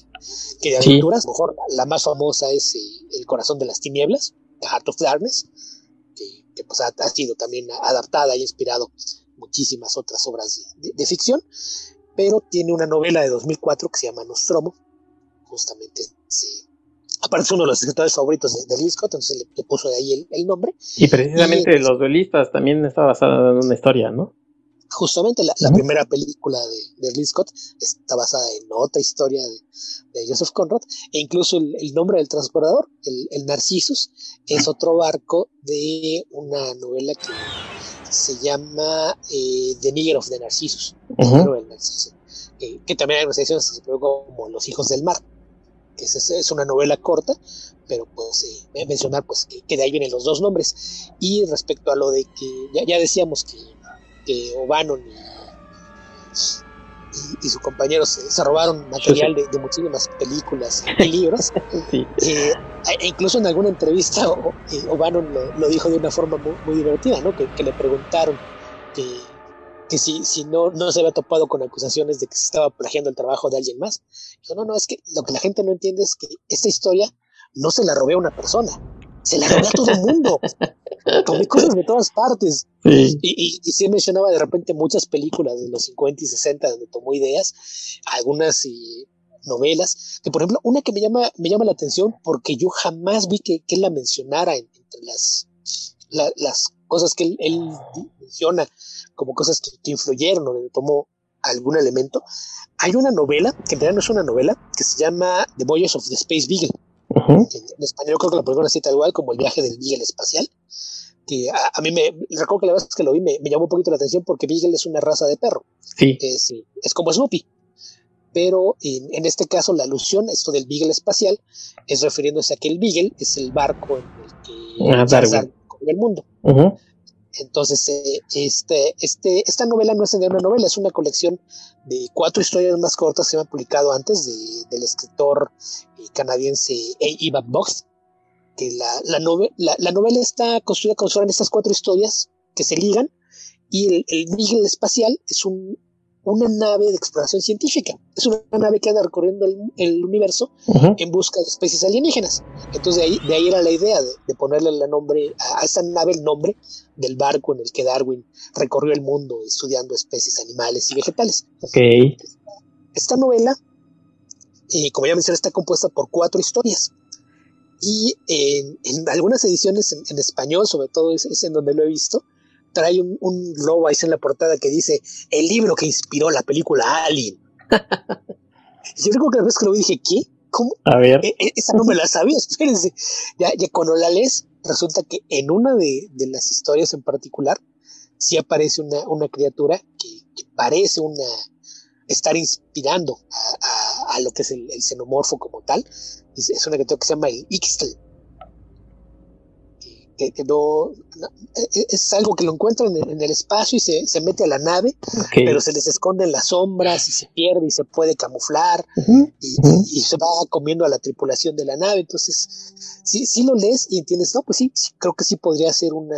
que de aventuras. A lo mejor la, más famosa es El corazón de las tinieblas, The Heart of Darkness, que, pues ha, sido también adaptada y inspirado muchísimas otras obras de, de ficción pero tiene una novela de 2004 que se llama Nostromo, justamente se, aparte es uno de los escritores favoritos de, de Scott, entonces le, puso de ahí el, nombre. Y precisamente Los Duelistas también está basada en una historia, ¿no? Justamente la, primera película de, de Scott está basada en otra historia de, Joseph Conrad, e incluso el, nombre del transportador, el, el Narcissus, es otro barco de una novela que se llama eh, The Nigger of the Narcissus, que también hay ediciones que se como Los Hijos del Mar, que es, una novela corta, pero pues eh, mencionar pues que, de ahí vienen los dos nombres. Y respecto a lo de que ya, decíamos que, que O'Bannon y y, sus compañeros se, robaron material de, muchísimas películas y libros. Eh, e incluso en alguna entrevista eh, O'Bannon lo, dijo de una forma muy, divertida, ¿no? Que, le preguntaron que, que si, si no, no se había topado con acusaciones de que se estaba plagiando el trabajo de alguien más. Dijo, no, no, es que lo que la gente no entiende es que esta historia no se la robé a una persona, se la robé a todo el mundo. Tomé cosas de todas partes. Y, y, y, sí mencionaba de repente muchas películas de los 50 y 60 donde tomó ideas, algunas y novelas, que por ejemplo, una que me llama, me llama la atención porque yo jamás vi que, que la mencionara entre las, las cosas que él, él, menciona como cosas que, que influyeron o tomó algún elemento. Hay una novela, que en realidad no es una novela, que se llama The Voyage of the Space Beagle en español creo que la película así tal igual como el viaje del Beagle espacial. Que a, mí me recuerdo que la vez que lo vi me, llamó un poquito la atención porque Beagle es una raza de perro. Sí. Es, es como Snoopy. Pero en, en, este caso la alusión, esto del Beagle espacial, es refiriéndose a que el Beagle es el barco en el que ah, Darwin. El mundo. Entonces, eh, este, este, esta novela no es una novela, es una colección de cuatro historias más cortas que han publicado antes de, del escritor eh, canadiense A. Box, que la, la, la, novela está construida con en estas cuatro historias que se ligan y el, el espacial es un, una nave de exploración científica. Es una nave que anda recorriendo el, universo en busca de especies alienígenas. Entonces de ahí, de ahí era la idea de, ponerle el nombre a, esta nave el nombre del barco en el que Darwin recorrió el mundo estudiando especies animales y vegetales. Okay. Esta novela, eh, como ya mencioné, está compuesta por cuatro historias. Y en, algunas ediciones en, español, sobre todo es en donde lo he visto, trae un, un logo ahí en la portada que dice el libro que inspiró la película Alien. Yo recuerdo que la vez que lo vi dije, ¿qué? ¿Cómo? A ver. E, e, esa no me la sabía, espérense. Ya, ya cuando la lees, resulta que en una de, de las historias en particular, sí aparece una, una criatura que, parece una estar inspirando a, a, lo que es el, xenomorfo como tal. Es, es, una criatura que se llama el Ixtl que, no, e, e, es algo que lo encuentran en, el espacio y se, se, mete a la nave, pero se les esconde en las sombras y se pierde y se puede camuflar y, se va comiendo a la tripulación de la nave. Entonces, si, si lo lees y entiendes, no, pues sí, creo que sí podría ser una,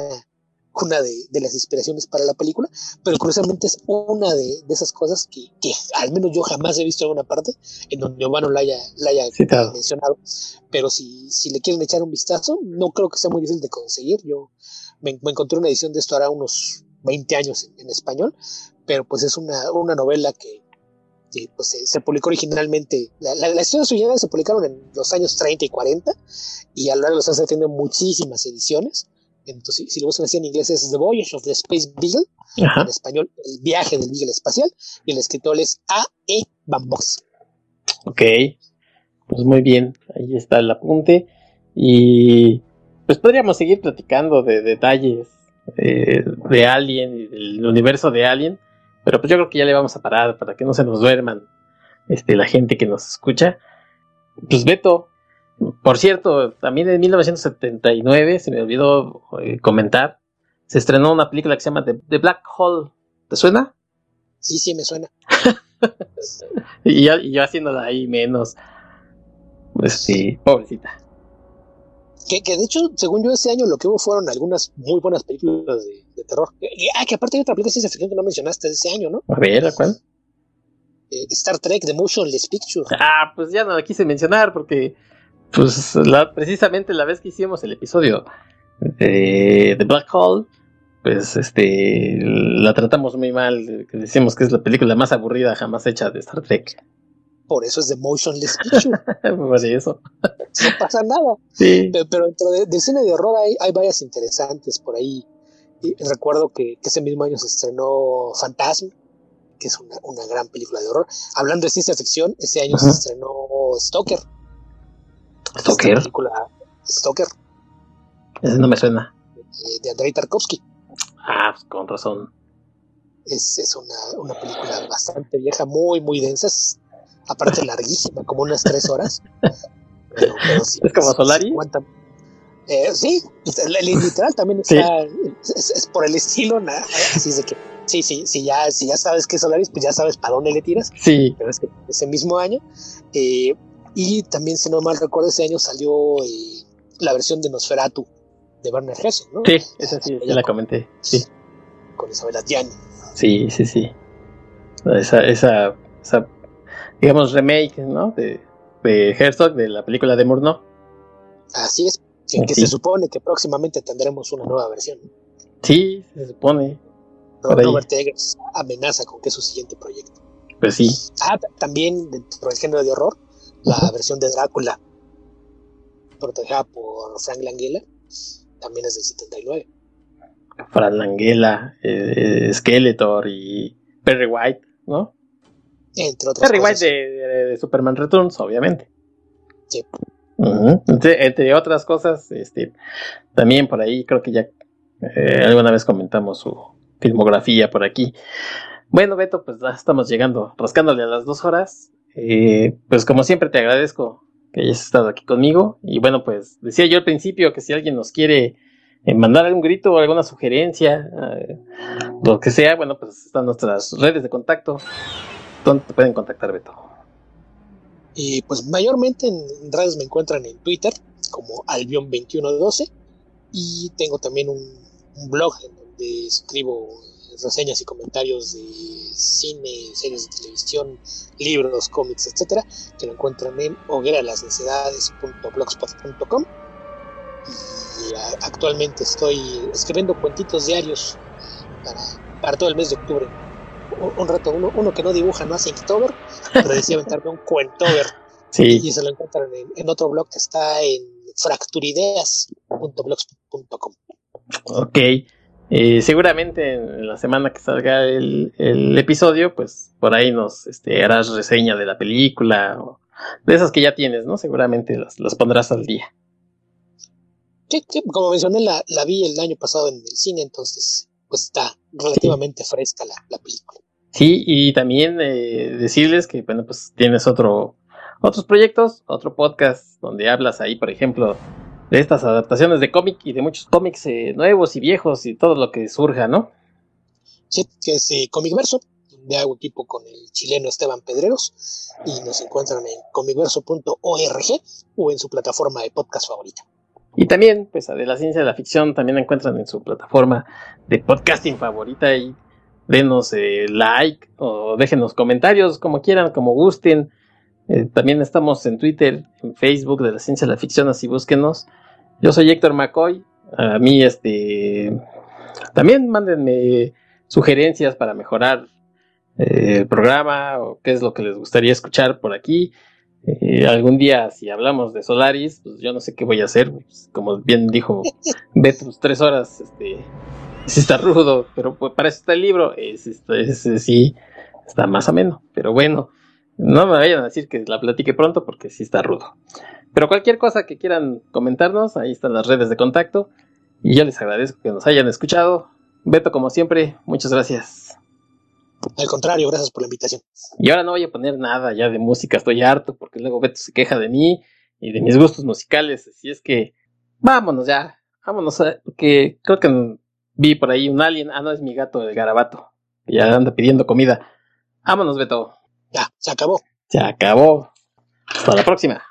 una de, las inspiraciones para la película, pero curiosamente es una de, esas cosas que, al menos yo jamás he visto en una parte en donde Obano la haya, la haya mencionado. Pero si, si le quieren echar un vistazo, no creo que sea muy difícil de conseguir. Yo me, encontré una edición de esto ahora unos 20 años en, español, pero pues es una, una novela que, este, pues se, publicó originalmente, las historias originales se publicaron en los años 30 y 40 y a lo largo de los años tenido muchísimas ediciones. Entonces, si lo buscan así en inglés es The Voyage of the Space Beagle, en español El viaje del Beagle espacial, y el escritor es A. E. Bambos. Ok, pues muy bien, ahí está el apunte. Y pues podríamos seguir platicando de detalles eh, de Alien y del universo de Alien, pero pues yo creo que ya le vamos a parar para que no se nos duerman este, la gente que nos escucha. Pues Beto, por cierto, también en 1979, se me olvidó eh, comentar, se estrenó una película que se llama The, Black Hole. ¿Te suena? Sí, sí, me suena. y, yo, haciéndola ahí menos. Este, pobrecita. Que, de hecho, según yo, ese año lo que hubo fueron algunas muy buenas películas de, terror. ah, que aparte hay otra película de ciencia ficción que no mencionaste de ese año, ¿no? A ver, ¿a cuál? Eh, Star Trek The Motionless Picture. Ah, pues ya no la quise mencionar porque, pues, la, precisamente la vez que hicimos el episodio de Black Hole, pues, este, la tratamos muy mal. Decimos que es la película más aburrida jamás hecha de Star Trek por eso es de motionless picture. por eso. No pasa nada. Sí. Pero, dentro del cine de horror hay, hay varias interesantes por ahí. Y recuerdo que, ese mismo año se estrenó Fantasma, que es una, una, gran película de horror. Hablando de ciencia ficción, ese año se estrenó Stoker. ¿Stoker? película Stoker. Ese no me suena. De, Andrei Tarkovsky. Ah, pues con razón. Es, es una, una, película bastante vieja, muy, muy densa aparte larguísima, como unas tres horas. ¿Es como Solari? Eh, sí, literal también está, es, por el estilo, nada, así de que sí, sí, sí ya, si ya sabes que es Solaris, pues ya sabes para dónde le tiras. Sí. Pero es que ese mismo año. Eh, y también, si no mal recuerdo, ese año salió eh, la versión de Nosferatu de Werner Herzog, ¿no? Sí, esa sí, ya la comenté. Sí. Con Isabel Adjani. Sí, sí, sí. Esa, esa, esa digamos, remake, ¿no? De, de Herzog, de la película de Murnau. Así es, que, se supone que próximamente tendremos una nueva versión. Sí, se supone. Robert Eggers amenaza con que es su siguiente proyecto. Pues sí. Ah, también dentro del género de horror, la versión de Drácula, protegida por Frank Langella, también es del 79. Frank Langella, eh, Skeletor y Perry White, ¿no? Entre otras White de, Superman Returns, obviamente. Sí. entre, otras cosas, este, también por ahí creo que ya eh, alguna vez comentamos su filmografía por aquí. Bueno, Beto, pues ya estamos llegando, rascándole a las dos horas. Eh, pues como siempre te agradezco que hayas estado aquí conmigo. Y bueno, pues decía yo al principio que si alguien nos quiere eh, mandar algún grito o alguna sugerencia, lo que sea, bueno, pues están nuestras redes de contacto. ¿Dónde te pueden contactar, Beto? Y pues mayormente en redes me encuentran en Twitter como Albion2112 y tengo también un, blog en donde escribo reseñas y comentarios de cine, series de televisión, libros, cómics, etcétera, que lo encuentran en hogueralasnecesidades.blogspot.com y actualmente estoy escribiendo cuentitos diarios para, para todo el mes de octubre un rato, uno, uno que no dibuja, no hace Inktober, pero decía aventarme un cuentover. Sí. Y se lo encuentran en, otro blog que está en fracturideas.blogspot.com. Ok. Eh, seguramente en la semana que salga el, el, episodio, pues por ahí nos este, harás reseña de la película o de esas que ya tienes, ¿no? Seguramente las, las pondrás al día. Sí, sí, como mencioné, la, la vi el año pasado en el cine, entonces pues está relativamente fresca la, la película. Sí, y también eh, decirles que, bueno, pues tienes otro, otros proyectos, otro podcast donde hablas ahí, por ejemplo, de estas adaptaciones de cómic y de muchos cómics eh, nuevos y viejos y todo lo que surja, ¿no? Sí, que es eh, Comic Verso, donde hago equipo con el chileno Esteban Pedreros y nos encuentran en comicverso.org o en su plataforma de podcast favorita. Y también, pues, de la ciencia de la ficción, también encuentran en su plataforma de podcasting favorita y denos eh, like o déjenos comentarios como quieran, como gusten. Eh, también estamos en Twitter, en Facebook de la ciencia de la ficción, así búsquenos. Yo soy Héctor McCoy. A mí, este, también mándenme sugerencias para mejorar eh, el programa o qué es lo que les gustaría escuchar por aquí. Eh, algún día, si hablamos de Solaris, pues yo no sé qué voy a hacer. Pues, como bien dijo Beto, pues tres horas, este, sí está rudo, pero pues, para eso está el libro. Es, es, sí, está más o menos. Pero bueno, no me vayan a decir que la platique pronto porque sí está rudo. Pero cualquier cosa que quieran comentarnos, ahí están las redes de contacto. Y yo les agradezco que nos hayan escuchado. Beto, como siempre, muchas gracias. Al contrario, gracias por la invitación. Y ahora no voy a poner nada ya de música, estoy harto porque luego Beto se queja de mí y de mis gustos musicales. Así es que vámonos ya, vámonos, porque creo que vi por ahí un alien. Ah, no, es mi gato, el garabato, que ya anda pidiendo comida. Vámonos, Beto. Ya, se acabó. Se acabó. Hasta la próxima.